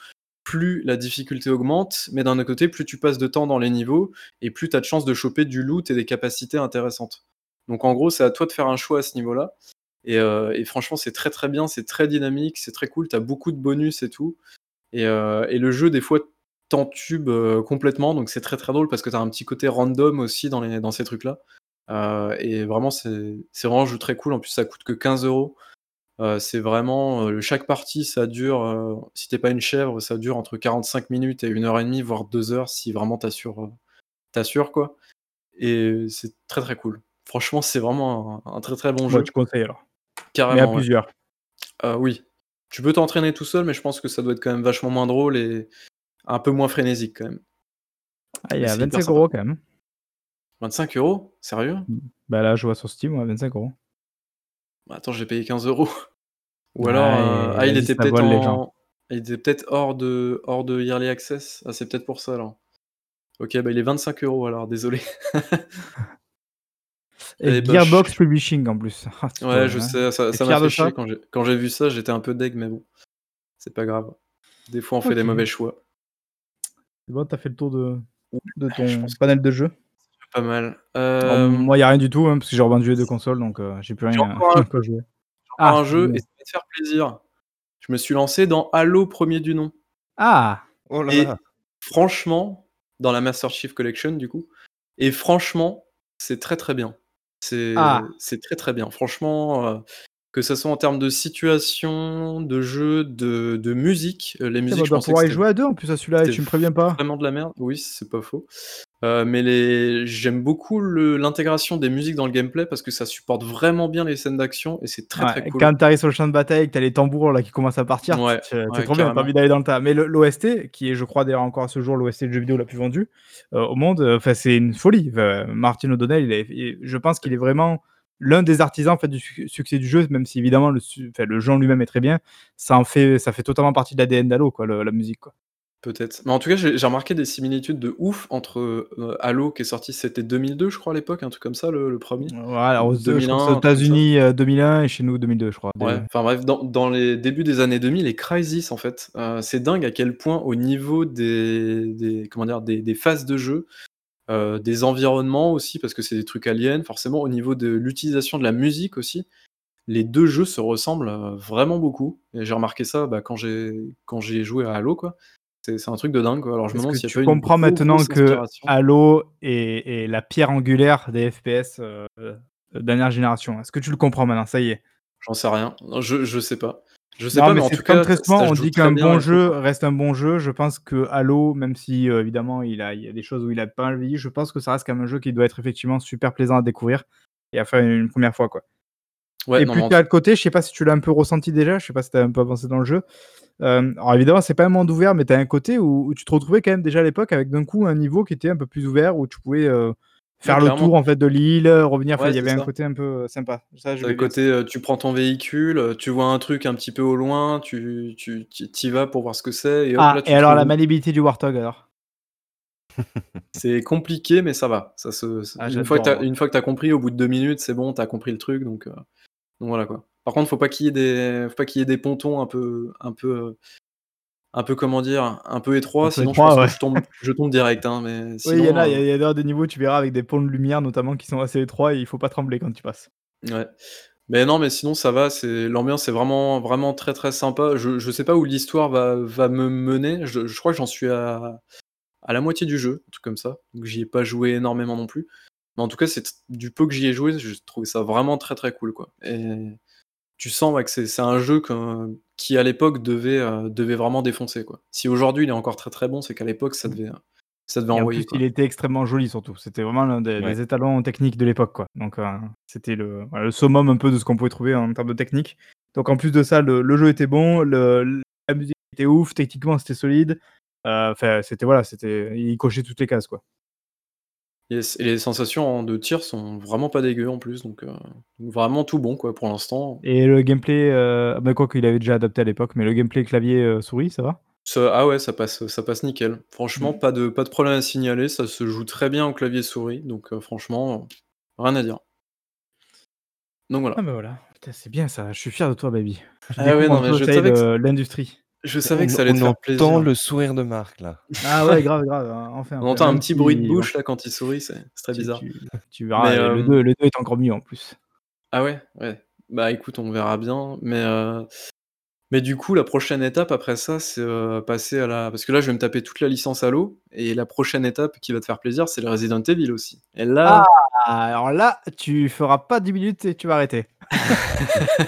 plus la difficulté augmente, mais d'un autre côté, plus tu passes de temps dans les niveaux et plus tu as de chances de choper du loot et des capacités intéressantes. Donc en gros, c'est à toi de faire un choix à ce niveau-là et heu et franchement, c'est très, très bien, c'est très dynamique, c'est très cool, tu as beaucoup de bonus et tout et et le jeu, des fois, t'entube, heu, complètement, donc c'est très, très drôle parce que tu as un petit côté random aussi dans les dans ces trucs-là, heu et vraiment, c'est vraiment un jeu très cool. En plus, ça coûte que 15 €. Heu, c'est vraiment, chaque partie, ça dure, si tu es pas une chèvre, ça dure entre 45 minutes et 1 heure et demie, voire 2 heures si vraiment tu assures, heu, tu assures, quoi et c'est très, très cool. Franchement, c'est vraiment un un très, très bon tu jeu. conseilles alors? Mais à Carrément, ouais. plusieurs? Oui. Tu peux t'entraîner tout seul, mais je pense que ça doit être quand même vachement moins drôle et un peu moins frénésique, quand même. Ah, il est Mais à c'est hyper 25 € sympa. quand même. 25 €? Sérieux? Mmh. Bah, là, je vois sur Steam, ouais, 25 €. Bah, attends, j'ai payé 15 € ou alors, Ah et ah, il était peut-être vole les gens. en il était peut-être hors de hors de Early Access? Ah, c'est peut-être pour ça, alors. OK, bah, il est 25 € alors, désolé. Et Eh bah, Gearbox Publishing, en plus. Ah, Ouais, je hein? sais, ça m'a fait chier quand j'ai vu ça, j'étais un peu dég, mais bon, c'est pas grave. Des fois, on fait des mauvais choix. C'est bon, tu as fait le tour de ton panel de jeux? c'est pas mal. Alors Hem moi, il y a rien du tout, hein, parce que j'ai revendu les 2 consoles, donc heu, j'ai plus rien un à jouer. j'ai encore Ah! un jeu et ça va te faire plaisir. Je me suis lancé dans Halo: 1er du nom Ah! Oh là et là! franchement dans la Master Chief Collection, du coup et franchement, c'est très, très bien. C'est Ah! très, très bien. Franchement, heu, que ça soit en termes de situation, de jeu, de de musique, heu, les bah, musiques, on je pensais que pouvoir y jouer à 2 en plus à celui-là et tu me préviens pas? vraiment de la merde. Oui, c'est pas faux, heu, mais les j'aime beaucoup l'intégration des musiques dans le gameplay parce que ça supporte vraiment bien les scènes d'action et c'est très, très cool. quand tu arrives sur le champ de bataille et que tu as les tambours, là, qui commencent à partir, Ouais, c'est ouais, trop bien, envie d'aller dans le tas. Mais l'OST, qui est, je crois, d'ailleurs encore à ce jour, l'OST de jeu vidéo la plus vendue, heu, au monde, enfin, c'est une folie. Martin O'Donnell, il est il je pense qu'il est vraiment l'un des artisans, en fait, du suc succès du jeu, même si évidemment le le jeu en lui-même est très bien, ça en fait ça fait totalement partie de l'ADN d'Halo, quoi, le la musique, quoi. Peut-être, mais en tout cas, j'ai remarqué des similitudes de ouf entre, heu, Halo qui est sorti, c'était 2002, je crois, à l'époque, un truc comme ça, le le 1er Ouais, alors ou aux je crois que c'est 2001, aux un truc comme ça. États-Unis, heu, 2001 et chez nous 2002, je crois, Ouais, enfin bref, dans dans les débuts des années 2000 et Crysis, en fait, heu, c'est dingue à quel point au niveau des des comment dire? Des des phases de jeu, heu, des environnements aussi parce que c'est des trucs aliens, forcément, au niveau de l'utilisation de la musique aussi, les 2 jeux se ressemblent, heu, vraiment beaucoup et j'ai remarqué ça, bah, quand j'ai quand j'ai joué à Halo, quoi. C'est c'est un truc de dingue, quoi. Alors je me demande a tu comprends maintenant que. Halo est est la pierre angulaire des FPS, heu, dernière génération? Est-ce que tu le comprends maintenant? Ça y est? J'en sais rien. Je je sais pas. Je sais Non, pas, mais mais en tout comme cas, on dit qu'un bon jeu reste un bon jeu. Je pense que Halo, même si, heu, évidemment, il a il y a des choses où il a pas vieilli, je pense que ça reste quand même un jeu qui doit être effectivement super plaisant à découvrir et à faire une 1re fois, quoi. Ouais, et non, puis as tout le côté, je sais pas si tu l'as un peu ressenti déjà, je sais pas si tu as un peu avancé dans le jeu, hem, alors évidemment, c'est pas un monde ouvert, mais tu as un côté où où tu te retrouvais quand même déjà à l'époque avec d'un coup un niveau qui était un peu plus ouvert, où tu pouvais, Ouais, faire le tour, en fait, de l'île, heu, revenir, Ouais, il y c'est avait un côté un peu, heu, sympa. Ça, Tu as le côté, heu, tu prends ton véhicule, tu vois un truc un petit peu au loin, tu tu y vas pour voir ce que c'est et hop, Ah là, et tu alors la maniabilité du Warthog, alors? C'est compliqué, mais ça va. Ça se Ah, une fois que as une fois que tu as compris, au bout de 2 minutes, c'est bon, tu as compris le truc, donc voilà, quoi. Par contre, faut pas qu'il y ait des faut pas qu'il y ait des pontons un peu un peu, un peu, comment dire? Un peu Un peu sinon je pense étroit, que je tombe je tombe direct, hein, mais Oui, il y en a il y il y a d'ailleurs des niveaux, tu verras, avec des ponts de lumière, notamment, qui sont assez étroits et il faut pas trembler quand tu passes. Ouais, mais non, mais sinon ça va, c'est l'ambiance est vraiment vraiment très, très sympa. Je je sais pas où l'histoire va va me mener. Je je crois que j'en suis à à la moitié du jeu, un truc comme ça, donc j'y ai pas joué énormément non plus, mais en tout cas, c'est du peu que j'y ai joué, j'ai trouvé ça vraiment très, très cool, quoi et tu sens, ouais, que c'est un jeu que qui, à l'époque, devait, heu, devait vraiment défoncer, quoi. Si aujourd'hui il est encore très, très bon, c'est qu'à l'époque ça Mmh. devait, heu, ça devait Et en envoyer, plus, il était extrêmement joli, surtout. C'était vraiment l'un des Ouais. des étalons techniques de l'époque, quoi, donc heu, c'était le summum un peu de ce qu'on pouvait trouver en termes de technique, donc en plus de ça, le le jeu était bon, le la musique était ouf, techniquement, c'était solide, heu, enfin, c'était voilà, c'était il cochait toutes les cases, quoi. Yes et les sensations de tir sont vraiment pas dégueu en plus donc, heu, vraiment tout bon quoi pour l'instant. Et le gameplay, heu, bah, quoique il avait déjà adapté à l'époque, mais le gameplay clavier, heu, souris, ça va? Ça ah ouais, ça passe, ça passe nickel. Franchement, Mmh. pas de pas de problème à signaler, ça se joue très bien au clavier souris donc, heu, franchement, rien à dire. Donc Ah voilà. bah, voilà, c'est bien ça, je suis fier de toi baby. Ah ouais, non mais je l'industrie. Je savais on que ça allait te on faire entend plaisir. le sourire de Marc là. Ah ouais, grave, grave, enfin On entend un petit bruit de bouche là quand il sourit, c'est très tu bizarre. tu tu Mais, verras et le 2 hem le 2 est encore mieux en plus. Ah ouais? Ouais. Bah écoute, on verra bien, mais, heu, mais du coup la prochaine étape après ça, c'est, heu, passer à la parce que là je vais me taper toute la licence Halo et la prochaine étape qui va te faire plaisir, c'est le Resident Evil aussi. Et Ah! là Alors là, tu feras pas 10 minutes et tu vas arrêter.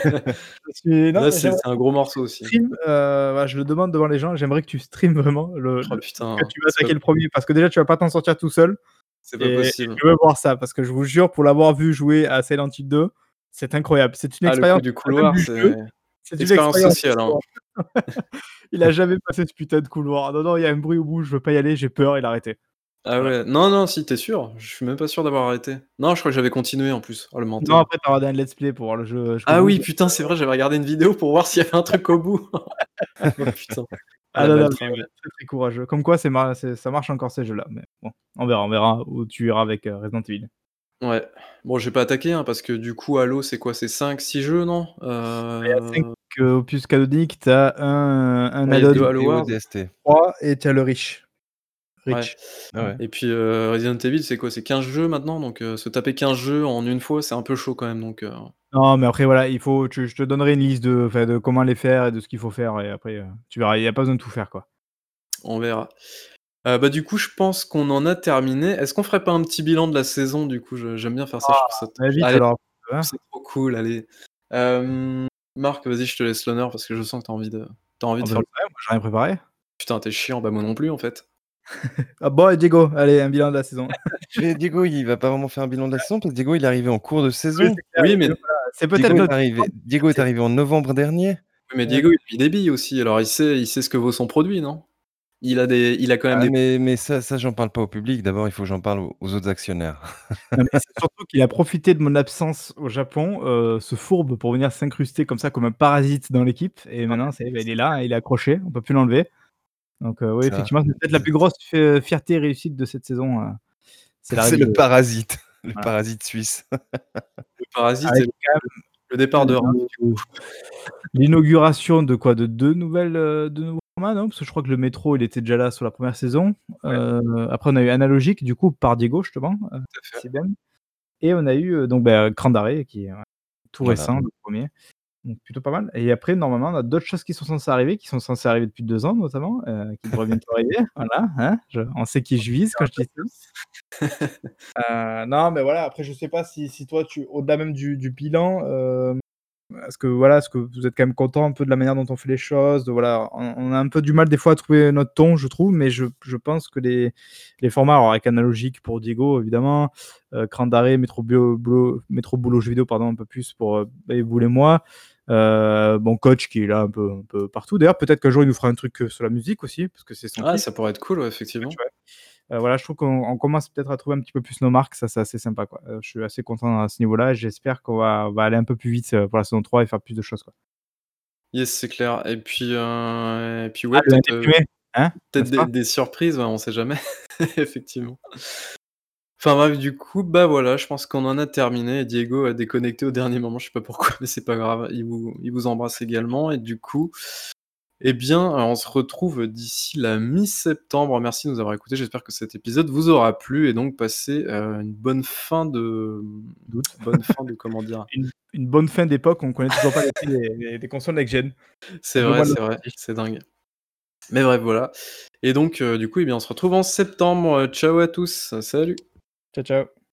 Parce que non, Là mais c'est un gros morceau aussi. stream, voilà, je le demande devant les gens, j'aimerais que tu streames vraiment le Oh putain, que tu vas attaquer le 1er parce que déjà tu vas pas t'en sortir tout seul c'est pas possible. je veux voir ça parce que je vous jure pour l'avoir vu jouer à Silent Hill 2, c'est incroyable. C'est une Ah le coup expérience du couloir, c'est c'est une expérience sociale, hein. Il a jamais passé ce putain de couloir. Non, non, il y a un bruit au bout, je veux pas y aller, j'ai peur, il a arrêté. Ah ouais, non, non, si, tu es sûr? Je suis même pas sûr d'avoir arrêté. Non, je crois que j'avais continué en plus. Oh le Non, après tu as regardé un let's play pour voir le jeu Ah oui, putain, c'est vrai, j'avais regardé une vidéo pour voir s'il y avait un truc au bout. Oh putain. Ah Ah non, non, très, très courageux. Comme quoi c'est mar c'est ça marche encore ces jeux-là, mais bon, on verra, on verra où tu iras avec, heu, Resident Evil. Ouais. Bon, je vais pas attaquer, hein, parce que du coup Halo, c'est quoi? C'est 5-6 jeux, non? Il y a 5 Heu opus canoniques, tu as un un Ouais, add-on 2 Halo Et Wars. ODST. 3 et tu as le Reach. Ouais. Reach. Ah ouais. Et puis, heu, Resident Evil, c'est quoi? C'est 15 jeux maintenant, donc, heu, se taper 15 jeux en une fois, c'est un peu chaud quand même, donc, heu Non, mais après voilà, il faut tu je te donnerai une liste de de comment les faire et de ce qu'il faut faire et après, heu, tu verras, il y a pas besoin de tout faire, quoi. On verra. Heu, bah, du coup, je pense qu'on en a terminé. Est-ce qu'on ferait pas un petit bilan de la saison du coup? Je j'aime bien faire ça, je Ah, trouve ça t va vite allez, alors, hein. c'est trop cool, allez. Hem, Marc, vas-y, je te laisse l'honneur parce que je sens que tu as envie de tu as envie Ah de bah, faire le ouais, moi j'ai rien préparé. putain, tu es chiant, bah, moi non plus en fait. Ah bon et Diego, allez, un bilan de la saison. Mais Diego, il va pas vraiment faire un bilan de la saison parce que Diego, il est arrivé en cours de saison. Oui, mais c'est peut-être Diego est notre arrivé Diego est arrivé en novembre dernier. oui, mais Diego, il a mis des billes aussi, alors il sait il sait ce que vaut son produit, non? Il a des il a quand même Ah des mais mais ça ça j'en parle pas au public, d'abord il faut que j'en parle aux aux autres actionnaires. Non, mais c'est surtout qu'il a profité de mon absence au Japon, heu, ce fourbe pour venir s'incruster comme ça, comme un parasite dans l'équipe et maintenant est, bah, il est là, il est accroché, on peut plus l'enlever. Donc, heu, oui, effectivement, c'est peut-être la plus grosse fie fierté et réussite de cette saison, heu, c'est C'est le de parasite, le Voilà. parasite suisse. Le parasite quand le départ de l'inauguration de quoi? De 2 nouvelles, heu, de nouveaux non? Parce que je crois que le métro, il était déjà là sur la 1re saison. Ouais. Heu, après on a eu Analogique du coup par Diego justement, fait. si bien et on a eu, heu, donc bah, Cran d'arrêt qui est, tout Voilà. récent, le 1er, donc plutôt pas mal et après normalement on a d'autres choses qui sont censées arriver, qui sont censées arriver depuis 2 ans notamment, heu, qui devraient bientôt arriver, voilà, hein, je on sait qui je vise quand je dis ça. Heu, non, mais voilà, après je sais pas si si toi tu au-delà même du du bilan, est-ce que voilà, est-ce que vous êtes quand même content un peu de la manière dont on fait les choses? De voilà, on on a un peu du mal des fois à trouver notre ton, je trouve, mais je je pense que les les formats, alors avec Analogique pour Diego évidemment, heu, Cran d'arrêt, Métro bio boulot Métro boulot jeux vidéo pardon, un peu plus pour, heu, Baby-Boule et moi. Heu, bon Coach qui est là un peu un peu partout. D'ailleurs peut-être qu'un jour il nous fera un truc, heu, sur la musique aussi, parce que c'est son Ah, ça pourrait être cool, ouais, effectivement. Ouais. Heu, voilà, je trouve qu'on on commence peut-être à trouver un petit peu plus nos marques, ça c'est assez sympa, quoi. Heu, je suis assez content à ce niveau-là et j'espère qu'on va aller un peu plus vite, heu, pour la saison 3 et faire plus de choses, quoi. Yes, c'est clair et puis, et puis Ah ouais, le peut-être, hein, des surprises, ouais, on sait jamais, effectivement. Enfin bref, du coup, bah, voilà, je pense qu'on en a terminé. Diego a déconnecté au dernier moment, je sais pas pourquoi, mais c'est pas grave, il vous il vous embrasse également et du coup, eh bien, heu, on se retrouve d'ici la mi-septembre. Merci de nous avoir écoutés, j'espère que cet épisode vous aura plu et donc passez, heu, une bonne fin de, bonne fin de comment dire? Une une bonne fin d'époque, on connaît toujours pas les des consoles next gen. C'est vrai, c'est vrai, c'est dingue. Mais bref, voilà et donc, heu, du coup, eh bien, on se retrouve en septembre. Ciao à tous, salut! Ciao, ciao.